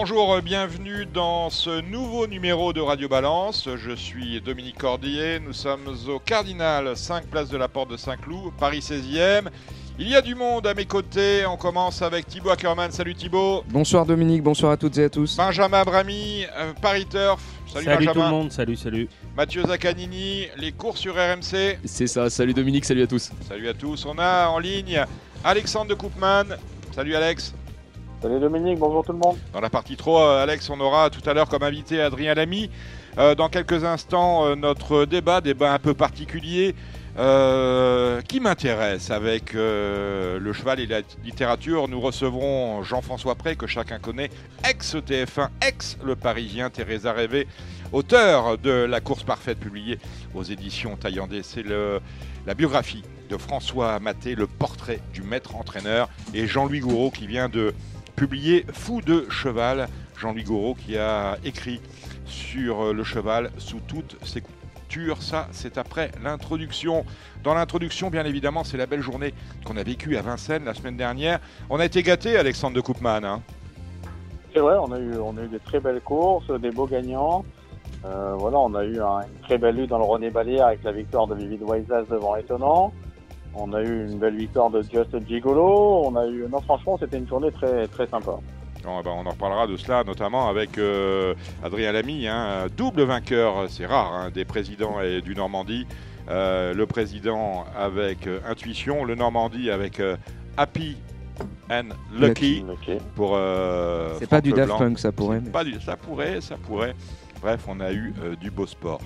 Bonjour, euh, bienvenue dans ce nouveau numéro de Radio Balance. Je suis Dominique Cordier, nous sommes au Cardinal, 5 places de la Porte de Saint-Cloud, Paris 16e. Il y a du monde à mes côtés, on commence avec Thibaut Ackerman. Salut Thibaut. Bonsoir Dominique, bonsoir à toutes et à tous. Benjamin Brami, euh, Paris Turf. Salut, Salut Benjamin. tout le monde, salut, salut. Mathieu Zaccanini, les courses sur RMC. C'est ça, salut Dominique, salut à tous. Salut à tous. On a en ligne Alexandre de Koopman. Salut Alex. Salut Dominique, bonjour tout le monde. Dans la partie 3, Alex, on aura tout à l'heure comme invité Adrien Lamy. Euh, dans quelques instants, euh, notre débat, débat un peu particulier, euh, qui m'intéresse avec euh, le cheval et la littérature. Nous recevrons Jean-François Pré, que chacun connaît, ex-TF1, ex-Le Parisien, Teresa Rêvé, auteur de La course parfaite, publiée aux éditions Taillandais. C'est la biographie de François Maté, le portrait du maître entraîneur, et Jean-Louis Gouraud qui vient de publié Fou de cheval, Jean-Louis Gouraud qui a écrit sur le cheval sous toutes ses coutures. Ça, c'est après l'introduction. Dans l'introduction, bien évidemment, c'est la belle journée qu'on a vécue à Vincennes la semaine dernière. On a été gâtés, Alexandre de Koopman. hein. C'est vrai, on a eu, on a eu des très belles courses, des beaux gagnants. Euh, voilà, on a eu un- une très belle lutte dans le René Ballière avec la victoire de Vivid Waisas devant Étonnant. On a eu une belle victoire de Just Gigolo. On a eu, non, franchement, c'était une journée très, très sympa. Bon, eh ben, on en reparlera de cela, notamment avec euh, Adrien Lamy, hein, double vainqueur, c'est rare, hein, des présidents et du Normandie. Euh, le président avec euh, Intuition, le Normandie avec euh, Happy and Lucky. Pour euh, C'est pas du Daft. Punk, ça pourrait. Mais- pas du- ça pourrait, ça pourrait. Bref, on a eu euh, du beau sport.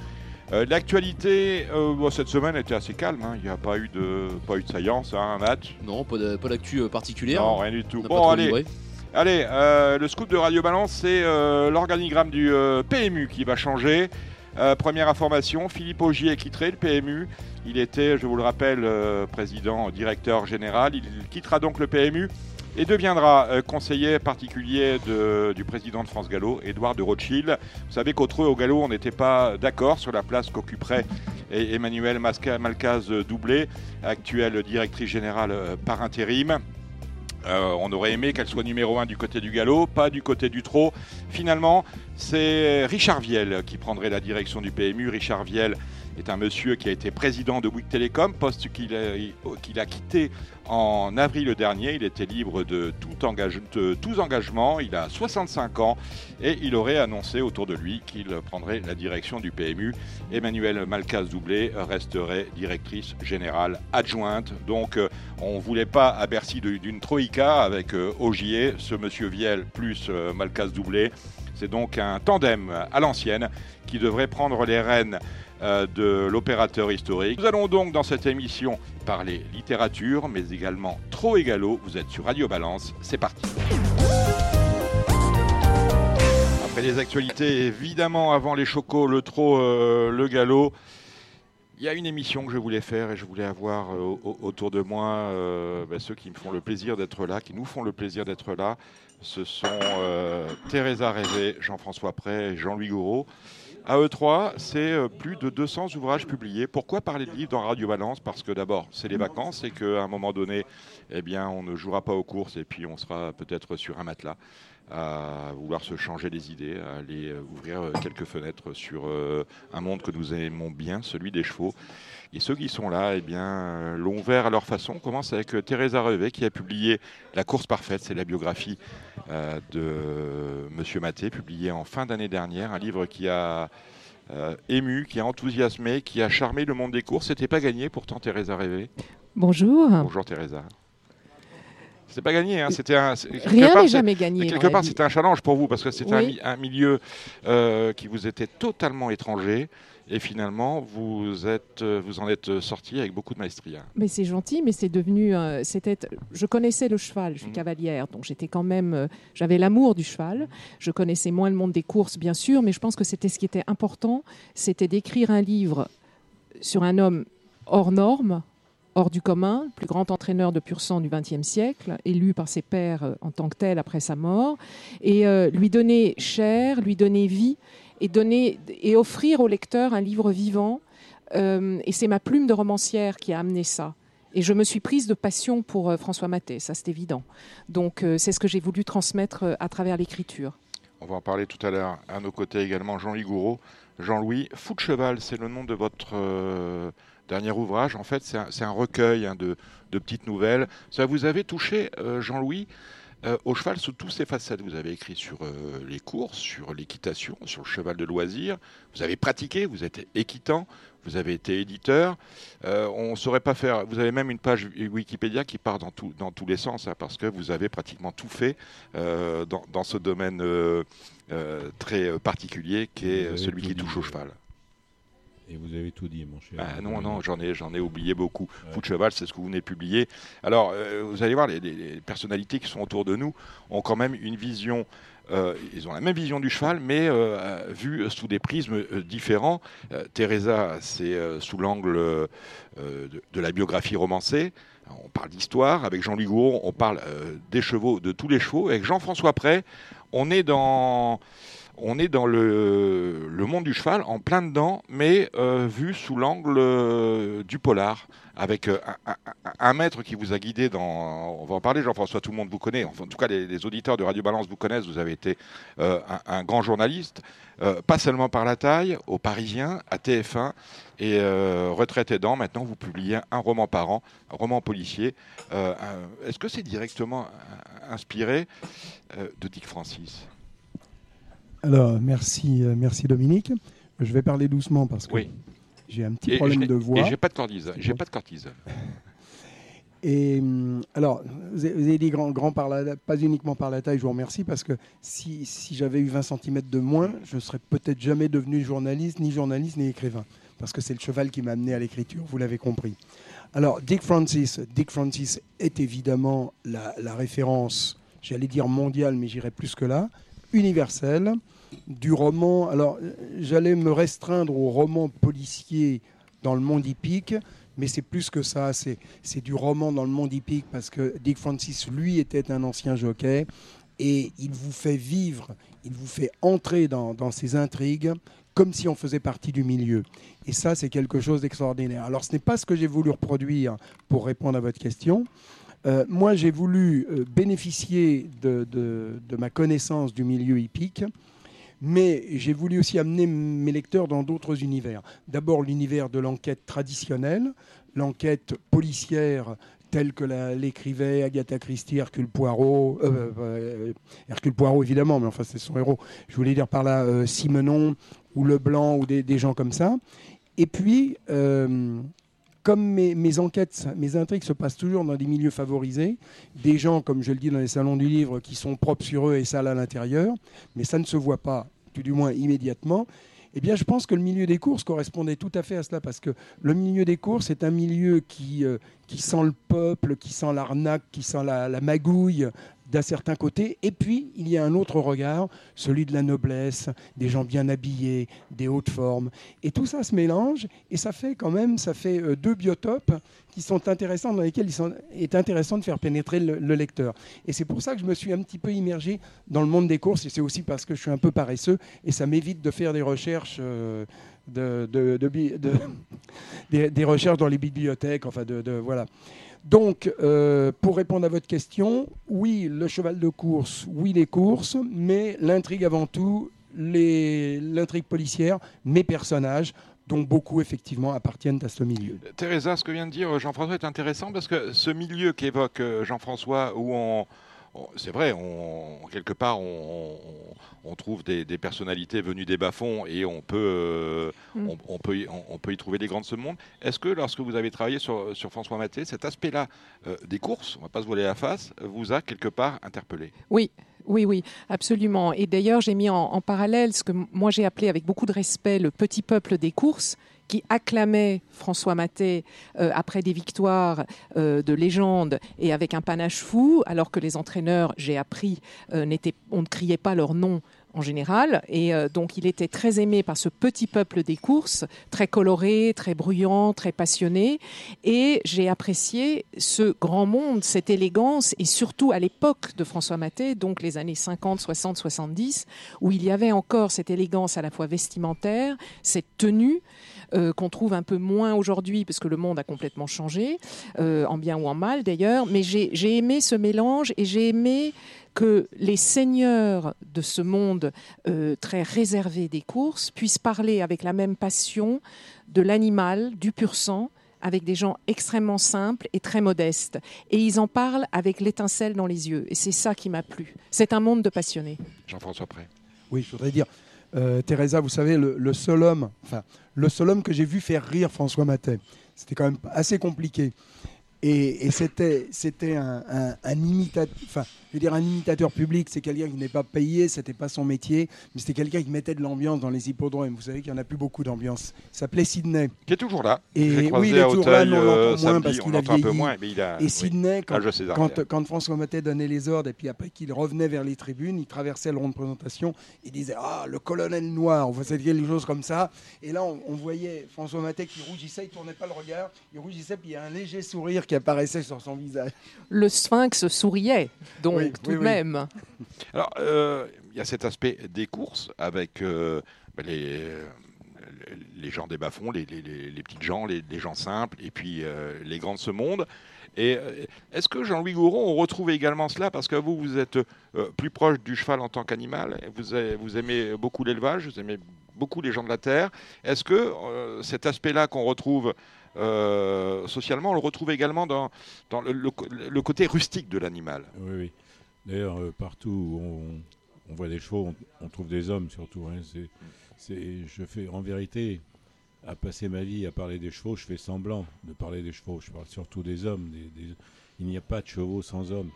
Euh, L'actualité euh, bon, cette semaine était assez calme. hein. Il n'y a pas eu de pas eu de saillance, hein, un match. Non, pas de- pas d'actu euh, particulière. Non, rien du tout. On n'a Bon, trop allez, livré. allez. euh, le scoop de Radio Balance, c'est euh, l'organigramme du euh, PMU qui va changer. Euh, première information, Philippe Augier est quitté le PMU. Il était, je vous le rappelle, euh, président, directeur général. Il quittera donc le PMU et deviendra euh, conseiller particulier du président de France Gallo, Édouard de Rothschild. Vous savez qu'autreux au Gallo, on n'était pas d'accord sur la place qu'occuperait e- Emmanuel Malcaz euh, Doublé, actuelle directrice générale euh, par intérim. On aurait aimé qu'elle soit numéro un du côté du galop, pas du côté du trot. Finalement, c'est Richard Viel qui prendrait la direction du PMU. Richard Viel est un monsieur qui a été président de Bouygues Télécom, poste qu'il a, quitté en avril dernier. Il était libre de tout, tous engagements. Il a 65 ans et il aurait annoncé autour de lui qu'il prendrait la direction du PMU. Emmanuel Malcaz-Doublé resterait directrice générale adjointe. Donc, euh, on ne voulait pas à Bercy d'une troïka avec euh, Augier, ce monsieur Viel plus euh, Malcaz-Doublé. C'est donc un tandem à l'ancienne qui devrait prendre les rênes de l'opérateur historique. Nous allons donc dans cette émission parler littérature, mais également trop égalo. Vous êtes sur Radio Balance, c'est parti. Après les actualités, évidemment, avant les chocos, le trot, euh, le galop, il y a une émission que je voulais faire et je voulais avoir euh, au- autour de moi euh, ben, ceux qui me font le plaisir d'être là, qui nous font le plaisir d'être là. Ce sont euh, Teresa Révé, Jean-François Pré et Jean-Louis Gouraud. À eux trois, c'est euh, plus de 200 ouvrages publiés. Pourquoi parler de livres dans Radio Balance? Parce que d'abord, c'est les vacances et qu'à un moment donné, eh on ne jouera pas aux courses et puis on sera peut-être sur un matelas à vouloir se changer les idées, à aller euh, ouvrir euh, quelques fenêtres sur un monde que nous aimons bien, celui des chevaux. Et ceux qui sont là, eh bien, euh, l'ont ouvert à leur façon. On commence avec euh, Teresa Revet qui a publié La course parfaite, c'est la biographie euh, de Monsieur Maté, publiée en fin d'année dernière, un livre qui a euh, ému, qui a enthousiasmé, qui a charmé le monde des courses. C'était pas gagné pourtant Teresa Revet. Bonjour. Bonjour Teresa. C'était pas gagné, hein. c'était un. Rien n'est jamais gagné. Quelque part, c'était un challenge pour vous parce que c'était un Oui. mi- un, milieu euh, qui vous était totalement étranger et finalement vous êtes, euh, vous en êtes sorti avec beaucoup de maestria. Mais c'est gentil, mais c'est devenu. euh, c'était. Je connaissais le cheval, je suis Mhm. cavalière, donc j'étais quand même. euh, J'avais l'amour du cheval. Je connaissais moins le monde des courses, bien sûr, mais je pense que c'était ce qui était important, c'était d'écrire un livre sur un homme hors norme, hors du commun, le plus grand entraîneur de pur sang du XXe siècle, élu par ses pairs en tant que tel après sa mort, et euh, lui donner chair, lui donner vie, et, donner, et offrir au lecteur un livre vivant. Euh, et c'est ma plume de romancière qui a amené ça. Et je me suis prise de passion pour euh, François Maté, ça c'est évident. Donc euh, c'est ce que j'ai voulu transmettre à travers l'écriture. On va en parler tout à l'heure. À nos côtés également Jean-Louis Gouraud. Jean-Louis, Fou de cheval, c'est le nom de votre dernier ouvrage. En fait, c'est un, recueil hein, de, de petites nouvelles. Ça vous avez touché, Jean-Louis, euh, au cheval sous tous ses facettes. Vous avez écrit sur euh, les courses, sur l'équitation, sur le cheval de loisir. Vous avez pratiqué, vous êtes équitant, vous avez été éditeur. Euh, on ne saurait pas faire. Vous avez même une page Wikipédia qui part dans, tout- dans tous les sens, hein, parce que vous avez pratiquement tout fait euh, dans, dans ce domaine très particulier qui est celui qui touche au cheval. Et vous avez tout dit, mon cher. Ah non, non, j'en ai, j'en ai oublié beaucoup. Ouais. Fou de cheval, c'est ce que vous venez de publier. Alors, euh, vous allez voir, les, personnalités qui sont autour de nous ont quand même une vision. euh, ils ont la même vision du cheval, mais euh, vue sous des prismes différents. Teresa, c'est sous l'angle de, de la biographie romancée. On parle d'histoire. Avec Jean-Louis Gouraud, on parle des chevaux, de tous les chevaux. Avec Jean-François Prey, on est dans on est dans le, monde du cheval, en plein dedans, mais euh, vu sous l'angle euh, du polar, avec euh, un, maître qui vous a guidé dans... On va en parler, Jean-François, tout le monde vous connaît. Enfin, en tout cas, les, auditeurs de Radio Balance vous connaissent. Vous avez été un, grand journaliste, pas seulement par la taille, au Parisien, à TF1, et retraite aidant, maintenant vous publiez un roman par an, un roman policier. Est-ce que c'est directement inspiré de Dick Francis? Alors, merci, euh, merci Dominique. Je vais parler doucement parce que Oui. j'ai un petit Et problème de voix. Et j'ai pas de cortisone. J'ai pas de cortisone. Et hum, alors, vous avez dit grand, grand par la, pas uniquement par la taille, je vous remercie, parce que si, si j'avais eu 20 cm de moins, je ne serais peut-être jamais devenu journaliste, ni journaliste, ni écrivain. Parce que c'est le cheval qui m'a amené à l'écriture, vous l'avez compris. Alors, Dick Francis, Dick Francis est évidemment la, la référence, j'allais dire mondiale, mais j'irai plus que là, universelle, du roman. Alors, j'allais me restreindre au roman policier dans le monde hippique, mais c'est plus que ça. C'est c'est du roman dans le monde hippique parce que Dick Francis, lui, était un ancien jockey et il vous fait vivre, il vous fait entrer dans, dans ses intrigues comme si on faisait partie du milieu. Et ça, c'est quelque chose d'extraordinaire. Alors, ce n'est pas ce que j'ai voulu reproduire pour répondre à votre question. Euh, moi, j'ai voulu euh, bénéficier de- de ma connaissance du milieu hippique, mais j'ai voulu aussi amener mes lecteurs dans d'autres univers. D'abord, l'univers de l'enquête traditionnelle, l'enquête policière telle que l'écrivait Agatha Christie, Hercule Poirot, euh, euh, Hercule Poirot évidemment, mais enfin c'est son héros. Je voulais dire par là euh, Simenon ou Leblanc ou des, des gens comme ça. Et puis, euh, comme mes, enquêtes, mes intrigues se passent toujours dans des milieux favorisés, des gens, comme je le dis dans les salons du livre, qui sont propres sur eux et sales à l'intérieur, mais ça ne se voit pas, tout du moins immédiatement. Eh bien, je pense que le milieu des courses correspondait tout à fait à cela, parce que le milieu des courses est un milieu qui, euh, qui sent le peuple, qui sent l'arnaque, qui sent la magouille d'un certain côté. Et puis, il y a un autre regard, celui de la noblesse, des gens bien habillés, des hautes formes. Et tout ça se mélange, et ça fait quand même, ça fait euh, deux biotopes qui sont intéressants, dans lesquels il est intéressant de faire pénétrer le, le lecteur. Et c'est pour ça que je me suis un petit peu immergé dans le monde des courses, et c'est aussi parce que je suis un peu paresseux, et ça m'évite de faire des recherches, euh, de, de- des, recherches dans les bibliothèques, enfin de- voilà. Donc, euh, pour répondre à votre question, oui, le cheval de course, oui, les courses, mais l'intrigue avant tout, l'intrigue policière, mes personnages, dont beaucoup effectivement appartiennent à ce milieu. Teresa, ce que vient de dire Jean-François est intéressant parce que ce milieu qu'évoque euh, Jean-François, où on- c'est vrai, on, quelque part, on, trouve des, des personnalités venues des bas-fonds et on peut, euh, Mm. on, on peut y, on, on peut y trouver des grands de ce monde. Est-ce que lorsque vous avez travaillé sur, sur François Maté, cet aspect-là euh, des courses, on va pas se voiler la face, vous a quelque part interpellé? Oui, oui, oui, absolument. Et d'ailleurs, j'ai mis en, en parallèle ce que moi j'ai appelé avec beaucoup de respect le petit peuple des courses qui acclamait François Maté euh, après des victoires euh, de légende et avec un panache fou, alors que les entraîneurs, j'ai appris, euh, on ne criait pas leur nom en général. Et euh, donc, il était très aimé par ce petit peuple des courses, très coloré, très bruyant, très passionné. Et j'ai apprécié ce grand monde, cette élégance, et surtout à l'époque de François Maté, donc les années 50, 60, 70, où il y avait encore cette élégance à la fois vestimentaire, cette tenue. Euh, qu'on trouve un peu moins aujourd'hui parce que le monde a complètement changé, euh, en bien ou en mal d'ailleurs, mais j'ai aimé ce mélange et j'ai aimé que les seigneurs de ce monde euh, très réservé des courses puissent parler avec la même passion de l'animal, du pur sang, avec des gens extrêmement simples et très modestes. Et ils en parlent avec l'étincelle dans les yeux. Et c'est ça qui m'a plu. C'est un monde de passionnés. Jean-François Pré. Oui, je voudrais dire, euh, Teresa, vous savez, le, seul homme, le seul homme que j'ai vu faire rire François Matet, c'était quand même assez compliqué. Et, et c'était, c'était un, un, un imitateur, enfin, je veux dire, un imitateur public, c'est quelqu'un qui n'est pas payé, c'était pas son métier, mais c'était quelqu'un qui mettait de l'ambiance dans les hippodromes. Vous savez qu'il n'y en a plus beaucoup d'ambiance. Il s'appelait Sidney. Qui est toujours là. Et oui, il est toujours là, mais on euh, l'entend moins samedi, parce qu'il a l'entend un peu vieilli. moins, mais il a- Et oui. Quand, Ah, quand, François Maté donnait les ordres, et puis après qu'il revenait vers les tribunes, il traversait le rond de présentation, il disait Ah, le colonel noir, on faisait quelque chose comme ça. Et là, on, on voyait François Maté qui rougissait, il tournait pas le regard, il rougissait, puis il y a un léger sourire qui apparaissait sur son visage. Le sphinx souriait, donc Oui, tout oui, de oui. même. Alors, euh, il y a cet aspect des courses avec euh, bah, les, les gens des bas-fonds, les, les- les- les petites gens, les, les gens simples, et puis euh, les grands de ce monde. Et euh, est-ce que Jean-Louis Gouron, on retrouve également cela Parce que vous, vous êtes euh, plus proche du cheval en tant qu'animal, vous, aimez beaucoup l'élevage, vous aimez beaucoup les gens de la terre. Est-ce que cet aspect-là qu'on retrouve euh, socialement, on le retrouve également dans, dans le, côté rustique de l'animal Oui, oui. D'ailleurs, euh, partout où on, voit des chevaux, on, trouve des hommes surtout. hein. C'est, c'est, je fais en vérité, à passer ma vie à parler des chevaux, je fais semblant de parler des chevaux. Je parle surtout des hommes. il n'y a pas de chevaux sans hommes.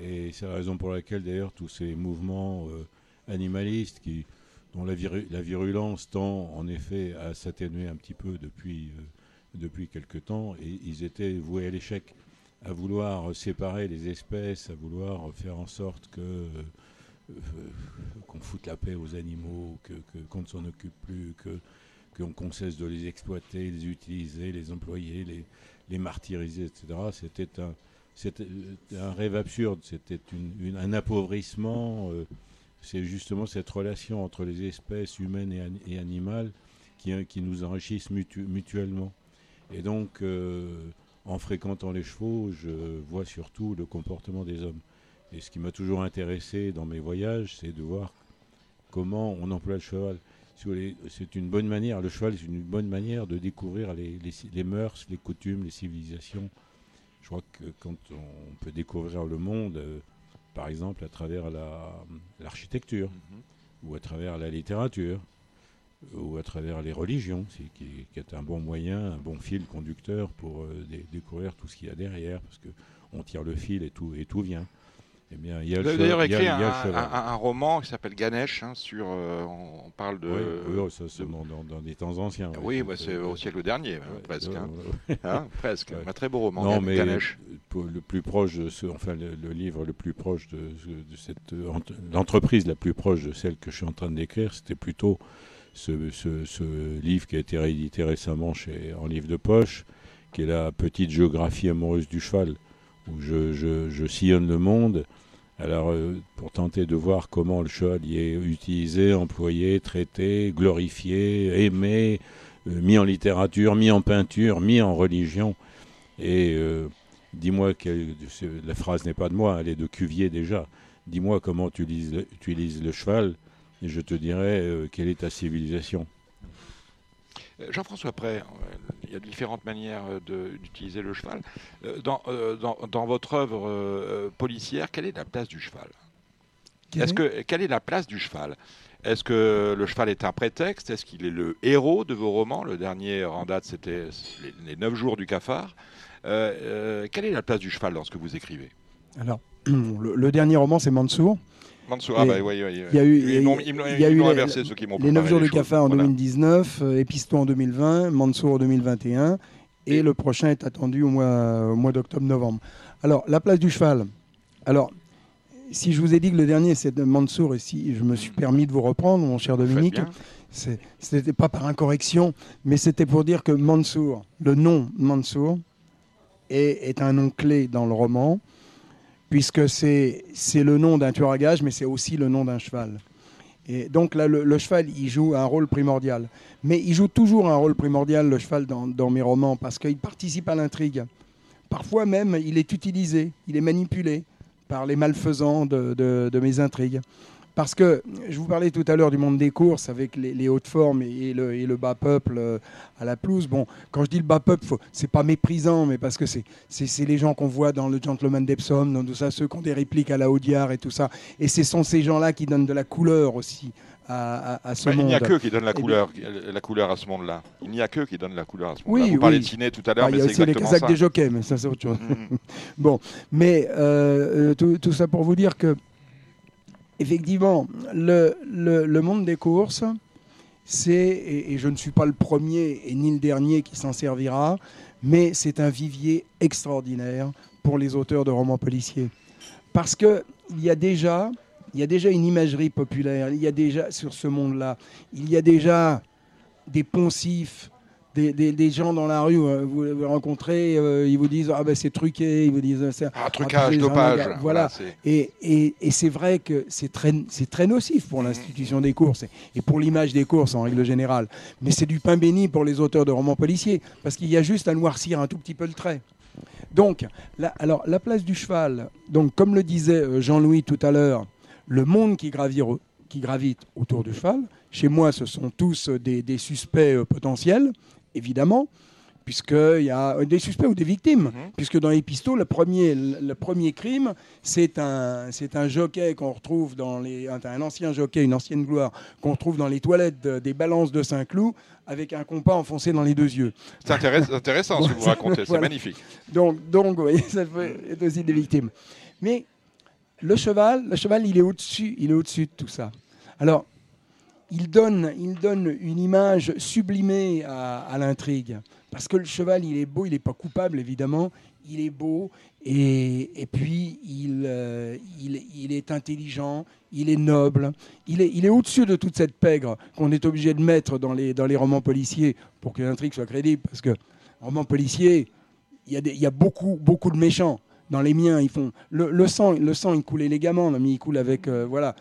Et c'est la raison pour laquelle, d'ailleurs, tous ces mouvements euh, animalistes qui, dont la, viru- la virulence tend en effet à s'atténuer un petit peu depuis, depuis quelque temps, et ils étaient voués à l'échec à vouloir séparer les espèces, à vouloir faire en sorte que euh, euh, qu'on foute la paix aux animaux, que qu'on ne s'en occupe plus, que qu'on cesse de les exploiter, les utiliser, les employer, les, les martyriser, etc. C'était un c'était un rêve absurde, c'était un appauvrissement. euh, c'est justement cette relation entre les espèces humaines et, an- et animales qui, qui nous enrichissent mutu- mutuellement. Et donc, euh, en fréquentant les chevaux, je vois surtout le comportement des hommes. Et ce qui m'a toujours intéressé dans mes voyages, c'est de voir comment on emploie le cheval. Si C'est une bonne manière, le cheval c'est une bonne manière de découvrir les, les, les mœurs, les coutumes, les civilisations. Je crois que quand on peut découvrir le monde, euh, par exemple à travers la- l'architecture, ou à travers la littérature, ou à travers les religions, qui, qui est un bon moyen, un bon fil conducteur pour euh, dé- découvrir tout ce qu'il y a derrière, parce que on tire le fil et tout, et tout vient. Eh bien, il y a d'ailleurs écrit un, roman qui s'appelle Ganesh, hein, sur, euh, on parle de... Oui, oui, oui, ça, c'est dans, dans- dans des temps anciens. Oui, C'est- bah, c'est au siècle dernier, hein, Ouais, presque. hein. Hein, presque. Ouais. Un très beau roman, Non, mais Ganesh. le plus proche de ce, enfin le, le livre le plus proche de, de cette euh, ent- l'entreprise la plus proche de celle que je suis en train d'écrire, c'était plutôt ce, ce- ce livre qui a été réédité récemment chez en livre de poche, qui est la petite géographie amoureuse du cheval, où je, je- sillonne le monde. Alors, euh, pour tenter de voir comment le cheval y est utilisé, employé, traité, glorifié, aimé, euh, mis en littérature, mis en peinture, mis en religion. Et euh, dis-moi, la phrase n'est pas de moi, elle est de Cuvier déjà. Dis-moi comment tu utilises le cheval, et je te dirai euh, quelle est ta civilisation? Euh, Jean-François Pré, euh, il y a différentes manières d'utiliser le cheval. Dans, euh, dans, dans votre œuvre policière, quelle est la place du cheval? Quelle Est-ce est? que, Quelle est la place du cheval? Est-ce que le cheval est un prétexte? Est-ce qu'il est le héros de vos romans? Le dernier en date, c'était les, les neuf jours du cafard. Euh, euh, quelle est la place du cheval dans ce que vous écrivez? Alors, le, le dernier roman, c'est Mansour. Mansour, ah bah, oui, oui, oui. Il y a eu, Ils m'ont- les- inversé, ceux qui m'ont les 9 préparé jours du cafard en Voilà. 2019, euh, Épiston en 2020, Mansour en 2021, et, Et- le prochain est attendu au mois, au mois d'octobre-novembre. Alors, la place du cheval. Alors, si je vous ai dit que le dernier c'est de Mansour et si je me suis permis de vous reprendre, mon cher Dominique, c'était pas par incorrection, mais c'était pour dire que Mansour, le nom Mansour, est, est un nom clé dans le roman, puisque c'est le nom d'un tueur à gages, mais c'est aussi le nom d'un cheval. Et donc là, le, cheval, il joue un rôle primordial. Mais il joue toujours un rôle primordial, le cheval, dans, mes romans, parce qu'il participe à l'intrigue. Parfois même, il est utilisé, il est manipulé par les malfaisants de- de mes intrigues. Parce que je vous parlais tout à l'heure du monde des courses avec les, les hautes formes et, et le, et le bas peuple euh, à la pelouse. Bon, quand je dis le bas peuple, c'est pas méprisant, mais parce que c'est les gens qu'on voit dans le Gentleman d'Epsom, dans tout ça, ceux qui ont des répliques à la Audiard et tout ça. Et ce sont ces gens-là qui donnent de la couleur aussi à, à- à ce Bah, il monde. n'y a qu'eux qui donnent la bien- couleur, la couleur à ce monde-là. Il n'y a qu'eux qui donnent la couleur à ce monde-là. Oui, Vous parlez oui. de ciné tout à l'heure, Ah, il mais c'est les exactement Kazakhs ça. des jockeys, mais ça c'est autre chose. Mhm. bon, mais euh, euh, tout, tout ça pour vous dire que, effectivement, le, monde des courses, c'est, et, je ne suis pas le premier et ni le dernier qui s'en servira, mais c'est un vivier extraordinaire pour les auteurs de romans policiers. Parce qu'il y a déjà... Y a déjà une imagerie populaire, il y a déjà sur ce monde-là, il y a déjà des poncifs, des, des- des gens dans la rue, euh, vous vous rencontrez, euh, ils vous disent ah ben c'est truqué, ils vous disent c'est Ah, trucage, les dopage. Voilà. Et, et- et c'est vrai que c'est très, c'est très nocif pour l'institution des courses et- pour l'image des courses en règle générale. Mais c'est du pain béni pour les auteurs de romans policiers parce qu'il y a juste à noircir un tout petit peu le trait. Donc, la, alors, la place du cheval, donc, comme le disait euh, Jean-Louis tout à l'heure, le monde qui, gravire- qui gravite autour du cheval, chez moi, ce sont tous des, des suspects potentiels, évidemment, puisqu'il y a des suspects ou des victimes, Mhm. puisque dans les pistos, le premier, le premier crime, c'est un, c'est un jockey qu'on retrouve dans les. Un, ancien jockey, une ancienne gloire, qu'on retrouve dans les toilettes de- des balances de Saint-Cloud avec un compas enfoncé dans les deux yeux. C'est intéress- intéressant ce que vous racontez, c'est magnifique. Donc, donc vous voyez, ça peut être aussi des victimes. Mais le cheval, le cheval, il est au-dessus, il est au-dessus de tout ça. Alors, il donne, il une image sublimée à, l'intrigue. Parce que le cheval, il est beau, il n'est pas coupable, évidemment. Il est beau et, puis il, euh, il, est intelligent, il est noble, il est, au-dessus de toute cette pègre qu'on est obligé de mettre dans les, romans policiers pour que l'intrigue soit crédible. Parce que roman policier, il il y a beaucoup, beaucoup de méchants. Dans les miens, ils font le, sang, le sang, il coule élégamment, mais il coule avec, euh, voilà,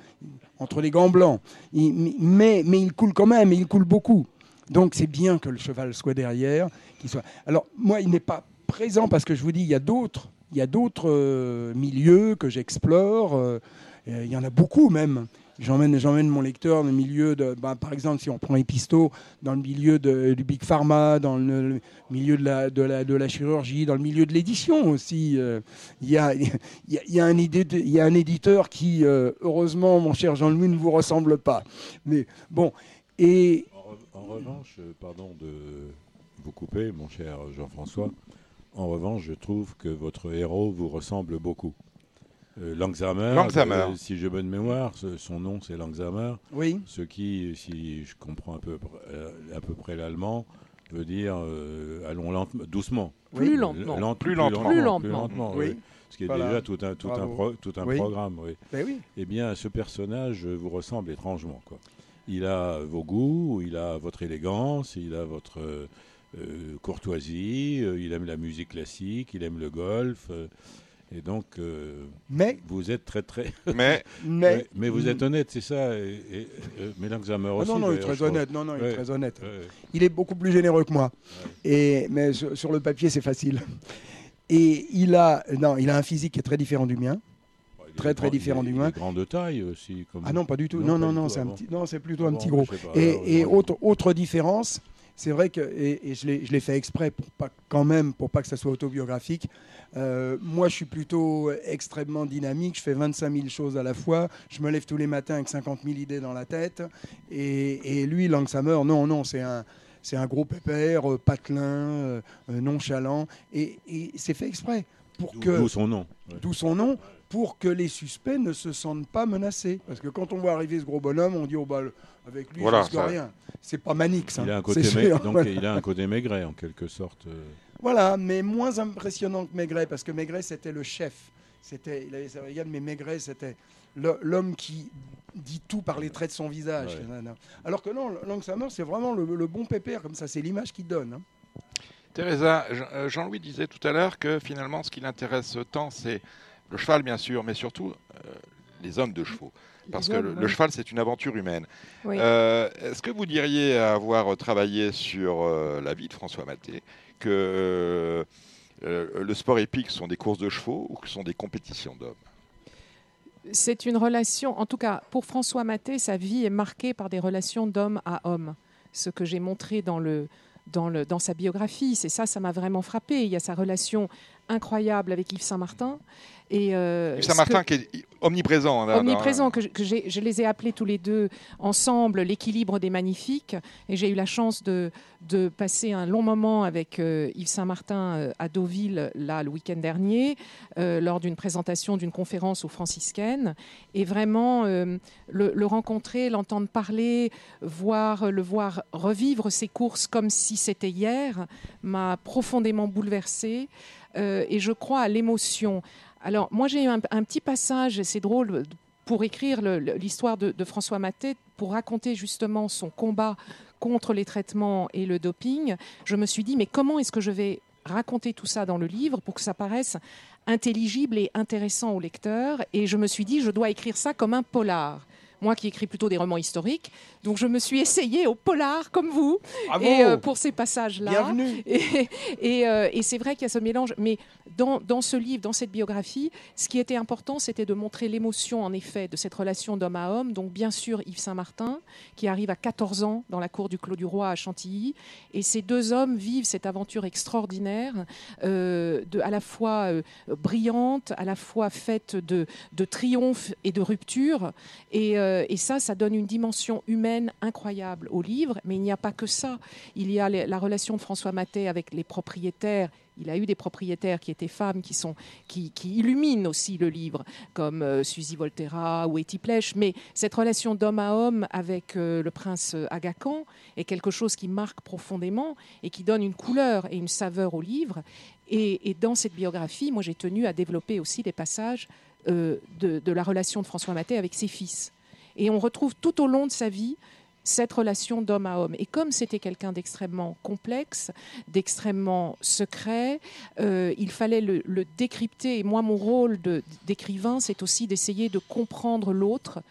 entre les gants blancs. Mais, mais il coule quand même, et il coule beaucoup. Donc c'est bien que le cheval soit derrière, qu'il soit. Alors moi, il n'est pas présent parce que je vous dis, il y a d'autres, il y a d'autres euh, milieux que j'explore. euh, il y en a beaucoup même. J'emmène, j'emmène mon lecteur dans le milieu de, ben, par exemple, si on prend Episto, dans le milieu de- du big pharma, dans le, milieu de la, de, la, chirurgie, dans le milieu de l'édition aussi. euh, Il y, a, y, a, un y a un éditeur qui, euh, heureusement, mon cher Jean-Louis, ne vous ressemble pas. Mais bon, et En, re- en revanche, pardon de vous couper, mon cher Jean-François. En revanche, je trouve que votre héros vous ressemble beaucoup. Euh, Langsamer, Langsamer. euh, si j'ai bonne mémoire, ce- son nom c'est Langsamer, oui, ce qui, si je comprends un peu, euh, à peu près l'allemand, veut dire euh, allons lentement, doucement. Plus lentement. Lent- Plus lentement. Plus lentement. oui. Oui. Ce qui est Voilà. déjà tout un, tout un, Bravo. pro- tout un Oui. programme. Oui. ben oui. Eh bien, ce personnage vous ressemble étrangement. Quoi. Il a vos goûts, il a votre élégance, il a votre courtoisie, il aime la musique classique, il aime le golf. Et donc, euh, Mais, vous êtes très, très. Mais mais, mais vous êtes honnête, c'est ça. Et, et, euh, Ah aussi. non, non, il est très honnête. Non, non, il est très honnête. Ouais. Il est beaucoup plus généreux que moi. Et, mais sur, sur le papier, c'est facile. Et il a, non, il a un physique qui est très différent du mien. Bon, il est Très, très grand- différent il est- du il mien. est grand de taille aussi. Comme Ah non, pas du tout. Non, Non, non, c'est ah un bon. petit, non, c'est plutôt Ah un bon, petit gros. pas, Et, et autre, autre différence, c'est vrai que, et, et je l'ai fait exprès pour pas, quand même, pour pas que ça soit autobiographique. euh, moi, je suis plutôt extrêmement dynamique. Je fais 25 000 choses à la fois. Je me lève tous les matins avec 50 000 idées dans la tête. Et, et lui, Langsamer, non, non, c'est un. C'est un gros pépère, euh, patelin, euh, nonchalant, et, et c'est fait exprès pour D'où que d'où son nom. ouais. d'où son nom, pour que les suspects ne se sentent pas menacés. Parce que quand on voit arriver ce gros bonhomme, on dit oh bah avec lui, Voilà, je risque ça- rien. C'est pas Manix. hein, Il a un côté, sûr. donc voilà. il a un côté maigret en quelque sorte. euh. Voilà, mais moins impressionnant que Maigret, parce que Maigret c'était le chef. c'était, il avait sa brigade, mais Maigret, c'était l'homme qui dit tout par les traits de son visage. Ouais. Alors que non, Langsamer, c'est vraiment le, le bon pépère, comme ça, c'est l'image qu'il donne. hein. Teresa, euh, Jean-Louis disait tout à l'heure que finalement, ce qui l'intéresse tant, c'est le cheval, bien sûr, mais surtout euh, les hommes de chevaux. Parce que le, cheval, c'est une aventure humaine. Oui. Euh, Est-ce que vous diriez avoir travaillé sur euh, la vie de François Maté que euh, euh, le sport épique sont des courses de chevaux ou que sont des compétitions d'hommes? C'est une relation, en tout cas pour François Maté, sa vie est marquée par des relations d'homme à homme. Ce que j'ai montré dans, le, dans, le, dans sa biographie, c'est ça, ça m'a vraiment frappé. Il y a sa relation incroyable avec Yves Saint-Martin. Et, euh, Yves Saint-Martin que- qui est omniprésent. hein, omniprésent, que, je, les ai appelés tous les deux ensemble, l'équilibre des magnifiques. Et j'ai eu la chance de, de passer un long moment avec euh, Yves Saint-Martin euh, à Deauville, là, le week-end dernier, euh, lors d'une présentation d'une conférence aux franciscaines. Et vraiment, le, le rencontrer, l'entendre parler, voir, le voir revivre ses courses comme si c'était hier, m'a profondément bouleversée. Et je crois à l'émotion. Alors, moi, j'ai eu un, petit passage, c'est drôle, pour écrire l'histoire de, de François Maté, pour raconter justement son combat contre les traitements et le doping. Je me suis dit, mais comment est-ce que je vais raconter tout ça dans le livre pour que ça paraisse intelligible et intéressant au lecteur? Et je me suis dit, je dois écrire ça comme un polar. Moi qui écris plutôt des romans historiques, donc je me suis essayée au polar comme vous, Bravo et euh, pour ces passages-là. Bienvenue Et, et, euh, et c'est vrai qu'il y a ce mélange. Mais dans, dans ce livre, dans cette biographie, ce qui était important, c'était de montrer l'émotion, en effet, de cette relation d'homme à homme. Donc, bien sûr, Yves Saint-Martin, qui arrive à 14 ans dans la cour du Clos du Roi à Chantilly. Et ces deux hommes vivent cette aventure extraordinaire, euh, de, à la fois brillante, à la fois faite de, de triomphe et de rupture. Et, euh, et ça, ça donne une dimension humaine incroyable au livre. Mais il n'y a pas que ça. Il y a la relation de François Maté avec les propriétaires. Il a eu des propriétaires qui étaient femmes, qui, sont, qui, illuminent aussi le livre, comme euh, Suzy Volterra ou Etty Plèche. Mais cette relation d'homme à homme avec euh, le prince Aga Khan est quelque chose qui marque profondément et qui donne une couleur et une saveur au livre. Et, dans cette biographie, moi, j'ai tenu à développer aussi des passages euh, de, de la relation de François Maté avec ses fils. Et on retrouve tout au long de sa vie cette relation d'homme à homme. Et comme c'était quelqu'un d'extrêmement complexe, d'extrêmement secret, euh, il fallait le, décrypter. Et moi, mon rôle d'écrivain, c'est aussi d'essayer de comprendre l'autre.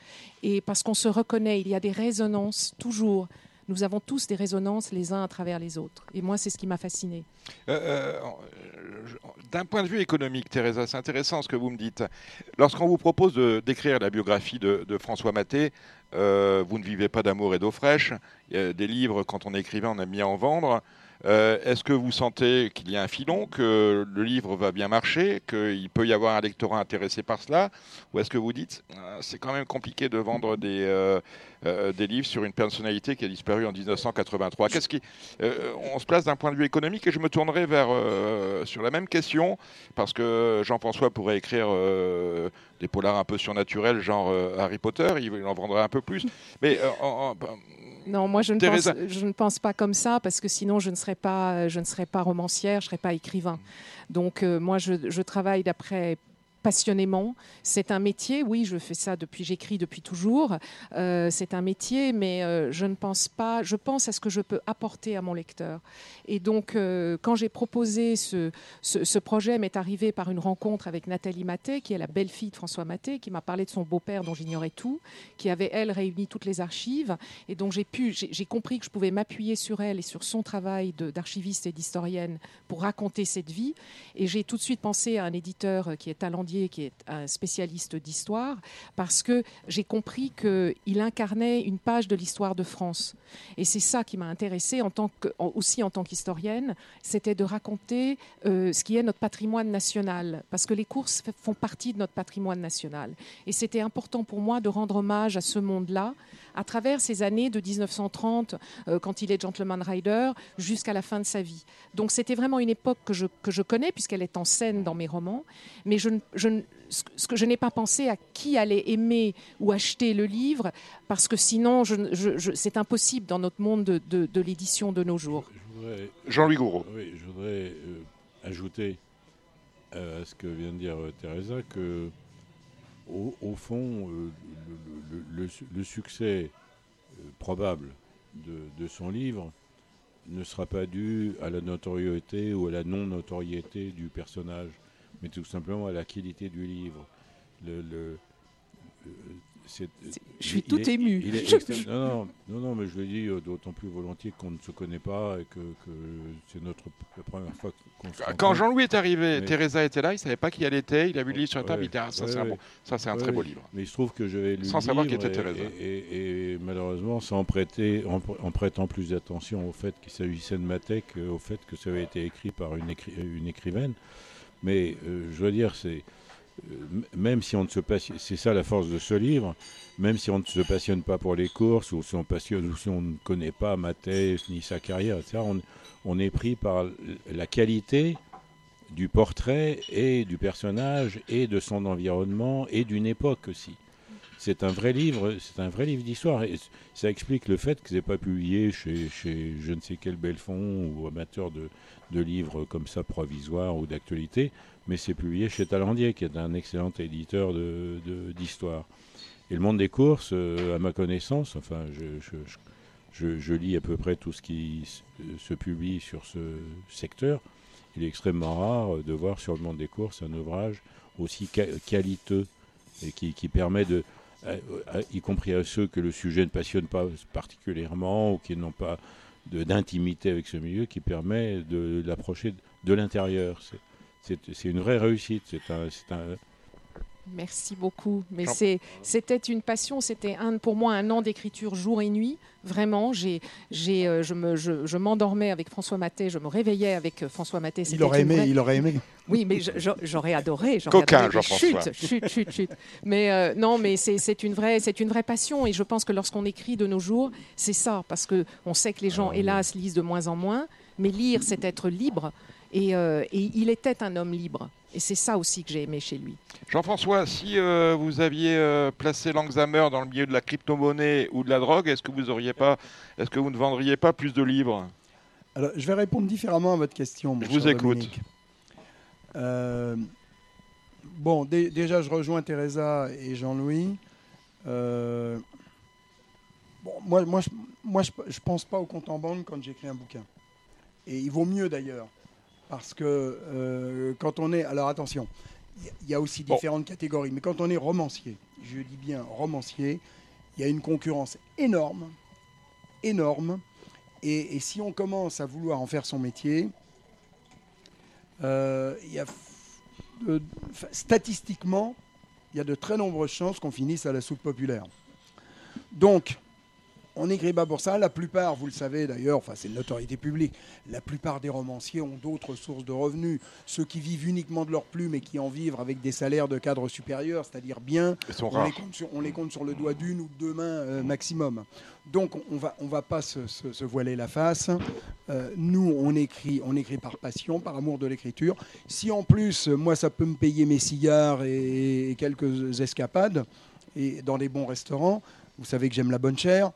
Et parce qu'on se reconnaît, il y a des résonances toujours. Nous avons tous des résonances les uns à travers les autres. Et moi, c'est ce qui m'a fasciné. Euh, euh, D'un point de vue économique, Teresa, c'est intéressant ce que vous me dites. Lorsqu'on vous propose d'écrire la biographie de, François Maté, euh, vous ne vivez pas d'amour et d'eau fraîche. A des livres, quand on est écrivain, on aime bien en vendre. Est-ce que vous sentez qu'il y a un filon, que le livre va bien marcher, qu'il peut y avoir un lectorat intéressé par cela? Ou est-ce que vous dites, euh, c'est quand même compliqué de vendre des, euh, des livres sur une personnalité qui a disparu en 1983 Qu'est-ce qui, euh, On se place d'un point de vue économique et je me tournerai vers, euh, sur la même question, parce que Jean-François pourrait écrire des polars un peu surnaturels, genre Harry Potter, il en vendrait un peu plus. Mais en- en- Non, moi je ne, pense, je ne pense pas comme ça parce que sinon je ne serais pas, je ne serais pas romancière, je ne serais pas écrivain. Donc euh, moi je, je travaille d'après passionnément. C'est un métier, oui, je fais ça depuis, j'écris depuis toujours. Euh, c'est un métier, mais euh, je ne pense pas, je pense à ce que je peux apporter à mon lecteur. Et donc, euh, quand j'ai proposé ce, ce, ce projet, m'est arrivé par une rencontre avec Nathalie Maté, qui est la belle-fille de François Maté, qui m'a parlé de son beau-père dont j'ignorais tout, qui avait, elle, réuni toutes les archives. Et donc, j'ai pu, j'ai compris que je pouvais m'appuyer sur elle et sur son travail d'archiviste et d'historienne pour raconter cette vie. Et j'ai tout de suite pensé à un éditeur qui est qui est un spécialiste d'histoire, parce que j'ai compris qu'il incarnait une page de l'histoire de France. Et c'est ça qui m'a intéressée en tant aussi en tant qu'historienne, c'était de raconter euh, ce qui est notre patrimoine national, parce que les courses font partie de notre patrimoine national. Et c'était important pour moi de rendre hommage à ce monde-là à travers ces années de 1930, euh, quand il est gentleman rider, jusqu'à la fin de sa vie. Donc c'était vraiment une époque que je, que je connais, puisqu'elle est en scène dans mes romans, mais je, ne- je ne- ce que- je n'ai pas pensé à qui allait aimer ou acheter le livre, parce que sinon, je ne- je- je- c'est impossible dans notre monde de, de- de l'édition de nos jours. Je voudrais- Jean-Louis Gouraud. Oui, je voudrais euh, ajouter à ce que vient de dire euh, Teresa que, au, fond, euh, le, succès euh, probable de, son livre ne sera pas dû à la notoriété ou à la non-notoriété du personnage, mais tout simplement à la qualité du livre. Euh, Je suis tout est- ému. il est Je- extrême- non, non, mais je le dis euh, d'autant plus volontiers qu'on ne se connaît pas et que, que c'est notre la première fois qu'on se Quand rencontre. Jean-Louis est arrivé, Mais- Teresa était là, il savait pas qui elle était, il a vu le livre sur la table, Ouais, il dit ah, ça ouais, c'est un, bon- ça, c'est un Ouais, très beau livre. Mais il se trouve que j'avais lu Sans savoir qui était Teresa. Et, et- et malheureusement, sans prêter, en, en prêtant plus d'attention au fait qu'il s'agissait de Matek, euh, au fait que ça avait été écrit par une, écri- une écrivaine. Mais euh, je veux dire, c'est euh, même si on ne se passionne, c'est ça la force de ce livre, même si on ne se passionne pas pour les courses ou si on ne connaît pas Mathès ni sa carrière, on, est pris par la qualité du portrait et du personnage et de son environnement et d'une époque aussi. C'est un vrai livre, c'est un vrai livre d'histoire et ça explique le fait que c'est pas publié chez, chez je ne sais quel Belfond ou amateur de, de livres comme ça provisoires ou d'actualité, mais c'est publié chez Talandier qui est un excellent éditeur de- de- d'histoire. et le monde des courses, euh, à ma connaissance, enfin je, je, je- lis à peu près tout ce qui se publie sur ce secteur, il est extrêmement rare de voir sur le monde des courses un ouvrage aussi qua- qualiteux et qui, qui permet de, y compris à ceux que le sujet ne passionne pas particulièrement ou qui n'ont pas de- d'intimité avec ce milieu, qui permet de l'approcher de l'intérieur. C'est- une vraie réussite. C'est un, Merci beaucoup. Mais c'était une passion. C'était un, pour moi un an d'écriture jour et nuit. Vraiment, j'ai, j'ai, euh, je, me, je, je m'endormais avec François Maté. Je me réveillais avec euh, François Maté. Il C'était aurait aimé, vraie- il aurait aimé. Oui, mais j'aurais adoré. Coquin, Jean-François. Chut, chut, chut, chut. Mais euh, non, mais c'est c'est une vraie, c'est une vraie passion. Et je pense que lorsqu'on écrit de nos jours, c'est ça, parce que on sait que les gens, Ah hélas, lisent de moins en moins. Mais lire, c'est être libre. Et, euh, et il était un homme libre. Et c'est ça aussi que j'ai aimé chez lui. Jean-François, si euh, vous aviez euh, placé Langsamer dans le milieu de la crypto-monnaie ou de la drogue, est-ce que vous auriez pas, est-ce que vous ne vendriez pas plus de livres? Alors, je vais répondre différemment à votre question. mon Je vous écoute. Euh, bon, dé- déjà, je rejoins Teresa et Jean-Louis. Euh, bon, moi, moi, je, moi, je, je pense pas au compte en banque quand j'écris un bouquin. Et il vaut mieux d'ailleurs, parce que euh, quand on est, alors attention, il y a- aussi Bon. différentes catégories, mais quand on est romancier, je dis bien romancier, il y a une concurrence énorme, énorme. Et, et si on commence à vouloir en faire son métier, euh, il y a, statistiquement, il y a de très nombreuses chances qu'on finisse à la soupe populaire. Donc, on n'écrit pas pour ça. La plupart, vous le savez d'ailleurs, enfin c'est une notoriété publique, la plupart des romanciers ont d'autres sources de revenus. Ceux qui vivent uniquement de leur plume et qui en vivent avec des salaires de cadre supérieur, c'est-à-dire bien, on les, compte sur, on les compte sur le doigt d'une ou de deux mains euh, maximum. Donc on va, on va pas se, se- se voiler la face. Euh, nous, on écrit, on écrit par passion, par amour de l'écriture. Si en plus, moi, ça peut me payer mes cigares et, et quelques escapades et dans des bons restaurants, vous savez que j'aime la bonne chair,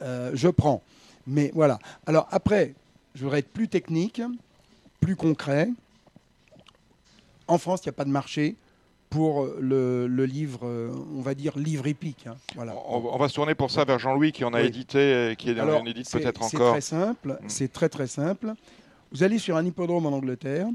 euh, je prends. Mais voilà. Alors après, je voudrais être plus technique, plus concret. En France, il n'y a pas de marché pour le, le livre, euh, on va dire livre épique. hein. Voilà. on, on va se tourner pour ça vers Jean-Louis qui en a Oui. édité, et qui en Alors, édite c'est- peut-être C'est encore. très simple. Mm. C'est très très simple. Vous allez sur un hippodrome en Angleterre.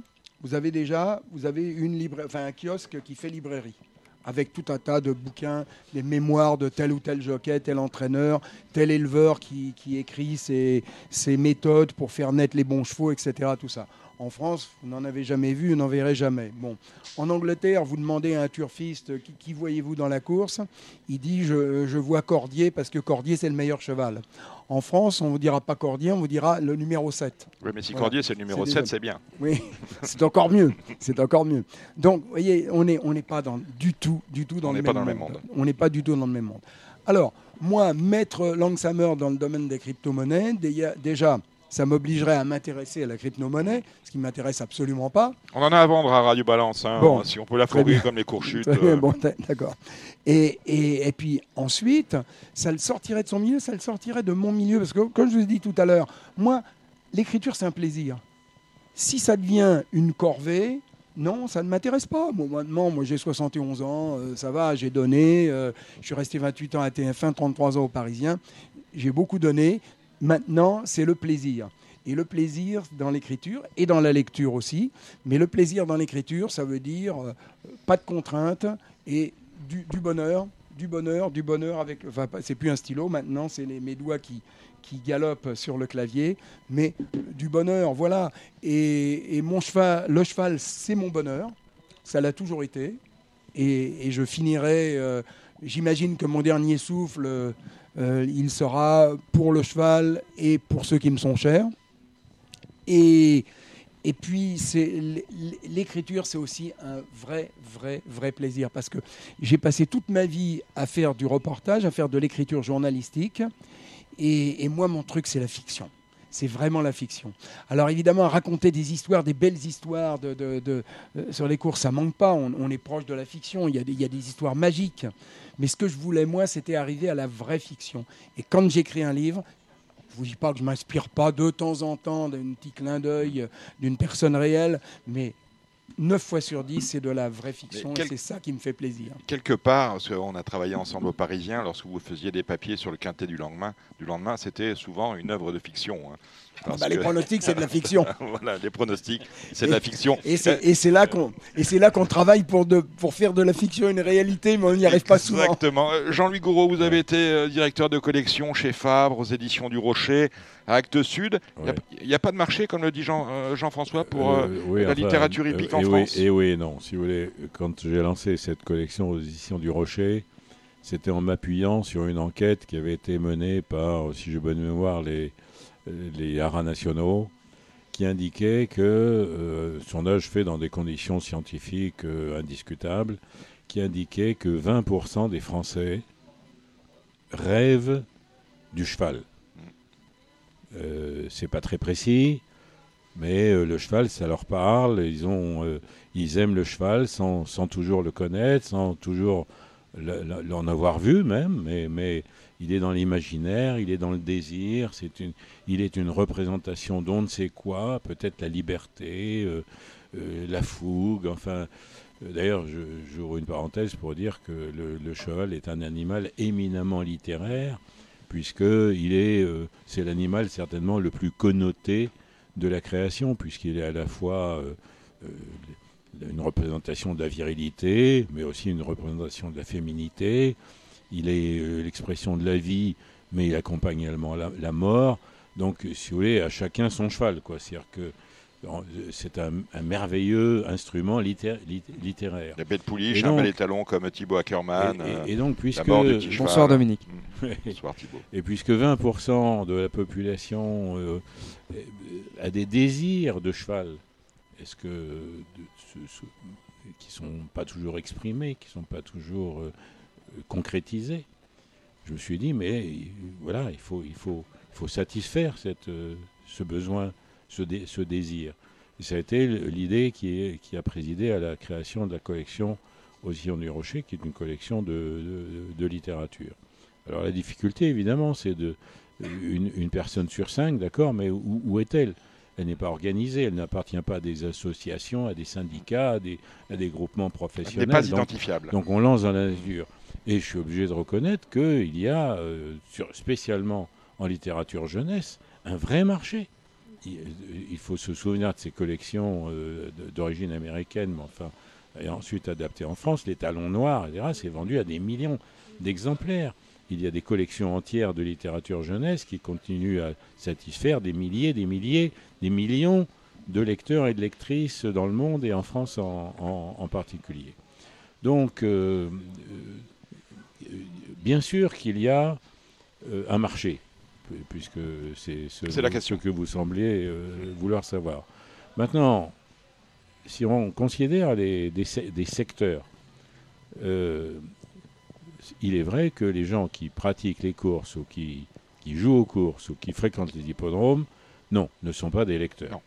Vous avez déjà, vous avez une libra- enfin un kiosque qui fait librairie avec tout un tas de bouquins, des mémoires de tel ou tel jockey, tel entraîneur, tel éleveur qui, écrit ses, ses méthodes pour faire naître les bons chevaux, etc. Tout ça. En France, vous n'en avez jamais vu, vous n'en verrez jamais. Bon. En Angleterre, vous demandez à un turfiste qui, qui voyez-vous dans la course, il dit je, je vois Cordier parce que Cordier c'est le meilleur cheval. En France, on ne vous dira pas Cordier, on vous dira le numéro 7. Oui, mais si Voilà. Cordier c'est le numéro C'est 7, déjà- c'est bien. Oui, c'est encore mieux. C'est encore mieux. Donc, vous voyez, on n'est on pas dans, du tout, du tout dans, On le, même pas dans le monde. même monde. On n'est pas du tout dans le même monde. Alors, moi, mettre Langsamer dans le domaine des crypto-monnaies, déjà, ça m'obligerait à m'intéresser à la crypto-monnaie, ce qui ne m'intéresse absolument pas. On en a à vendre à Radio Balance. hein, Bon. si on peut la fourrer comme les cours chutes. Très bien, euh, bon, d'accord. Et, et, et puis ensuite, ça le sortirait de son milieu, ça le sortirait de mon milieu. Parce que, comme je vous ai dit tout à l'heure, moi, l'écriture, c'est un plaisir. Si ça devient une corvée, Non, ça ne m'intéresse pas. Maintenant, moi j'ai 71 ans, euh, ça va, j'ai donné. euh, je suis resté 28 ans à TF1, 33 ans aux Parisiens. J'ai beaucoup donné. Maintenant, c'est le plaisir. Et le plaisir dans l'écriture et dans la lecture aussi. Mais le plaisir dans l'écriture, ça veut dire euh, pas de contraintes et du, bonheur, du bonheur, du bonheur avec. Enfin, c'est plus un stylo maintenant, c'est mes doigts qui, qui galopent sur le clavier, mais euh, du bonheur, voilà. Et, et mon cheval, le cheval, c'est mon bonheur. Ça l'a toujours été. Et, et je finirai. euh, J'imagine que mon dernier souffle, euh, il sera pour le cheval et pour ceux qui me sont chers. Et, et puis, l'écriture, c'est aussi un vrai, vrai, vrai plaisir parce que j'ai passé toute ma vie à faire du reportage, à faire de l'écriture journalistique. Et, moi, mon truc, c'est la fiction. C'est vraiment la fiction. Alors évidemment, raconter des histoires, des belles histoires de- de- euh, sur les courses, ça manque pas. On, on est proche de la fiction. Il y, a des, il y a des histoires magiques. Mais ce que je voulais, moi, c'était arriver à la vraie fiction. Et quand j'écris un livre, je vous dis pas que je m'inspire pas de temps en temps d'un petit clin d'œil euh, d'une personne réelle, mais 9 fois sur 10, c'est de la vraie fiction et c'est ça qui me fait plaisir. Quelque part, parce qu'on a travaillé ensemble aux Parisiens, lorsque vous faisiez des papiers sur le quintet du lendemain, du lendemain c'était souvent une œuvre de fiction. hein. Parce bah, les pronostics, c'est de la fiction. voilà, les pronostics, c'est de la fiction. Et c'est et c'est là qu'on et c'est là qu'on travaille pour de pour faire de la fiction une réalité, mais on n'y arrive pas souvent. Exactement. Euh, Jean-Louis Gouraud, vous avez été euh, directeur de collection chez Fabre, aux éditions du Rocher, à Actes Sud. Il Ouais. n'y a, pas de marché, comme le dit Jean, euh, Jean-François, pour euh, Euh, oui, la enfin, littérature hippique en et France. Oui, et oui non. Si vous voulez, quand j'ai lancé cette collection aux éditions du Rocher, c'était en m'appuyant sur une enquête qui avait été menée par, si j'ai bonne mémoire, les, les haras nationaux, qui indiquait que, euh, sondage fait dans des conditions scientifiques indiscutables, qui indiquait que 20% des Français rêvent du cheval. Euh, c'est pas très précis, mais euh, le cheval, ça leur parle. Ils, ont, euh, ils aiment le cheval sans, toujours le connaître, sans toujours le- le- l'en avoir vu même, mais, il est dans l'imaginaire, il est dans le désir, il est une représentation d'on ne sait quoi, peut-être la liberté, euh, la fougue, enfin. D'ailleurs, j'ouvre une parenthèse pour dire que le, le cheval est un animal éminemment littéraire, puisque il est, euh, c'est l'animal certainement le plus connoté de la création, puisqu'il est à la fois euh, euh, une représentation de la virilité, mais aussi une représentation de la féminité. Il est l'expression de la vie, mais il accompagne également la, mort. Donc, si vous voulez, à chacun son cheval. C'est-à-dire que c'est un, un merveilleux instrument litté- lit- littéraire. La belle pouliche, un bel étalon comme Thibaut Ackerman. Et, et- et donc, la puisque. Bonsoir Dominique. Mm. Bonsoir Thibaut. et puisque 20% de la population euh, a des désirs de cheval, est-ce que de, ce- ce- qui sont pas toujours exprimés, qui sont pas toujours euh, concrétisés Je me suis dit, mais euh, voilà, il faut, il faut, il faut satisfaire cette, euh, ce besoin, ce, dé- ce désir. Et ça a été l'idée qui, a présidé à la création de la collection aux Sillons du Rocher, qui est une collection de, de- de littérature. Alors la difficulté, évidemment, c'est de une, une personne sur cinq, d'accord, mais où, où est-elle? Elle n'est pas organisée, elle n'appartient pas à des associations, à des syndicats, à des, à des groupements Elle professionnels. n'est pas Donc- identifiable. donc on lance dans la nature. Et je suis obligé de reconnaître qu'il y a, euh, sur- spécialement en littérature jeunesse, un vrai marché. Il, faut se souvenir de ces collections euh, d'origine américaine, mais enfin, et ensuite adaptées en France. Les talons noirs, etc., c'est vendu à des millions d'exemplaires. Il y a des collections entières de littérature jeunesse qui continuent à satisfaire des milliers, des milliers, des millions de lecteurs et de lectrices dans le monde et en France en- particulier. Donc, euh, euh, bien sûr qu'il y a un marché, puisque c'est ce, la question. que vous semblez euh, vouloir savoir. Maintenant, si on considère les, des, se- des secteurs, euh, il est vrai que les gens qui pratiquent les courses ou qui, qui jouent aux courses ou qui fréquentent les hippodromes, non, ne sont pas des lecteurs. Non.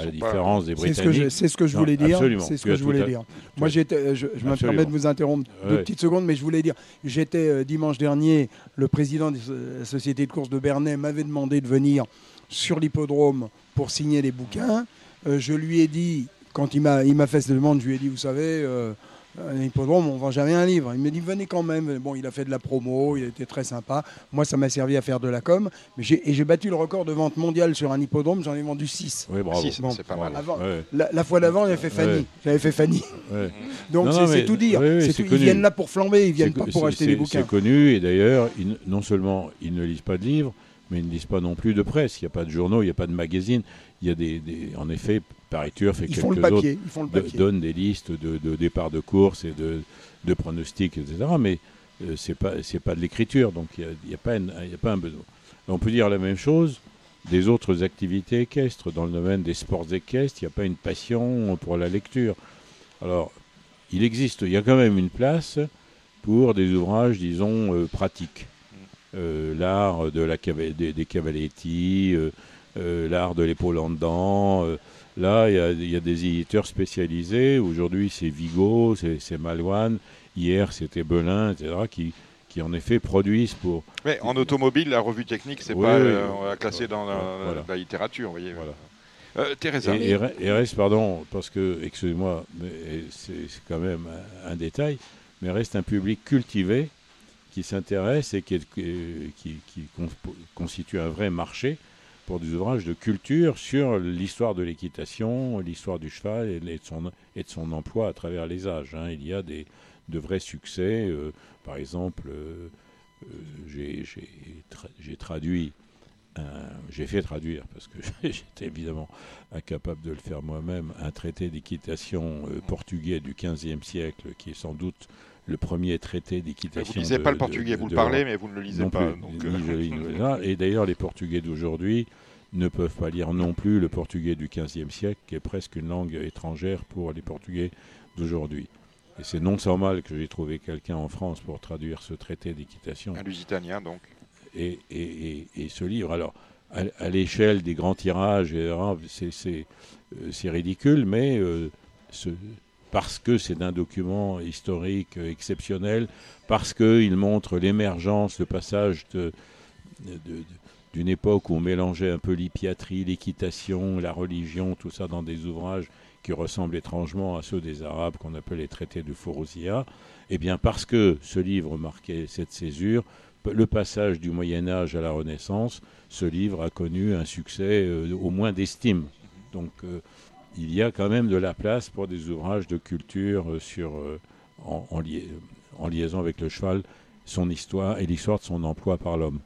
À la différence des C'est ce que Britanniques. je, c'est ce que je Non, voulais dire. absolument. C'est ce que je voulais dire. Moi, j'étais, euh, je, je me permets de vous interrompre deux petites secondes, mais je voulais dire, j'étais euh, dimanche dernier, le président de la société de course de Bernay m'avait demandé de venir sur l'hippodrome pour signer les bouquins. Euh, je lui ai dit quand il m'a il m'a fait cette demande, je lui ai dit, vous savez, euh, un hippodrome, on vend jamais un livre. Il me dit, venez quand même. Bon, il a fait de la promo, il a été très sympa. Moi, ça m'a servi à faire de la com. Mais et j'ai battu le record de vente mondiale sur un hippodrome, j'en ai vendu 6. Oui, bravo. Six, c'est pas mal. Avant- Ouais. La, la fois d'avant, j'avais fait Fanny. Ouais. J'avais fait Fanny. Ouais. Donc c'est, tout dire. C'est tout- ils viennent là pour flamber, ils viennent pas pour acheter des bouquins. C'est connu et d'ailleurs, non seulement ils ne lisent pas de livres, mais ils ne lisent pas non plus de presse. Il n'y a pas de journaux, il n'y a pas de magazines. Il y a des, des- en effet, Paris Turf et Ils quelques autres papier. Ils font le de- papier. donnent des listes de, de départ de course et de, de pronostics, etc. Mais euh, c'est pas c'est pas de l'écriture, donc il n'y a, a pas une- il y a pas un besoin. On peut dire la même chose des autres activités équestres. Dans le domaine des sports équestres, il n'y a pas une passion pour la lecture. Alors, il existe, il y a quand même une place pour des ouvrages, disons, euh, pratiques. Euh, l'art de la des, des cavaletti, euh, l'art de l'épaule en dedans. euh, là, il y, a, il y a des éditeurs spécialisés. Aujourd'hui, c'est Vigo, c'est Malouane. Hier, c'était Belin, etc., qui, qui en effet produisent pour. Mais en automobile, la revue technique, c'est Oui, pas euh, dans la, Voilà. la littérature, vous voyez. Voilà. Euh, Teresa. Et, et re- et reste, pardon, parce que, excusez-moi, c'est quand même un, un détail, mais reste un public cultivé qui s'intéresse et qui, est- qui, qui- qui con- constitue un vrai marché pour des ouvrages de culture sur l'histoire de l'équitation, l'histoire du cheval et, de son, emploi à travers les âges. hein. Il y a des, de vrais succès. euh, par exemple, euh, euh, j'ai j'ai tra- j'ai traduit j'ai fait traduire, parce que j'étais évidemment incapable de le faire moi-même, un traité d'équitation portugais du XVe siècle, qui est sans doute le premier traité Vous d'équitation. ne lisez de- pas le portugais, de- vous le parlez, mais vous ne le lisez Non pas. plus, donc, ni euh, je lis, ni- là. Et d'ailleurs, les Portugais d'aujourd'hui ne peuvent pas lire non plus le portugais du XVe siècle, qui est presque une langue étrangère pour les Portugais d'aujourd'hui. Et c'est non sans mal que j'ai trouvé quelqu'un en France pour traduire ce traité d'équitation Un lusitanien, donc. et, et, et- et ce livre. Alors, à, à l'échelle des grands tirages, euh, c'est ridicule, mais euh, ce- parce que c'est un document historique exceptionnel, parce qu'il montre l'émergence, le passage de- d'une époque où on mélangeait un peu l'hippiatrie, l'équitation, la religion, tout ça dans des ouvrages qui ressemblent étrangement à ceux des Arabes qu'on appelle les traités de Fourouzia, eh bien parce que ce livre marquait cette césure, le passage du Moyen Âge à la Renaissance, ce livre a connu un succès euh, au moins d'estime. Donc euh, il y a quand même de la place pour des ouvrages de culture euh, sur, euh, en, en lia- en liaison avec le cheval, son histoire et l'histoire de son emploi par l'homme.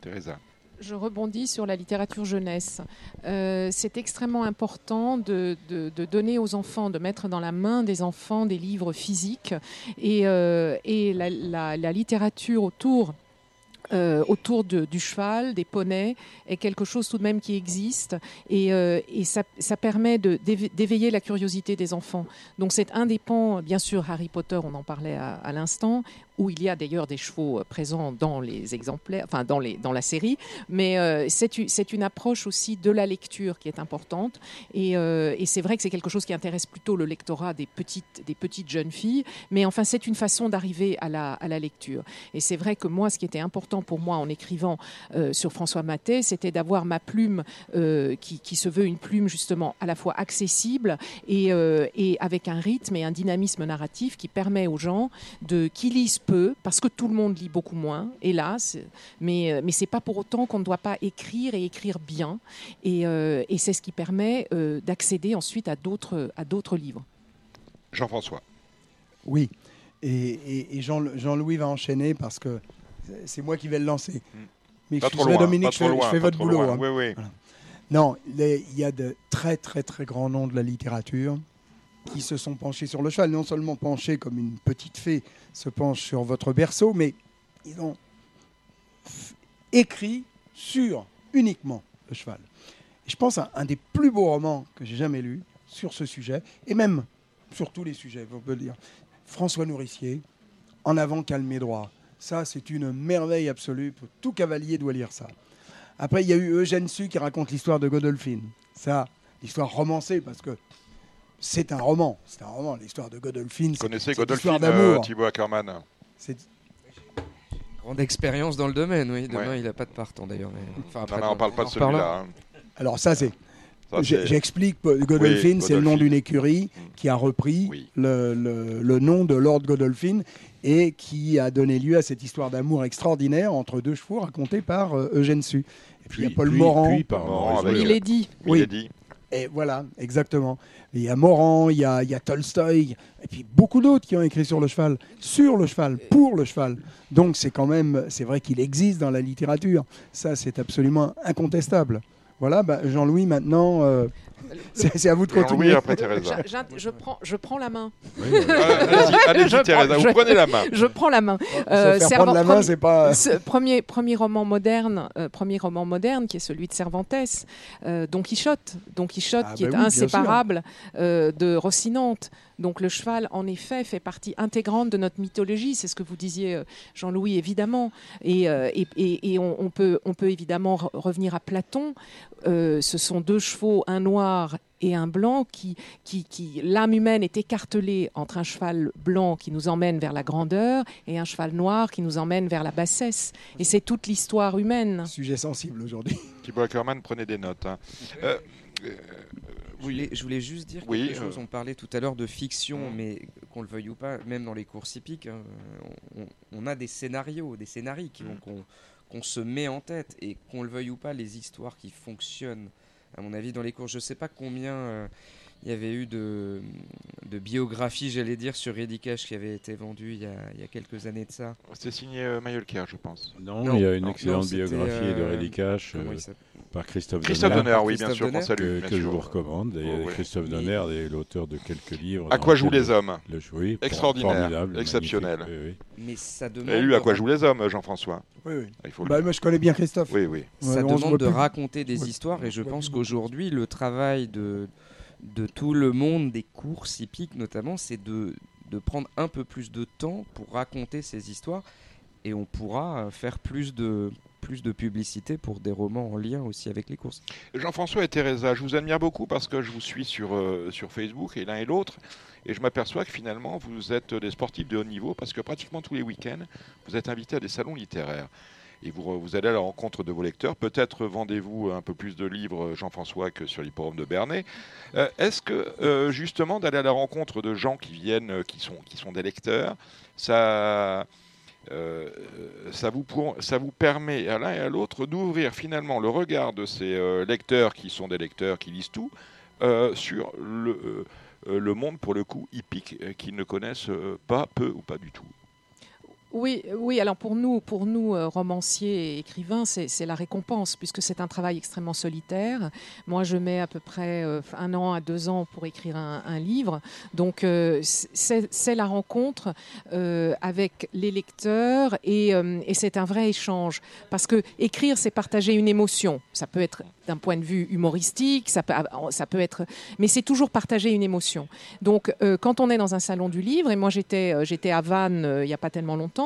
Teresa. Je rebondis sur la littérature jeunesse. Euh, c'est extrêmement important de, de- de donner aux enfants, de mettre dans la main des enfants des livres physiques et, euh, et la, la- la littérature autour. Euh, autour du cheval, des poneys, est quelque chose tout de même qui existe et, euh, et ça, ça permet d'éveiller la curiosité des enfants. Donc c'est un des pans, bien sûr, Harry Potter, on en parlait à, à l'instant, où il y a d'ailleurs des chevaux euh, présents dans les exemplaires, enfin dans, les, dans la série, mais euh, c'est une approche aussi de la lecture qui est importante. Et, euh, et c'est vrai que c'est quelque chose qui intéresse plutôt le lectorat des petites, des petites jeunes filles, mais enfin c'est une façon d'arriver à la, à la lecture. Et c'est vrai que moi, ce qui était important pour moi en écrivant euh, sur François Maté, c'était d'avoir ma plume qui, qui se veut une plume justement à la fois accessible et, et avec un rythme et un dynamisme narratif qui permet aux gens de qui lisent peu, parce que tout le monde lit beaucoup moins, hélas, mais, euh, mais c'est pas pour autant qu'on ne doit pas écrire et écrire bien. Et, euh, et c'est ce qui permet euh, d'accéder ensuite à d'autres à d'autres livres. Jean-François. Oui. Et, et- et Jean, Jean-Louis va enchaîner parce que c'est moi qui vais le lancer. Mais Hmm. Pas trop loin, Dominique, pas je trop fais, je loin, fais pas votre trop boulot. loin. hein. Oui, oui. Non, il y a de très très très grands noms de la littérature qui se sont penchés sur le cheval. Non seulement penchés comme une petite fée se penche sur votre berceau, mais ils ont écrit sur uniquement le cheval. Je pense à un des plus beaux romans que j'ai jamais lu sur ce sujet, et même sur tous les sujets, on peut le dire. François Nourricier, En avant calmé droit. Ça, c'est une merveille absolue. Tout cavalier doit lire ça. Après, il y a eu Eugène Sue qui raconte l'histoire de Godolphin. Ça, l'histoire romancée, parce que c'est un roman. C'est un roman, l'histoire de Godolphin. Vous connaissez Godolphin, d'amour. euh, Thibaut Ackerman C'est- Grande expérience dans le domaine, oui. Demain, Ouais. il n'a pas de partant d'ailleurs. mais- Enfin, Non, après, non, on parle pas de celui-là. hein. Alors ça, c'est J'explique, Godolphin, Oui, c'est le nom d'une écurie Mm. qui a repris Oui. le, le- le nom de Lord Godolphin et qui a donné lieu à cette histoire d'amour extraordinaire entre deux chevaux racontée par euh, Eugène Sue. Et puis il y a Paul puis- Morand. puis par Morand Maurice avec- Valéry. Il est dit. Oui. Il est dit. Et voilà, exactement. Il y a Morand, il y a, y a Tolstoï, et puis beaucoup d'autres qui ont écrit sur le cheval, sur le cheval, pour le cheval. Donc c'est quand même, c'est vrai qu'il existe dans la littérature. Ça, c'est absolument incontestable. Voilà, bah, Jean-Louis, maintenant, euh, c'est à vous de continuer. après Teresa. Je, prends, je prends la main. Oui, oui. Allez-y, Teresa, vous prenez la main. Je prends la main. Se Euh, faire prendre la main, premier- c'est pas. Ce premier, premier roman moderne, euh, premier roman moderne qui est celui de Cervantes, euh, Don Quichotte, Don Quichotte Ah qui bah est oui, bien inséparable euh, de Rocinante. Donc le cheval, en effet, fait partie intégrante de notre mythologie. C'est ce que vous disiez, Jean-Louis, évidemment. Et, euh, et, et- et on, on peut, on peut évidemment re- revenir à Platon. Euh, ce sont deux chevaux, un noir et un blanc, qui, qui, qui l'âme humaine est écartelée entre un cheval blanc qui nous emmène vers la grandeur et un cheval noir qui nous emmène vers la bassesse. Et c'est toute l'histoire humaine. Sujet sensible aujourd'hui. Thibaut Ackerman, prenez des notes. hein. Euh, euh, Je voulais, je voulais juste dire Oui, quelque chose. euh. On parlait tout à l'heure de fiction, Mm. mais qu'on le veuille ou pas, même dans les courses hippiques, hein, on, on a des scénarios, des scénarii qui Mm. vont- qu'on se met en tête et qu'on le veuille ou pas, les histoires qui fonctionnent, à mon avis, dans les courses. Je sais pas combien euh, il y avait eu de, de biographies, j'allais dire, sur Eddie Cash qui avait été vendues il y a, il y a quelques années de ça. C'est signé euh, Mayolker, je pense. Non, Non, il y a une non, excellente non, c'était, biographie de euh, Cash Comment euh, s'appelle par Christophe, Christophe Donner, Donner, oui, bien Christophe sûr, Donner. que, bien que je vous recommande. Et, Oh, ouais. Christophe Donner est l'auteur de quelques livres. À quoi jouent les hommes le oui, Extraordinaire, formidable, exceptionnel. oui, oui. Mais ça demande. Et lu à quoi jouent les hommes, Jean-François? Oui, oui. Il faut le Bah, moi, je connais bien Christophe. Oui, oui. Ça Ouais, demande de raconter des histoires et je pense qu'aujourd'hui le travail de, de tout le monde des courses hippiques notamment c'est de, de prendre un peu plus de temps pour raconter ces histoires et on pourra faire plus de, plus de publicité pour des romans en lien aussi avec les courses. Jean-François et Teresa, je vous admire beaucoup parce que je vous suis sur, euh, sur Facebook et l'un et l'autre. Et je m'aperçois que finalement, vous êtes des sportifs de haut niveau parce que pratiquement tous les week-ends, vous êtes invités à des salons littéraires. Et vous, vous allez à la rencontre de vos lecteurs. Peut-être vendez-vous un peu plus de livres, Jean-François, que sur l'hipporome de Bernay. Euh, Est-ce que, euh, justement, d'aller à la rencontre de gens qui viennent, euh, qui sont, qui sont des lecteurs, ça, euh, ça, vous pour- ça vous permet à l'un et à l'autre d'ouvrir finalement le regard de ces euh, lecteurs qui sont des lecteurs qui lisent tout euh, sur le, euh, euh, le monde, pour le coup, hippique, euh, qu'ils ne connaissent euh, pas, peu ou pas du tout? Oui, oui. Alors pour nous, pour nous euh, romanciers et écrivains, c'est la récompense puisque c'est un travail extrêmement solitaire. Moi, je mets à peu près euh, un an à deux ans pour écrire un, livre. Donc euh, c'est la rencontre avec les lecteurs et, c'est un vrai échange parce que écrire, c'est partager une émotion. Ça peut être d'un point de vue humoristique, ça peut, ça peut être, mais c'est toujours partager une émotion. Donc, quand on est dans un salon du livre, et moi j'étais, j'étais à Vannes il n'y a pas tellement longtemps,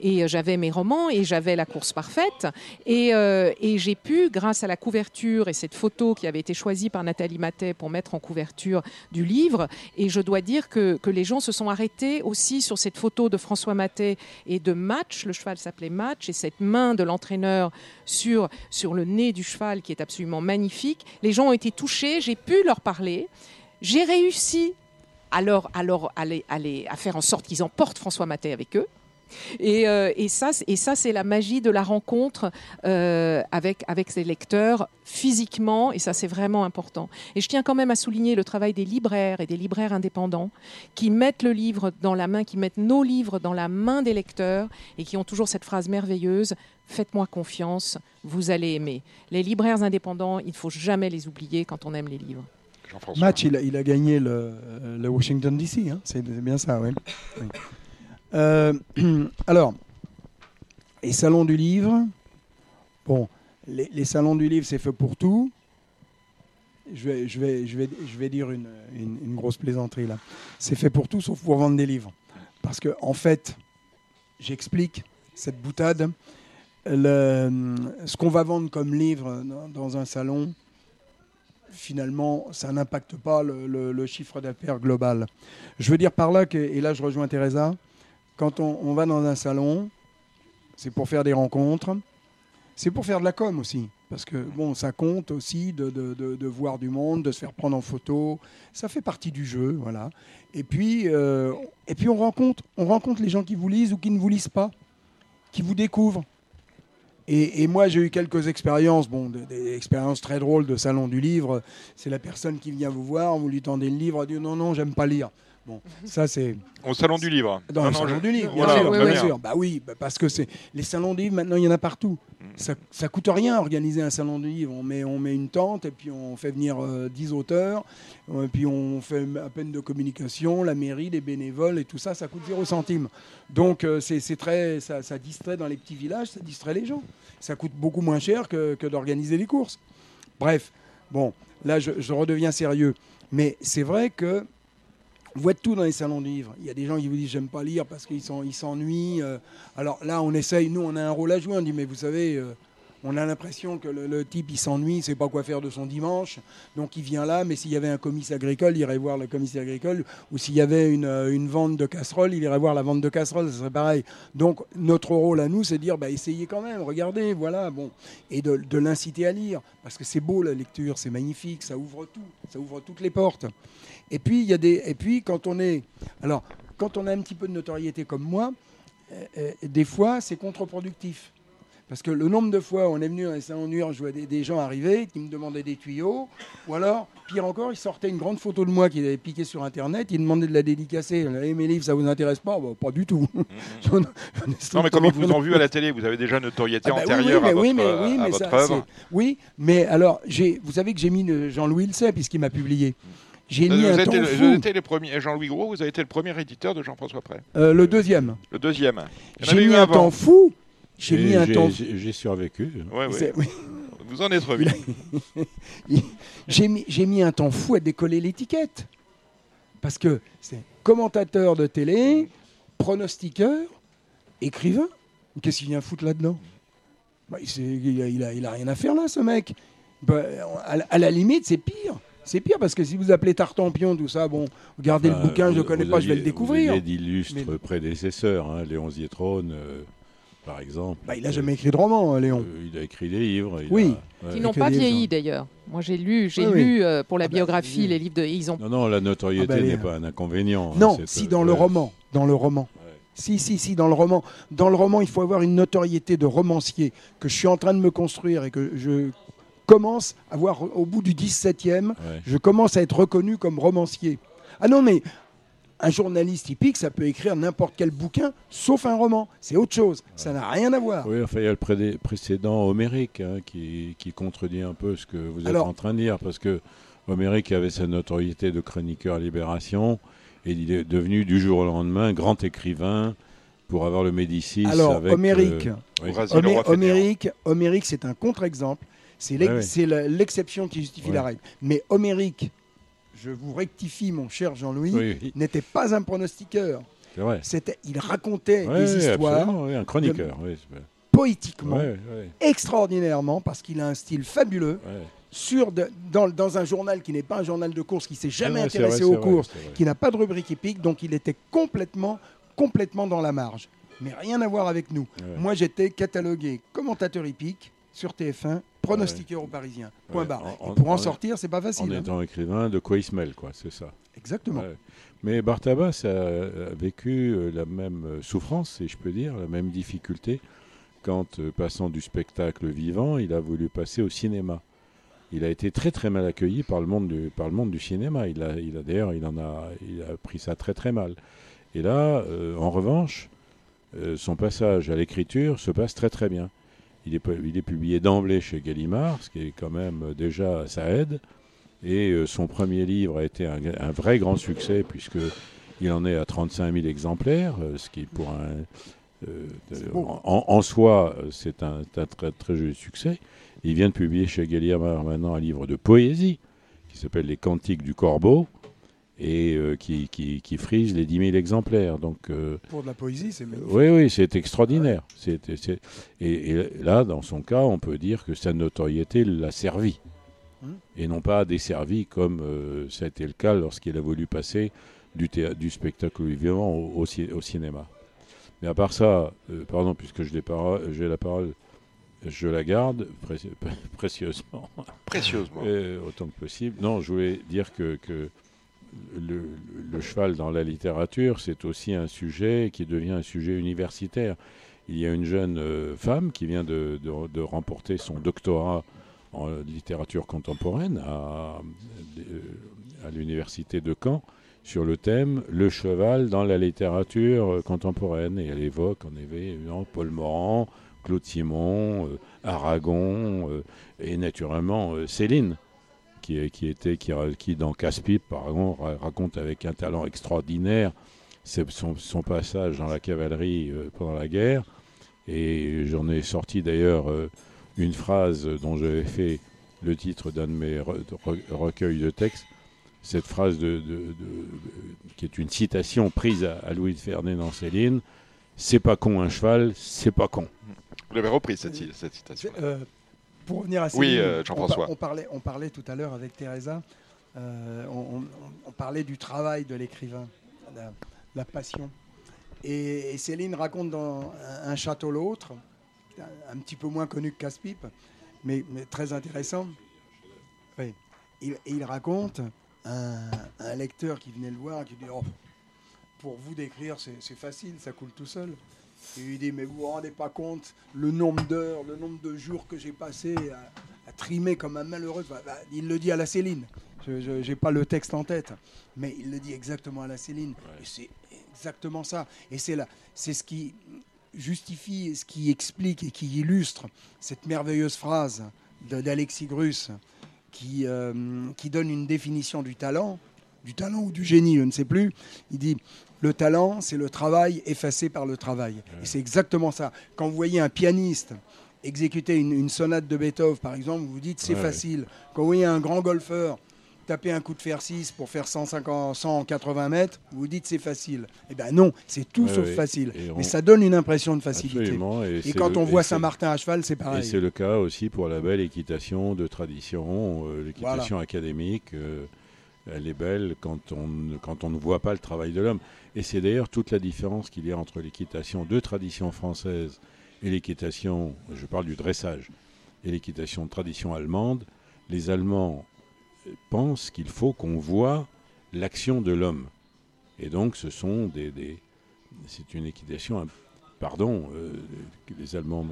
et euh, j'avais mes romans et j'avais la course parfaite, et, euh, et j'ai pu, grâce à la couverture et cette photo qui avait été choisie par Nathalie Matet pour mettre en couverture du livre, et je dois dire que, les gens se sont arrêtés aussi sur cette photo de François Matet et de Match, le cheval s'appelait Match, et cette main de l'entraîneur sur, le nez du cheval qui est absolument magnifique. Les gens ont été touchés, j'ai pu leur parler. J'ai réussi à, faire en sorte qu'ils emportent François Matet avec eux. Et, euh, et ça, c'est- et ça, c'est la magie de la rencontre euh, avec, avec ses lecteurs physiquement, et ça, c'est vraiment important. Et je tiens quand même à souligner le travail des libraires et des libraires indépendants qui mettent le livre dans la main, qui mettent nos livres dans la main des lecteurs et qui ont toujours cette phrase merveilleuse Faites-moi confiance, vous allez aimer. Les libraires indépendants, il ne faut jamais les oublier quand on aime les livres. Jean-François. Match, il a, il a gagné le, le Washington DC, hein. c'est c'est bien ça, oui. Oui. Euh, alors, les salons du livre, bon, les, salons du livre, c'est fait pour tout. Je vais, je vais, je vais, je vais dire une, une- grosse plaisanterie là. C'est fait pour tout sauf pour vendre des livres. Parce que, en fait, j'explique cette boutade. Ce qu'on va vendre comme livre dans, un salon, finalement, ça n'impacte pas le, le- le chiffre d'affaires global. Je veux dire par là que, et là je rejoins Teresa, quand on, va dans un salon, c'est pour faire des rencontres, c'est pour faire de la com aussi. Parce que bon, ça compte aussi de, de- de- voir du monde, de se faire prendre en photo. Ça fait partie du jeu, voilà. Et puis, euh, et puis on rencontre, on rencontre les gens qui vous lisent ou qui ne vous lisent pas, qui vous découvrent. Et, et moi, j'ai eu quelques expériences, bon, des, des expériences très drôles de salon du livre. C'est la personne qui vient vous voir, vous lui tendez le livre, elle dit non, non, j'aime pas lire. Bon, ça c'est Au salon du livre. dans Non, le non, salon je- du livre, bien Voilà, sûr, très bien bien. sûr. Bah oui, bah parce que c'est les salons du livre maintenant il y en a partout. Ça, ça coûte rien organiser un salon du livre. On met on met une tente et puis on fait venir euh, 10 auteurs, euh, et puis on fait à peine de communication, la mairie, les bénévoles et tout ça, ça coûte 0 centime. Donc euh, c'est c'est très ça, ça distrait dans les petits villages, ça distrait les gens. Ça coûte beaucoup moins cher que, que d'organiser les courses. Bref, bon, là je, je redeviens sérieux. Mais c'est vrai que on voit de tout dans les salons du livre. Il y a des gens qui vous disent j'aime pas lire parce qu'ils sont- ils s'ennuient. euh. alors là, on essaye, nous, on a un rôle à jouer. On dit mais vous savez, euh, on a l'impression que le, type il s'ennuie, il sait pas quoi faire de son dimanche, donc il vient là. Mais s'il y avait un commissaire agricole, il irait voir le commissaire agricole. Ou s'il y avait une, euh, une vente de casseroles, il irait voir la vente de casseroles. Ce serait pareil. Donc notre rôle à nous, c'est de dire bah, essayez quand même, regardez, voilà, bon, et de, l'inciter à lire parce que c'est beau la lecture, c'est magnifique, ça ouvre tout, ça ouvre toutes les portes. Et puis, y a des. Et puis, quand on est. Alors, quand on a un petit peu de notoriété comme moi, euh, euh, des fois, c'est contre-productif. Parce que le nombre de fois où on est venu dans les salons du livre, je vois des, des gens arriver qui me demandaient des tuyaux, ou alors, pire encore, ils sortaient une grande photo de moi qu'ils avaient piquée sur Internet, ils demandaient de la dédicacer. Eh, mes livres, ça vous intéresse pas? Bah, Pas du tout. Ai Non, mais comme ils vous ont vu à la télé, vous avez déjà une notoriété ah bah antérieure oui, à mais votre, oui, mais oui, à mais votre ça, œuvre. Oui, mais alors, vous savez que j'ai mis le Jean-Louis Ilsay, puisqu'il m'a publié. J'ai Vous mis un avez temps été, le- fou. vous avez été les premiers, Jean-Louis Gros, vous avez été le premier éditeur de Jean-François Prêt. Euh, le deuxième. Le deuxième. J'ai mis un temps fou. J'ai mis un temps. j'ai- survécu. Ouais, ouais. C'est- oui. Vous en êtes remis. J'ai mis, j'ai mis un temps fou à décoller l'étiquette. Parce que c'est commentateur de télé, pronostiqueur, écrivain. Qu'est-ce qu'il vient foutre là-dedans? Bah, il, il a, il a- il a rien à faire là, ce mec. Bah, à, la- à la limite, c'est pire. C'est pire parce que si vous appelez Tartampion, tout ça, bon, regardez le bouquin, je ne connais pas, je vais le découvrir. Vous aviez d'illustres Mais- prédécesseurs, hein, Léon Zietrone, euh, par exemple. Bah, il n'a jamais écrit de roman, hein, Léon. Euh, il a écrit des livres. il Oui. a-. Qui n'ont pas vieilli d'ailleurs. Moi j'ai lu, j'ai lu euh, pour la Ah bah, biographie les livres de. Ils ont Non, non, la notoriété Ah bah, n'est pas un inconvénient. hein, Non, c'est, si euh, dans le roman, dans le roman. Si, si, si, dans le roman. Dans le roman, il faut avoir une notoriété de romancier que je suis en train de me construire et que je commence à voir au bout du 17e, Ouais. je commence à être reconnu comme romancier. Ah non, mais un journaliste typique, ça peut écrire n'importe quel bouquin, sauf un roman. C'est autre chose. Ça n'a rien à voir. Oui, enfin, il y a le précédent homérique hein, qui, qui contredit un peu ce que vous êtes Alors- en train de dire, parce que Homérique avait sa notoriété de chroniqueur à Libération, et il est devenu du jour au lendemain grand écrivain pour avoir le Médicis. Alors, avec, Homérique, euh, oui. Homérique, Homérique, c'est un contre-exemple. C'est Ouais, ouais. l'exception qui justifie Ouais. la règle. Mais Homérique, je vous rectifie, mon cher Jean-Louis, Oui, oui, n'était pas un pronostiqueur. C'était, il racontait Ouais, des histoires un chroniqueur. poétiquement, extraordinairement, parce qu'il a un style fabuleux, sur de- dans, dans un journal qui n'est pas un journal de course, qui s'est jamais intéressé vrai, aux courses, vrai. qui n'a pas de rubrique épique, donc il était complètement, complètement dans la marge. Mais rien à voir avec nous. Moi, j'étais catalogué commentateur hippique sur TF1, pronostiqueur au Parisien. Point Ouais, barre. en- pour en, en- sortir, c'est pas En facile. hein. étant écrivain, de quoi il se mêle, quoi, c'est ça. Exactement. Ouais. Mais Bartabas a, a vécu euh, la même euh, souffrance, si je peux dire, la même difficulté, quand, euh, passant du spectacle vivant, il a voulu passer au cinéma. Il a été très très mal accueilli par le monde du, par le monde du cinéma. Il a, il a d'ailleurs, il en a, il a pris ça très très mal. Et là, euh, en revanche, euh, son passage à l'écriture se passe très très bien. Il est, pu- il est publié d'emblée chez Gallimard, ce qui est quand même euh, déjà ça aide. Et euh, son premier livre a été un, un vrai grand succès puisque il en est à 35 000 exemplaires, euh, ce qui pour un euh, en, en soi c'est un, un très très joli succès. Il vient de publier chez Gallimard maintenant un livre de poésie qui s'appelle Les Cantiques du Corbeau et euh, qui, qui, qui frise les 10 000 exemplaires. Donc euh, Pour de la poésie, c'est magnifique. oui, oui, c'est extraordinaire. C'est- c'est- et, et là, dans son cas, on peut dire que sa notoriété l'a servi. Hum. Et non pas desservi comme euh, ça a été le cas lorsqu'il a voulu passer du, théâ- du spectacle vivant au, au ci- au cinéma. Mais à part ça, euh, pardon, puisque je l'ai paro- j'ai la parole, je la garde pré- précieusement. Précieusement. Autant que possible. Non, je voulais dire que, que le, cheval dans la littérature, c'est aussi un sujet qui devient un sujet universitaire. Il y a une jeune euh, femme qui vient de, remporter son doctorat en littérature contemporaine à, euh, à l'université de Caen sur le thème Le cheval dans la littérature contemporaine. Et elle évoque en effet Paul Morand, Claude Simon, euh, Aragon et naturellement Céline qui, était qui, dans Casse-Pipe par exemple ra- raconte avec un talent extraordinaire son, son passage dans la cavalerie euh, pendant la guerre. Et j'en ai sorti d'ailleurs euh, une phrase dont j'avais fait le titre d'un de mes re- re- recueils de textes. Cette phrase de, de- de- de- qui est une citation prise à, à Louis de Ferney dans Céline c'est pas con un cheval c'est pas con Vous l'avez repris cette, ci- cette citation. Euh, pour revenir à Oui, Céline, euh, Jean-François. par- on parlait, on parlait tout à l'heure avec Teresa, euh, on, on- on parlait du travail de l'écrivain, la, la passion. Et, et Céline raconte dans Un, un château l'autre, un, un petit peu moins connu que Casse-Pipe, mais, mais très intéressant. Oui. Il, et il raconte un, un lecteur qui venait le voir, qui dit Oh, Pour vous d'écrire, c'est facile, ça coule tout seul. Et il dit, mais vous vous rendez pas compte le nombre d'heures, le nombre de jours que j'ai passé à, à trimer comme un malheureux. Bah, bah, il le dit à la Céline. Je n'ai pas le texte en tête, mais il le dit exactement à la Céline. C'est exactement ça. Et c'est là, c'est ce qui justifie, ce qui explique et qui illustre cette merveilleuse phrase d'Alexis Grus qui, euh, qui donne une définition du talent, du talent ou du génie, je ne sais plus. Il dit le talent, c'est le travail effacé par le travail. Et c'est exactement ça. Quand vous voyez un pianiste exécuter une, une sonate de Beethoven, par exemple, vous vous dites c'est Ouais, facile. Quand vous voyez un grand golfeur taper un coup de fer 6 pour faire 150, 180 mètres, vous vous dites c'est facile. Eh bien non, c'est tout Ouais, sauf ouais. facile. Et on- Mais ça donne une impression de facilité. Et Et, quand le- on et voit Saint-Martin à cheval, c'est Et pareil. c'est le cas aussi pour la belle équitation de tradition, euh, l'équitation académique. euh, elle est belle quand on, ne- quand on ne voit pas le travail de l'homme. Et c'est d'ailleurs toute la différence qu'il y a entre l'équitation de tradition française et l'équitation, je parle du dressage, et l'équitation de tradition allemande. Les Allemands pensent qu'il faut qu'on voit l'action de l'homme. Et donc ce sont des... des- c'est une équitation, pardon, euh, les Allemands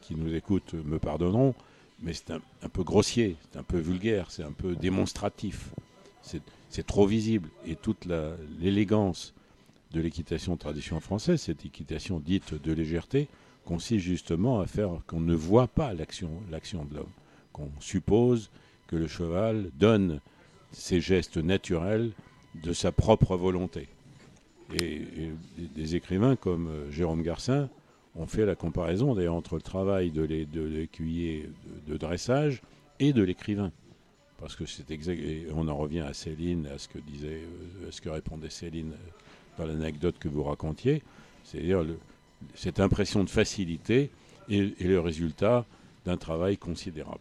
qui nous écoutent me pardonneront, mais c'est un, un peu grossier, c'est un peu vulgaire, c'est un peu démonstratif. C'est trop visible. Et toute l'élégance de l'équitation de tradition française, cette équitation dite de légèreté, consiste justement à faire qu'on ne voit pas l'action de l'homme, qu'on suppose que le cheval donne ses gestes naturels de sa propre volonté. Et, des- écrivains comme euh, Jérôme Garcin ont fait la comparaison entre le travail de l'é- de l'écuyer de dressage et de l'écrivain. Parce que c'est exact. Et on en revient à Céline, à ce que disait, euh, à ce que répondait Céline euh, dans l'anecdote que vous racontiez. C'est-à-dire le- cette impression de facilité et, et le résultat d'un travail considérable.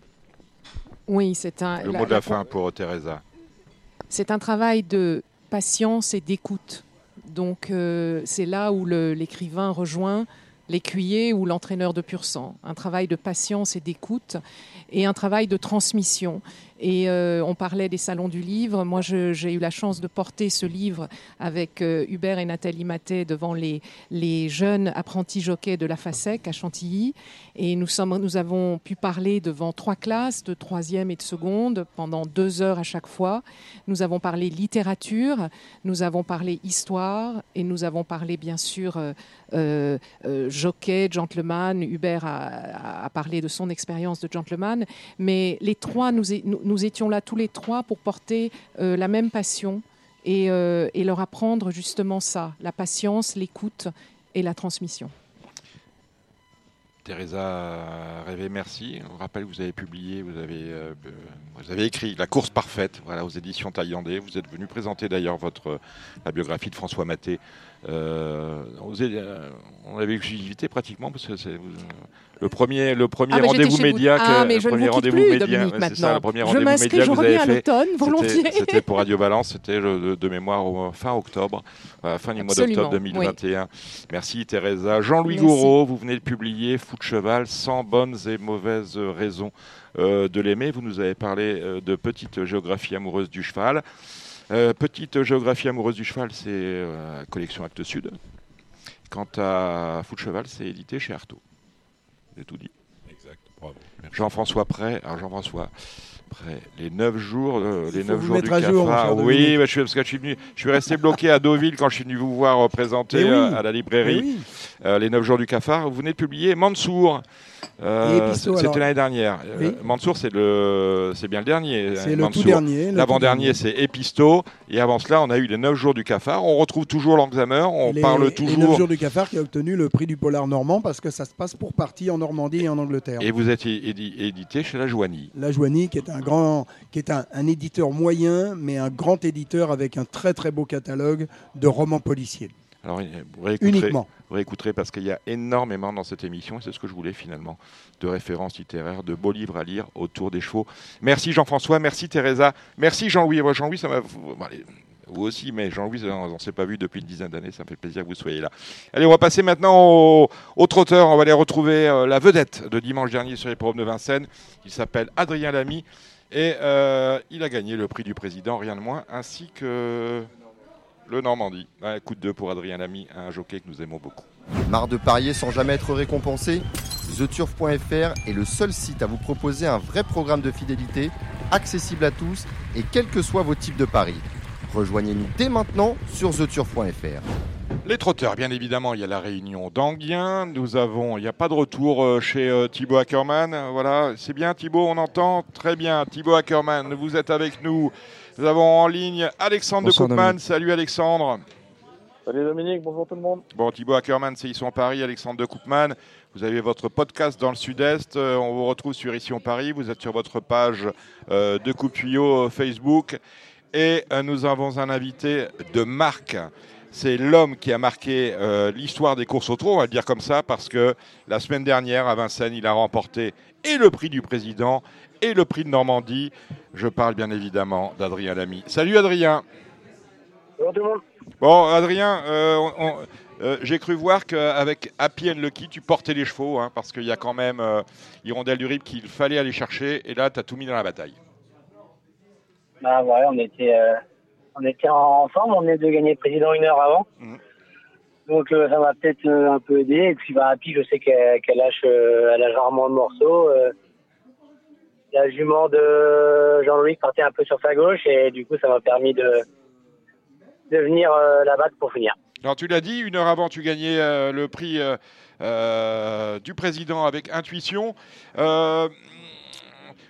Oui, c'est un. Le la- mot de la la- fin pour Teresa. C'est un travail de patience et d'écoute. Donc euh, c'est là où le- l'écrivain rejoint l'écuyer ou l'entraîneur de pur sang. Un travail de patience et d'écoute et un travail de transmission. Et euh, on parlait des salons du livre. Moi, j'ai eu la chance de porter ce livre avec euh, Hubert et Nathalie Matet devant les, jeunes apprentis jockeys de la FASEC à Chantilly. Et nous, avons pu parler devant trois classes de troisième et de seconde pendant deux heures à chaque fois. Nous avons parlé littérature, nous avons parlé histoire et nous avons parlé bien sûr euh, jockey, gentleman. Hubert a, parlé de son expérience de gentleman. Mais les trois, nous, nous étions là tous les trois pour porter euh, la même passion et, euh, et leur apprendre justement ça, la patience, l'écoute et la transmission. Teresa Rêvé, merci. On rappelle que vous avez publié, vous avez, euh, vous avez écrit La course parfaite aux éditions Taillandais. Vous êtes venu présenter d'ailleurs votre, la biographie de François Maté. On avait exclusivité pratiquement parce que c'est- le premier, le premier Ah, rendez-vous vous. média. Ah, que- mais le je premier rendez-vous média, c'est ça, le premier Je rendez-vous média je que vous avez à fait. volontiers. C'était pour Radio Balance, c'était de, de mémoire au- fin octobre, euh, fin du mois d'octobre 2021. Merci Teresa. Jean-Louis. Gouraud, vous venez de publier Fou de cheval, 100 bonnes et mauvaises raisons euh, de l'aimer. Vous nous avez parlé euh, de petite géographie amoureuse du cheval. Petite géographie amoureuse du cheval, c'est la collection Actes Sud. Quant à Fou de cheval, c'est édité chez Artaud. J'ai tout dit. Exact, bravo. Jean-François Prêt, alors Jean-François Prêt, les 9 jours, euh, Il les faut 9 vous jours du à jour, oui, bah, je suis, parce que je suis venu, je suis resté bloqué à Deauville quand je suis venu vous voir euh, présenter oui. euh, à la librairie oui. euh, les 9 jours du cafard. Vous venez de publier Mansour. Euh, C'était l'année dernière. Euh, Oui. Mansour, c'est le, c'est bien le dernier. C'est euh, le tout dernier. L'avant-dernier, c'est Episto. Et avant cela, on a eu les 9 jours du cafard. On retrouve toujours l'Alzheimer. On Les- parle Les 9 toujours. jours du cafard qui a obtenu le prix du polar normand parce que ça se passe pour partie en Normandie et en Angleterre. Et vous êtes édité chez La Joanie. La Joanie, qui est un grand, qui est un, un éditeur moyen, mais un grand éditeur avec un très très beau catalogue de romans policiers. Alors, vous réécouterez, Uniquement. vous réécouterez parce qu'il y a énormément dans cette émission, et c'est ce que je voulais finalement, de références littéraires, de beaux livres à lire autour des chevaux. Merci Jean-François, merci Teresa, merci Jean-Louis. Moi, Jean-Louis, ça m'a. Vous aussi, mais Jean-Louis, on ne s'est pas vu depuis une dizaine d'années, ça me fait plaisir que vous soyez là. Allez, on va passer maintenant au, au trotteur. On va aller retrouver euh, la vedette de dimanche dernier sur les programmes de Vincennes. Il s'appelle Adrien Lamy et euh, il a gagné le prix du président, rien de moins, ainsi que le Normandie. Un coup de deux pour Adrien Lamy, un jockey que nous aimons beaucoup. Marre de parier sans jamais être récompensé? TheTurf.fr est le seul site à vous proposer un vrai programme de fidélité, accessible à tous et quels que soient vos types de paris. Rejoignez-nous dès maintenant sur TheTurf.fr. Les trotteurs, bien évidemment, il y a la réunion d'Anguien. Nous avons, il n'y a pas de retour euh, chez euh, Thibaut Ackermann. Euh, Voilà, c'est bien Thibaut, on entend très bien. Thibaut Ackermann, vous êtes avec nous. Nous avons en ligne Alexandre Bonsoir, de Koopman. Dominique. Salut Alexandre. Salut Dominique, bonjour tout le monde. Bon, Thibaut Ackermann, c'est Ici en Paris, Alexandre de Koopman. Vous avez votre podcast dans le Sud-Est. Euh, on vous retrouve sur Ici en Paris. Vous êtes sur votre page euh, de Coupe Tuyau Facebook. Et euh, nous avons un invité de marque. C'est l'homme qui a marqué euh, l'histoire des courses au trot, on va le dire comme ça, parce que la semaine dernière, à Vincennes, il a remporté et le prix du président et le prix de Normandie. Je parle bien évidemment d'Adrien Lamy. Salut Adrien. Bonjour tout le monde. Bon, Adrien, euh, euh, j'ai cru voir qu'avec Happy and Lucky, tu portais les chevaux, hein, parce qu'il y a quand même euh, Hirondelle du Rip qu'il fallait aller chercher, et là, tu as tout mis dans la bataille. Bah ouais, on était, on était ensemble, on venait de gagner le président une heure avant. Mhm. Donc euh, ça m'a peut-être euh, un peu aidé. Et puis bah, Happy, je sais qu'elle lâche, euh, elle lâche rarement de morceaux. euh. la jument de Jean-Louis partait un peu sur sa gauche et du coup ça m'a permis de, de venir la battre pour finir. Alors, tu l'as dit, une heure avant, tu gagnais le prix du président avec Intuition.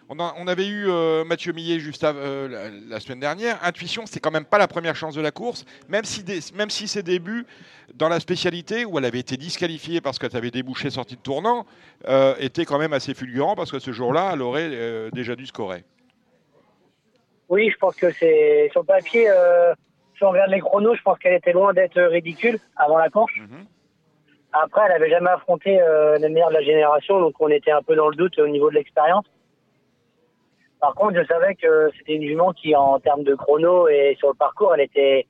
On, a- on avait eu euh, Mathieu Millet juste euh, la, la semaine dernière. Intuition, c'est quand même pas la première chance de la course, même si, des- même si ses débuts dans la spécialité, où elle avait été disqualifiée parce que tu avais débouché sortie de tournant, euh, étaient quand même assez fulgurants parce que ce jour-là, elle aurait déjà dû scorer. Oui, je pense que c'est sur papier. si on regarde les chronos, je pense qu'elle était loin d'être ridicule avant la course. Mhm. Après, elle avait jamais affronté euh, les meilleurs de la génération, donc on était un peu dans le doute au niveau de l'expérience. Par contre, je savais que c'était une jument qui, en termes de chrono et sur le parcours, elle était,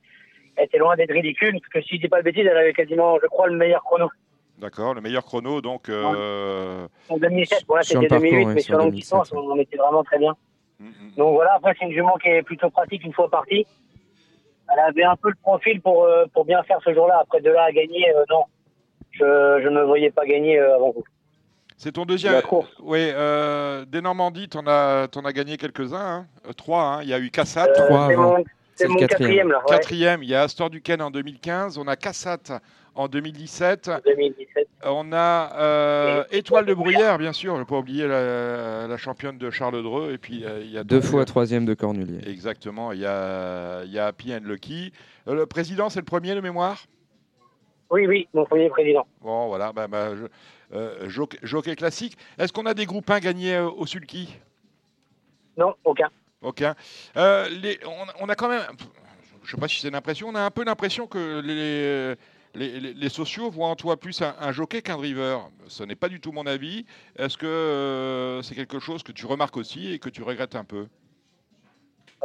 elle était loin d'être ridicule. Parce que si je dis pas de bêtises, elle avait quasiment, je crois, le meilleur chrono. D'accord, le meilleur chrono, donc. euh, En 2007, voilà, Sur le c'était 2008, parcours, mais sur longue 2007, distance, ouais. on était vraiment très bien. mm, mm. Donc voilà, après, c'est une jument qui est plutôt pratique une fois partie. Elle avait un peu le profil pour, euh, pour bien faire ce jour-là. Après, de là à gagner, euh, non. Je je ne me voyais pas gagner euh, avant vous. C'est ton deuxième. Oui, euh, des Normandies, tu en as, t'en as gagné quelques-uns. hein. Euh, trois. hein. Il y a eu Cassat. Euh, Trois c'est mon, quatrième. quatrième, là. ouais, Quatrième, il y a Astor Duquesne en 2015. On a Cassat en 2017. 2017. On a euh, Étoile de Bruyère, bien sûr. Je ne pas oublier la, la championne de Charles Dreux. Et puis, euh, il y a Deux fois troisième de Cornulier. Exactement. Il y a, il y a Happy and Lucky. Le président, c'est le premier de mémoire? Oui, oui, mon premier président. Bon, voilà. Bah, bah, je- jockey, jockey classique. Est-ce qu'on a des groupes 1 gagnés euh, au Sulky? Non, aucun. Ok. Euh, les- on, on a quand même, je sais pas si c'est l'impression, on a un peu l'impression que les, les, les- les sociaux voient en toi plus un, un jockey qu'un driver. Ce n'est pas du tout mon avis. Est-ce que euh, c'est quelque chose que tu remarques aussi et que tu regrettes un peu?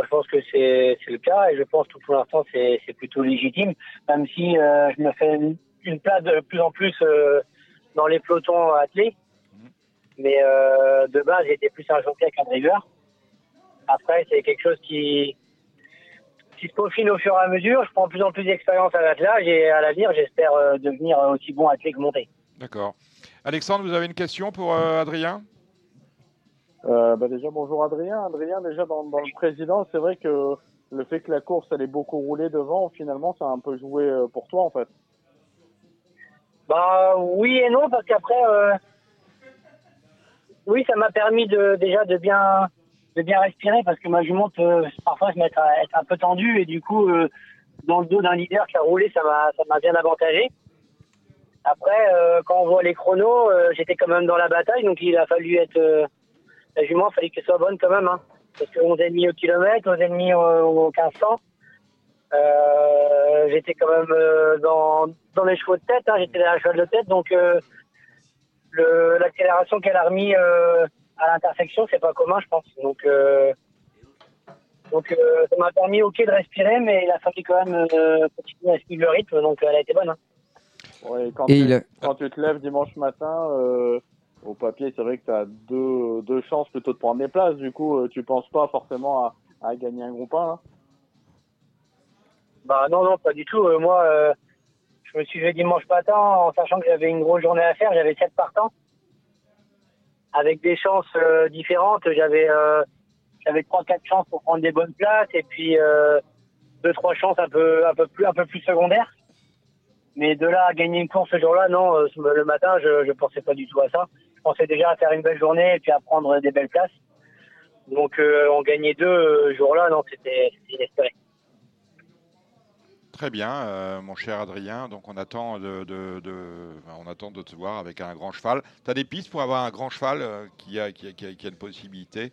Je pense que c'est le cas et je pense que pour l'instant c'est c'est plutôt légitime, même si euh, je me fais une, une place de plus en plus euh, dans les pelotons attelés. Mais euh, de base, j'étais plus un jockey qu'un driver. Après, c'est quelque chose qui, qui se peaufine au fur et à mesure. Je prends de plus en plus d'expérience à l'attelage et à l'avenir, j'espère euh, devenir aussi bon athlète que monté. D'accord. Alexandre, vous avez une question pour euh, Adrien? Euh, bah déjà bonjour Adrien. Adrien déjà dans, dans le président, c'est vrai que le fait que la course elle ait beaucoup roulé devant, finalement ça a un peu joué pour toi en fait. Bah oui et non parce qu'après euh, oui ça m'a permis de déjà de bien de bien respirer parce que ma jument euh, parfois se met à être un peu tendue et du coup euh, dans le dos d'un leader qui a roulé ça m'a ça m'a bien avantagé. Après euh, quand on voit les chronos euh, j'étais quand même dans la bataille donc il a fallu être euh, la jument fallait qu'elle soit bonne quand même hein, parce que 11 ennemis au kilomètre 11 ennemis au, au 1500 euh, j'étais quand même euh, dans, dans les chevaux de tête, hein, j'étais dans la cheval de tête, donc euh, l'accélération qu'elle a remis euh, à l'intersection, c'est pas commun, je pense. Donc, euh, donc euh, ça m'a permis, ok, de respirer, mais il a fallu quand même euh, continuer à suivre le rythme, donc elle a été bonne. hein. Ouais, quand, Et tu, il a- quand tu te lèves dimanche matin, euh, au papier, c'est vrai que tu as deux, deux chances plutôt de prendre des places. Du coup, tu penses pas forcément à, à gagner un groupe 1. Là. Bah non, non, pas du tout. Euh, moi, euh, je me suis levé dimanche matin en sachant que j'avais une grosse journée à faire. J'avais sept partants avec des chances euh, différentes. J'avais euh, j'avais trois, quatre chances pour prendre des bonnes places et puis euh, deux, trois chances un peu un peu plus un peu plus secondaires. Mais de là à gagner une course ce jour-là, non. euh, le matin, je je pensais pas du tout à ça. Je pensais déjà à faire une belle journée et puis à prendre des belles places. Donc en gagner deux euh, jour-là, non, c'était inespéré. Très bien, euh, mon cher Adrien. Donc on attend de, de- de- enfin, on attend de te voir avec un grand cheval. Tu as des pistes pour avoir un grand cheval euh, qui, a, qui, a, qui a- qui a une possibilité,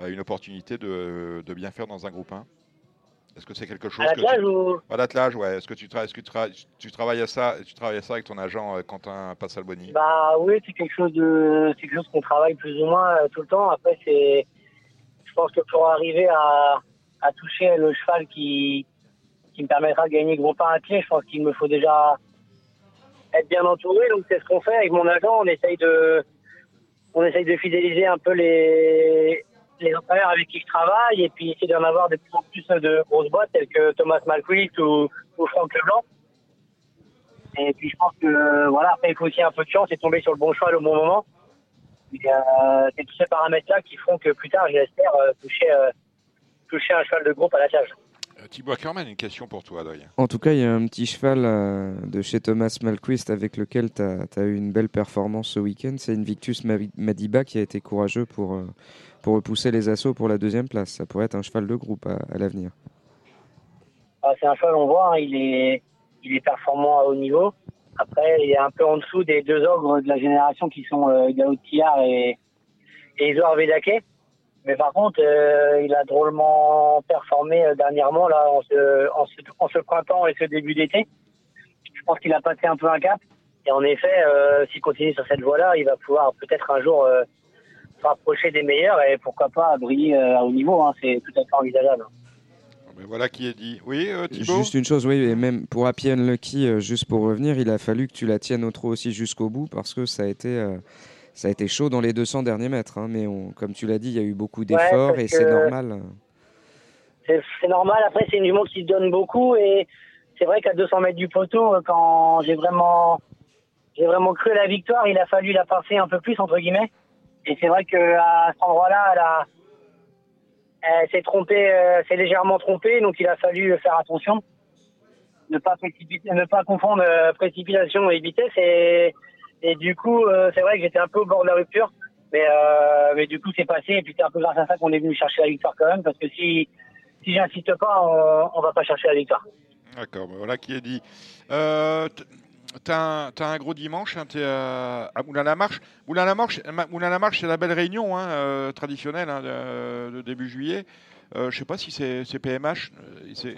euh, une opportunité de, de bien faire dans un groupe 1 Est-ce que c'est quelque chose À que tu... ou? À l'attelage, ouais. Est-ce que tu, tra- est-ce que tu, tra- tu travailles à ça Tu travailles à ça avec ton agent Quentin Passalboni? Bah oui, c'est quelque chose de, c'est quelque chose qu'on travaille plus ou moins tout le temps. Après, c'est, je pense que pour arriver à, à toucher le cheval qui, qui me permettra de gagner gros pas un pied, je pense qu'il me faut déjà être bien entouré. Donc c'est ce qu'on fait avec mon agent. On essaye de, on essaye de fidéliser un peu les, les entraîneurs avec qui je travaille et puis essayer d'en avoir de plus en plus de grosses boîtes telles que Thomas Malquist ou, ou Franck Leblanc. Et puis je pense que voilà, après il faut aussi un peu de chance et tomber sur le bon cheval au bon moment. Euh, c'est tous ces paramètres-là qui feront que plus tard, j'espère euh, toucher, euh, toucher un cheval de groupe à la cage. Euh, Thibaut Ackermann, une question pour toi, Adrien. En tout cas, il y a un petit cheval euh, de chez Thomas Malquist avec lequel tu as, eu une belle performance ce week-end. C'est Invictus Madiba qui a été courageux pour, euh, pour repousser les assauts pour la deuxième place. Ça pourrait être un cheval de groupe à, à l'avenir. Ah, c'est un cheval, on voit, hein, il, est, il est performant à haut niveau. Après, il est un peu en dessous des deux ogres de la génération qui sont euh, et, et Isoar Vedake. Mais par contre, euh, il a drôlement performé euh, dernièrement là, en, ce, en, ce, en ce printemps et ce début d'été. Je pense qu'il a passé un peu un cap. Et en effet, euh, s'il continue sur cette voie-là, il va pouvoir peut-être un jour euh, se rapprocher des meilleurs et pourquoi pas briller euh, à haut niveau. hein. c'est tout à fait envisageable. Mais voilà qui est dit. Oui, euh, Thibaut Juste une chose, oui, et même pour Happy Unlucky, euh, juste pour revenir, il a fallu que tu la tiennes au trot aussi jusqu'au bout parce que ça a été, euh, ça a été chaud dans les 200 derniers mètres. hein, mais on, comme tu l'as dit, il y a eu beaucoup d'efforts et c'est normal. C'est normal. Après, c'est une jument qui se donne beaucoup et c'est vrai qu'à 200 mètres du poteau, euh, quand j'ai vraiment, j'ai vraiment cru à la victoire, il a fallu la passer un peu plus entre guillemets. Et c'est vrai que à cet endroit-là, elle, a- elle s'est trompée, euh, s'est légèrement trompée, donc il a fallu faire attention, ne pas précipiter, ne pas confondre euh, précipitation et vitesse. Et, et du coup, euh, c'est vrai que j'étais un peu au bord de la rupture. Mais, euh, mais du coup, c'est passé. Et puis, c'est un peu grâce à ça qu'on est venu chercher la victoire quand même. Parce que si, si j'insiste pas, on, on va pas chercher la victoire. D'accord, ben voilà qui est dit. Euh, T'as un, gros dimanche, hein, t'es à, à Moulin-la-Marche. Moulin-la-Marche, Ma- Moulin-la-Marche, c'est la belle réunion hein, euh, traditionnelle hein, de début juillet. Euh, je sais pas si c'est PMH. euh, c'est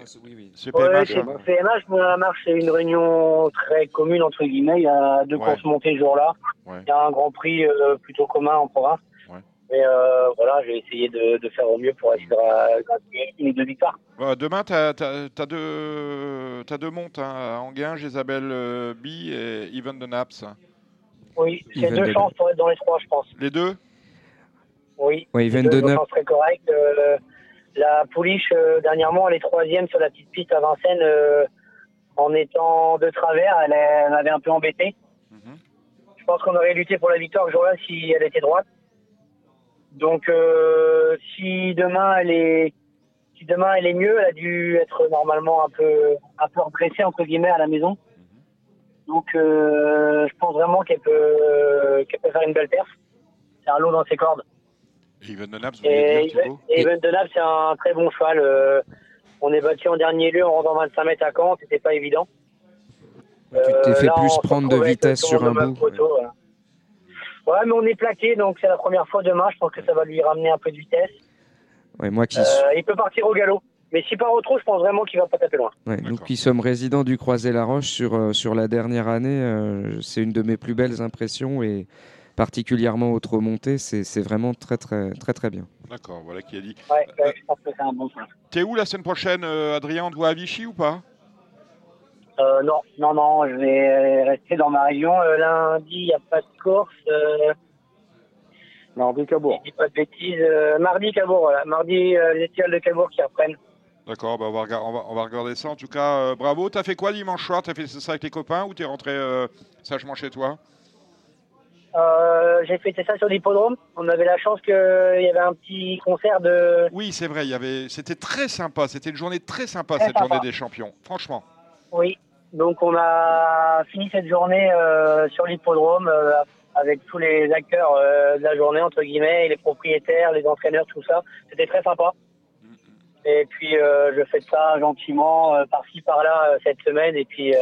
c'est Ouais, PMH. c'est hein. PMH, moi, marche, c'est une réunion très commune, entre guillemets. Il y a deux Ouais. courses montées ce jour-là. Ouais. Il y a un grand prix euh, plutôt commun en province. Ouais. Mais euh, voilà, j'ai essayé de, de faire au mieux pour essayer de les deux victoires. Bah, demain, tu as, deux, t'as deux montes, hein, à Anguin, Jésabelle euh, B et Even de Naps. Oui, c'est Even deux de- chances pour être dans les trois, je pense. Les deux? Oui. Ouais, c'est Even de Naps. très correctes. Euh, la pouliche, euh, dernièrement, elle est troisième sur la petite piste à Vincennes euh, en étant de travers. Elle, elle m'avait un peu embêté. Mhm. Je pense qu'on aurait lutté pour la victoire ce jour-là si elle était droite. Donc, euh, si demain elle est, si demain elle est mieux, elle a dû être normalement un peu, un peu redressée entre guillemets à la maison. Donc, euh, je pense vraiment qu'elle peut, qu'elle peut faire une belle perf. C'est un lot dans ses cordes. Even de Naps, vous voulez Et dire, Thibaut et Even Denab, c'est un très bon cheval. euh, on est battu en dernier lieu en rendant 25 mètres à Caen, c'était pas évident. Tu t'es fait là, on plus prendre de vitesse sur un bout. Voilà. Ouais, mais on est plaqué, donc c'est la première fois demain. Je pense que ça va lui ramener un peu de vitesse. Ouais, moi qui Euh, suis- il peut partir au galop. Mais si part au trot, je pense vraiment qu'il va pas taper loin. Ouais, nous qui sommes résidents du Croisé-la-Roche sur, euh, sur la dernière année, euh, c'est une de mes plus belles impressions et particulièrement au trot monté, c'est vraiment très très très très bien. D'accord, voilà qui a dit. Ouais, ouais, je pense que c'est un bon cheval. T'es où la semaine prochaine, euh, Adrien On te voit à Vichy ou pas? Euh, non, non, non, je vais rester dans ma région. Euh, lundi, il n'y a pas de course. Euh, Mardi Cabourg. je dis pas de bêtises. Euh, mardi, Cabourg, voilà. Mardi, euh, les étoiles de Cabourg qui reprennent. D'accord, bah on, va rega- on, va, on va regarder ça. En tout cas, euh, bravo. T'as fait quoi dimanche soir? T'as fait ça avec les copains ou t'es rentré euh, sagement chez toi? Euh, j'ai fêté ça sur l'hippodrome. On avait la chance qu'il y avait un petit concert de. Oui, c'est vrai. il y avait. C'était très sympa. C'était une journée très sympa Très cette sympa. journée des champions. Franchement. Oui. Donc on a fini cette journée euh, sur l'hippodrome euh, avec tous les acteurs de la journée entre guillemets, et les propriétaires, les entraîneurs, tout ça. C'était très sympa. Et puis je fais ça gentiment par-ci par-là cette semaine et puis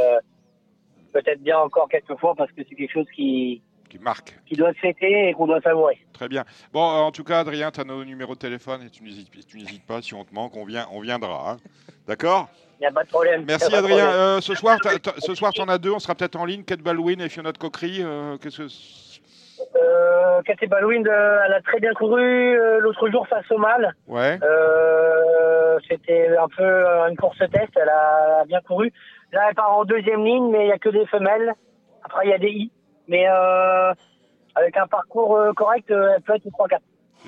peut-être bien encore quelques fois parce que c'est quelque chose qui qui marque. qui doit fêter et qu'on doit savourer. Très bien. Bon, en tout cas, Adrien, tu as nos numéros de téléphone et tu n'hésites pas. Si on te manque, on, vient, on viendra. hein. D'accord? Il n'y a pas de problème. Merci Adrien. problème. Euh, ce soir, ce soir, tu en as deux. On sera peut-être en ligne. Kate Baldwin et Fiona de Coquerie. euh, Qu'est-ce que Euh, Cathy Baldwin, euh, elle a très bien couru l'autre jour face au mâle. Ouais. C'était un peu une course test, elle a bien couru. Là, elle part en deuxième ligne, mais il n'y a que des femelles. Après, il y a des I. Mais euh, avec un parcours euh, correct, euh, elle peut être 3-4.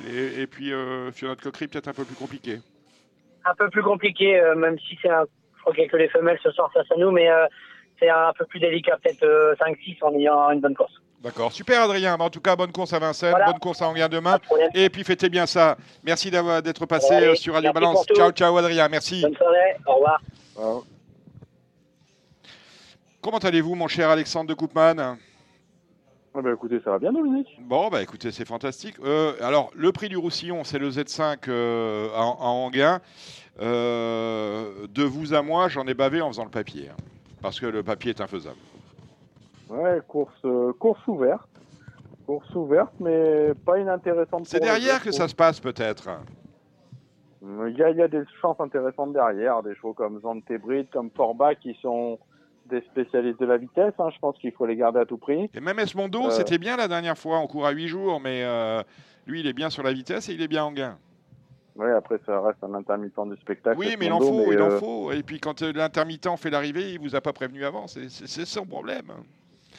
Et, et puis euh, Fiona de Coquerie, peut-être un peu plus compliqué. Un peu plus compliqué, euh, même si c'est un... Je crois qu'il n'y a que les femelles ce soir face à nous, mais euh, c'est un peu plus délicat, peut-être euh, 5-6 en ayant une bonne course. D'accord. Super Adrien. En tout cas, bonne course à Vincennes. Voilà. Bonne course à Anguin demain. Et puis fêtez bien ça. Merci d'avoir d'être passé Allez, sur Radio Balance. Ciao, ciao Adrien. Merci. Bonne soirée, au revoir. Comment allez-vous, mon cher Alexandre de Koopman? Ah bah écoutez, ça va bien Dominique Bon, bah écoutez, c'est fantastique. Euh, alors, le prix du Roussillon, c'est le Z5 euh, à, à Anguin. Euh, de vous à moi, j'en ai bavé en faisant le papier. hein, parce que le papier est infaisable. Ouais, course, euh, course ouverte. Course ouverte, mais pas inintéressante. C'est derrière que ça se passe, peut-être. Il y, a, il y a des chances intéressantes derrière, des chevaux comme Zantebrid, comme Forba qui sont des spécialistes de la vitesse. hein. Je pense qu'il faut les garder à tout prix. Et même Esmondo, Euh. c'était bien la dernière fois. On court à 8 jours, mais euh, lui, il est bien sur la vitesse et il est bien en gain. Ouais, après ça reste un intermittent du spectacle. Oui, mais il en faut, il en euh, faut. Et puis, quand euh, l'intermittent fait l'arrivée, il vous a pas prévenu avant. C'est- son problème.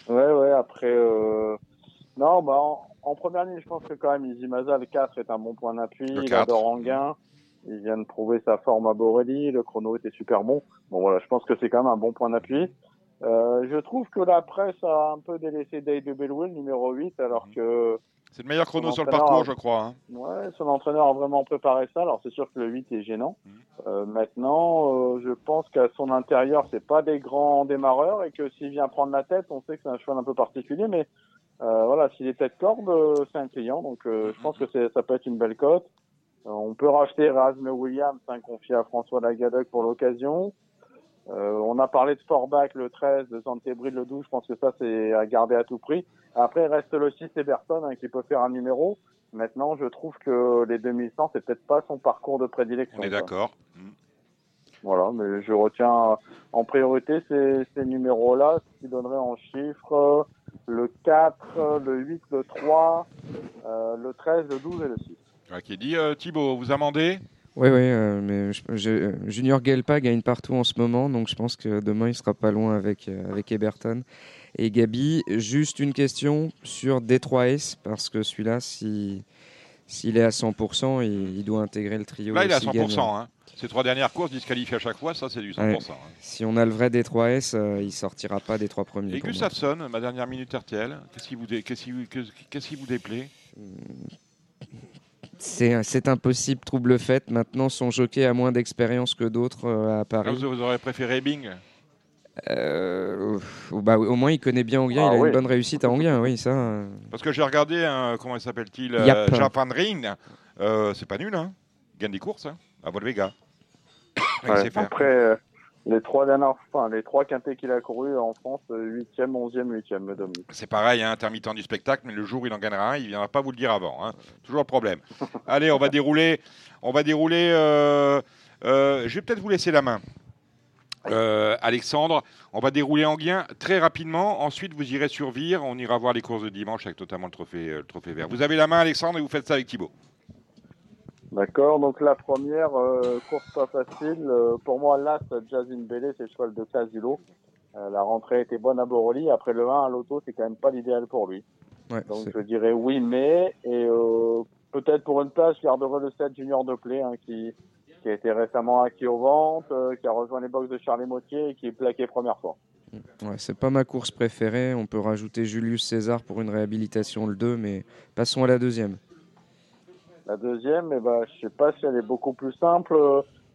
Ouais, ouais, après. Non, bah, en, en première ligne, je pense que quand même, Izimaza, le 4 est un bon point d'appui. Il 4. adore Anguin. Il vient de prouver sa forme à Borelli. Le chrono était super bon. Bon, voilà, je pense que c'est quand même un bon point d'appui. Euh, je trouve que la presse a un peu délaissé Day de Bellwill, numéro 8, alors que. C'est le meilleur chrono sur le parcours, a- je crois. hein. Ouais, son entraîneur a vraiment préparé ça. Alors c'est sûr que le 8 est gênant. Euh, maintenant, euh, je pense qu'à son intérieur, c'est pas des grands démarreurs et que s'il vient prendre la tête, on sait que c'est un cheval un peu particulier, mais voilà, s'il est tête corde, c'est un client. Donc euh, je pense que ça peut être une belle cote. Euh, on peut racheter Erasme Williams, hein, confié à François Lagadec pour l'occasion. Euh, on a parlé de Sportback le 13, de Santebrid le 12. Je pense que ça, c'est à garder à tout prix. Après, il reste le 6 Eberton hein, qui peut faire un numéro. Maintenant, je trouve que les 2100, c'est peut-être pas son parcours de prédilection. On est d'accord. Voilà, mais je retiens en priorité ces, ces numéros-là, ce qui donnerait en chiffres le 4, euh, le 8, le 3, euh, le 13, le 12 et le 6. Ouais, qui dit euh, Thibaut, vous amendez? Oui, oui, euh, mais je- je- Junior Gelpa gagne partout en ce moment, donc je pense que demain il sera pas loin avec, euh, avec Eberton. Et Gabi, juste une question sur D3S, parce que celui-là, si, s'il est à 100%, il, il doit intégrer le trio. Là, il est à s'il 100%. gagne. Hein. Ces trois dernières courses disqualifiées à chaque fois, ça c'est du 100%. Ouais. hein. Si on a le vrai D3S, euh, il sortira pas des trois premiers. Et. Gustafsson, ma dernière minute RTL, qu'est-ce qui vous, dé- déplaît? C'est c'est impossible, trouble fait. Maintenant, son jockey a moins d'expérience que d'autres euh, à Paris. Vous, vous aurez préféré Bing Euh, bah, au moins, il connaît bien Anguien. Ah il a oui. une bonne réussite à Anguien, oui, ça. euh. Parce que j'ai regardé, comment s'appelle-t-il euh, Rijn. Euh, c'est pas nul, hein Il gagne des courses, hein à Volvega. Il Ouais, faire. Après, euh, les trois dernières, enfin, les trois quintés qu'il a couru en France, 8e, 11e, 8e, le. C'est pareil, hein, intermittent du spectacle, mais le jour où il en gagnera un, il ne viendra pas vous le dire avant. hein. Toujours le problème. Allez, on va dérouler. On va dérouler. euh, euh, je vais peut-être vous laisser la main. Euh, Alexandre, on va dérouler Anguien très rapidement. Ensuite, vous irez sur Vire. On ira voir les courses de dimanche avec notamment le trophée, le trophée vert. Vous avez la main, Alexandre, et vous faites ça avec Thibaut. D'accord, donc la première, euh, course pas facile. Euh, pour moi, là, Jazine Bellé, c'est le cheval de classe du lot. Euh, la rentrée était bonne à Boroli. Après le 1 à l'auto, c'est quand même pas l'idéal pour lui. Ouais, Donc je dirais oui, mais. Et euh, peut-être pour une place, je garderai le 7 Junior de Play, hein, qui, qui a été récemment acquis aux ventes, qui a rejoint les box de Charlie Motier et qui est plaqué première fois. Ouais, c'est pas ma course préférée. On peut rajouter Julius César pour une réhabilitation le 2, mais passons à la deuxième. La deuxième, eh ben, je sais pas si elle est beaucoup plus simple.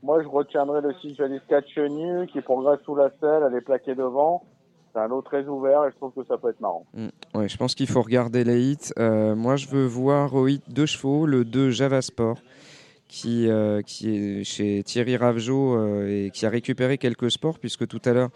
Moi, je retiendrai le 6 Jalis Chenue qui progresse sous la selle, elle est plaquée devant. C'est un lot très ouvert et je trouve que ça peut être marrant. Mm. Ouais, je pense qu'il faut regarder les hits. Euh, moi, je veux voir au hit deux chevaux, le 2 Java Sport, qui, euh, qui est chez Thierry Ravgeot euh, et qui a récupéré quelques sports, puisque tout à l'heure,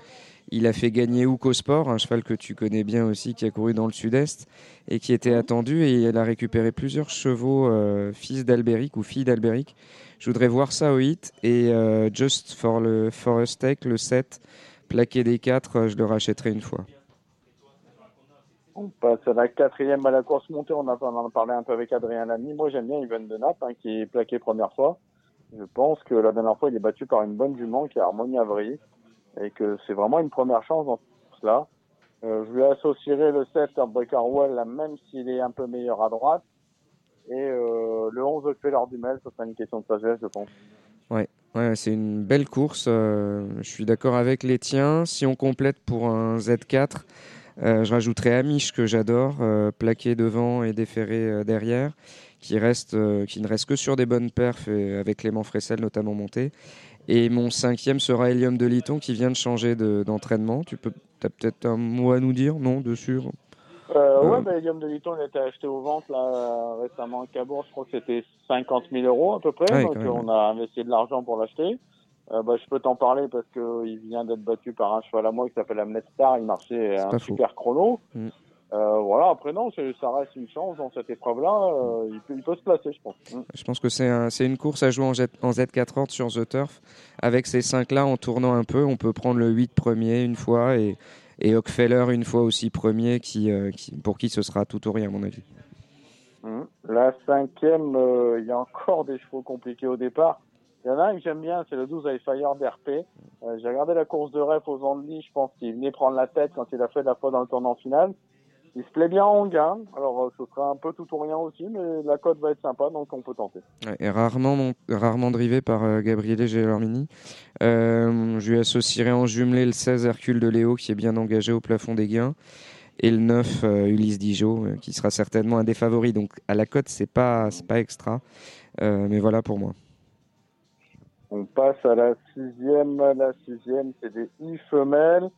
il a fait gagner Ouko Sport, un cheval que tu connais bien aussi, qui a couru dans le sud-est et qui était attendu. Et il a récupéré plusieurs chevaux euh, fils d'Albéric ou filles d'Albéric. Je voudrais voir ça au hit. Et euh, Just for, le, for a Stake, le 7, plaqué des 4, je le rachèterai une fois. On passe à la quatrième à la course montée. On, a, en parlé un peu avec Adrien Lamy. Moi, j'aime bien Yvan de Naples, hein, qui est plaqué première fois. Je pense que la dernière fois, il est battu par une bonne jument qui est Harmonie Avry. Et que c'est vraiment une première chance dans cela. Euh, je lui associerai le 7 Heartbreaker Well, là, même s'il est un peu meilleur à droite. Et euh, le 11 Feller du Mel, ce sera une question de sagesse, je pense. Ouais, ouais c'est une belle course. euh, je suis d'accord avec les tiens. Si on complète pour un Z4, euh, je rajouterai Amish que j'adore, euh, plaqué devant et déferré euh, derrière, qui, reste, qui ne reste que sur des bonnes perfs avec Clément Fressel notamment monté. Et mon cinquième sera Helium de Liton qui vient de changer de- d'entraînement. tu peux, as peut-être un mot à nous dire, non, dessus Euh, Euh. Ouais, bah, de Liton, il a été acheté aux ventes là, euh, récemment à Cabourg. Je crois que c'était 50 000 euros à peu près. Ouais, donc on a investi de l'argent pour l'acheter. Euh, bah, je peux t'en parler parce que il vient d'être battu par un cheval à moi qui s'appelle Amnet Star. Il marchait un super chrono. Mm. Euh, voilà, après non, ça reste une chance dans cette épreuve-là. Euh, il, peut, il peut se placer, je pense. Mm. Je pense que c'est un- c'est une course à jouer en, Z, en Z4 sur The Turf. Avec ces 5-là, en tournant un peu, on peut prendre le 8 premier une fois et, et Hockfeller une fois aussi premier, qui, euh, qui- pour qui ce sera tout ou rien, à mon avis. Mm. La cinquième, il y a encore des chevaux compliqués au départ. Il y en a un que j'aime bien, c'est le 12 High Fire d'RP. J'ai regardé la course de ref aux Andelys, je pense qu'il venait prendre la tête quand il a fait la fois dans le tournant final. Il se plaît bien en gain, alors euh, ce sera un peu tout ou rien aussi, mais la cote va être sympa, donc on peut tenter. Et rarement, rarement drivé par euh, Gabriele Gelormini. Euh, je lui associerai en jumelé le 16 Hercule de Léo, qui est bien engagé au plafond des gains. Et le 9 euh, Ulysse Dijon, euh, qui sera certainement un des favoris. Donc à la cote, c'est pas, c'est pas extra. Mais voilà pour moi. On passe à la sixième. La sixième, c'est des i femelles.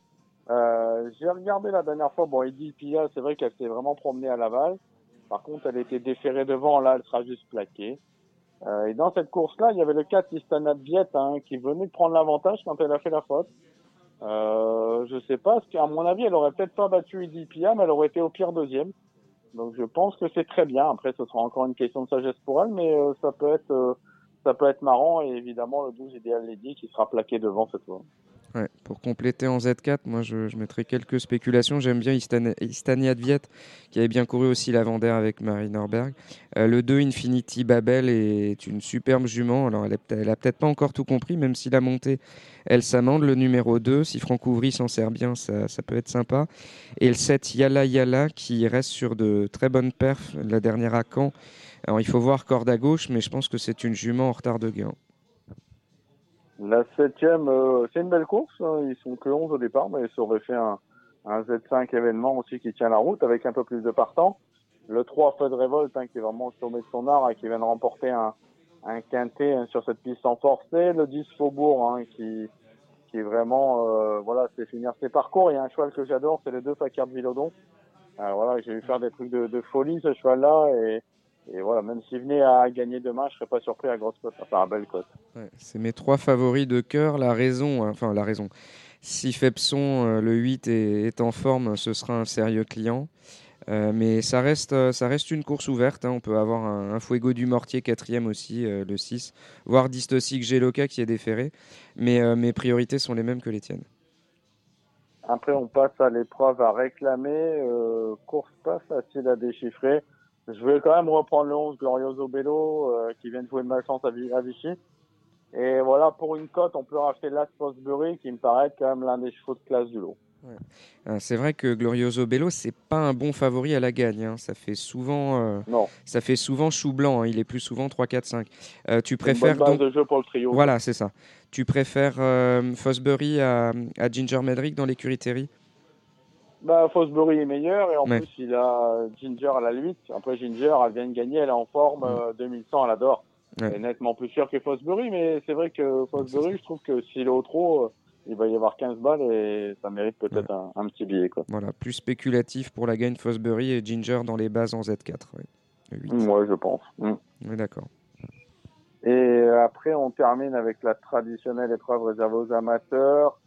Euh, J'ai regardé la dernière fois. Bon, Edith Pia, c'est vrai qu'elle s'est vraiment promenée à Laval. Par contre, elle était déférée devant. Là, elle sera juste plaquée. Euh, et dans cette course-là, il y avait le 4 Istana Viet hein, qui venait de prendre l'avantage quand elle a fait la faute. Euh, je sais pas, qu'à mon avis, elle aurait peut-être pas battu Edith Pia, mais elle aurait été au pire deuxième. Donc je pense que c'est très bien. Après, ce sera encore une question de sagesse pour elle, mais ça peut être euh, ça peut être marrant et évidemment le 12 idéal Lady qui sera plaqué devant cette fois. Pour compléter en Z4, moi je, je mettrai quelques spéculations. J'aime bien Istan- Istania Adviet, qui avait bien couru aussi l'avant-d'air avec Marie Norberg. Euh, le 2 Infinity Babel est une superbe jument. Alors elle, est elle a peut-être pas encore tout compris, même si la montée, elle s'amende. Le numéro 2, si Franck Ouvry s'en sert bien, ça, ça peut être sympa. Et le 7 Yala Yala, qui reste sur de très bonnes perfs. La dernière à Caen. Alors il faut voir corde à gauche, mais je pense que c'est une jument en retard de gain. La septième, euh, c'est une belle course. hein. Ils sont que 11 au départ, mais ça aurait fait un, un Z5 événement aussi qui tient la route avec un peu plus de partants. Le 3 Feu de Révolte, hein, qui est vraiment au sommet de son art et qui vient de remporter un, un quintet hein, sur cette piste en forcé. Le 10 Faubourg, qui, qui est vraiment, euh, voilà, c'est finir ses parcours. Il y a un cheval que j'adore, c'est le 2 Fakir de Villodon. Euh, voilà, j'ai vu faire des trucs de, folie ce cheval-là et voilà, même s'il venait à gagner demain, je serais pas surpris à grosse cote, enfin à belle cote. Ouais, c'est mes trois favoris de cœur. La raison, hein, enfin la raison. Si Fepson, euh, le 8, est, est en forme, ce sera un sérieux client. Euh, mais ça reste, euh, ça reste une course ouverte. hein. On peut avoir un, un Fuego du Mortier quatrième aussi, euh, le 6, voire Distosic Geloka qui est déféré. Mais euh, mes priorités sont les mêmes que les tiennes. Après, on passe à l'épreuve à réclamer. Course pas facile à déchiffrer. Je vais quand même reprendre le 11 Glorioso Bello euh, qui vient de jouer de malchance à, à Vichy. Et voilà, pour une cote, on peut racheter Last Postbury qui me paraît quand même l'un des chevaux de classe du lot. Euh, c'est vrai que Glorioso Bello, c'est pas un bon favori à la gagne. hein. Ça fait souvent, euh, Non. ça fait souvent chou blanc. hein. Il est plus souvent 3, 4, 5. Euh, tu Une préfères bonne base donc de jeu pour le trio. Voilà, c'est ça. Tu préfères Fosbury à, à Ginger Medrick dans l'écurie Terry? Bah, Fosbury est meilleur et en Ouais. plus, il a Ginger à la 8. Après, Ginger, elle vient de gagner, elle est en forme, euh, 2100, elle adore. Ouais. Elle est nettement plus sûre que Fosbury, mais c'est vrai que Fosbury, je trouve que s'il est au trop, euh, il va y avoir 15 balles et ça mérite peut-être un, un petit billet, quoi. Voilà, plus spéculatif pour la gagne Fosbury et Ginger dans les bases en Z4. ouais. Le huit. Moi, je pense. Mm. Oui, d'accord. Et après, on termine avec la traditionnelle épreuve réservée aux amateurs.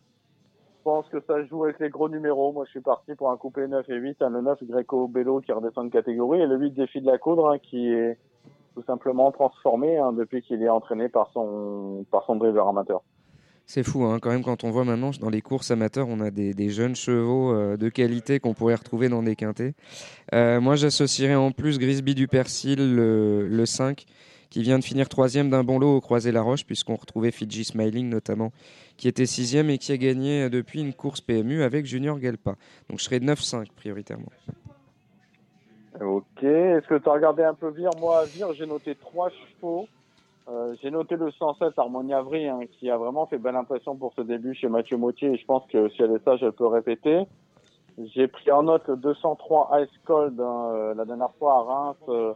Je pense que ça joue avec les gros numéros. Moi, je suis parti pour un coupé 9 et 8. hein, le 9, Greco Bello, qui redescend de catégorie. Et le 8, Défi de la Coudre, hein, qui est tout simplement transformé hein, depuis qu'il est entraîné par son, par son driver amateur. C'est fou, hein, quand même, quand on voit maintenant dans les courses amateurs, on a des, jeunes chevaux euh, de qualité qu'on pourrait retrouver dans des quintés. Euh, moi, j'associerais en plus Grisby du Persil, le 5, qui vient de finir troisième d'un bon lot au Croisé-la-Roche, puisqu'on retrouvait Fiji Smiling notamment, qui était sixième et qui a gagné euh, depuis une course PMU avec Junior Gelpa. Donc je serais 9-5 prioritairement. Ok. Est-ce que tu as regardé un peu Vire Moi, Vire, j'ai noté trois chevaux. Euh, j'ai noté le 107 Harmonia Vry, hein, qui a vraiment fait belle impression pour ce début chez Mathieu Mautier. Et je pense que si elle est sage, elle peut répéter. J'ai pris en note le 203 Ice Cold. hein, euh, la dernière fois à Reims,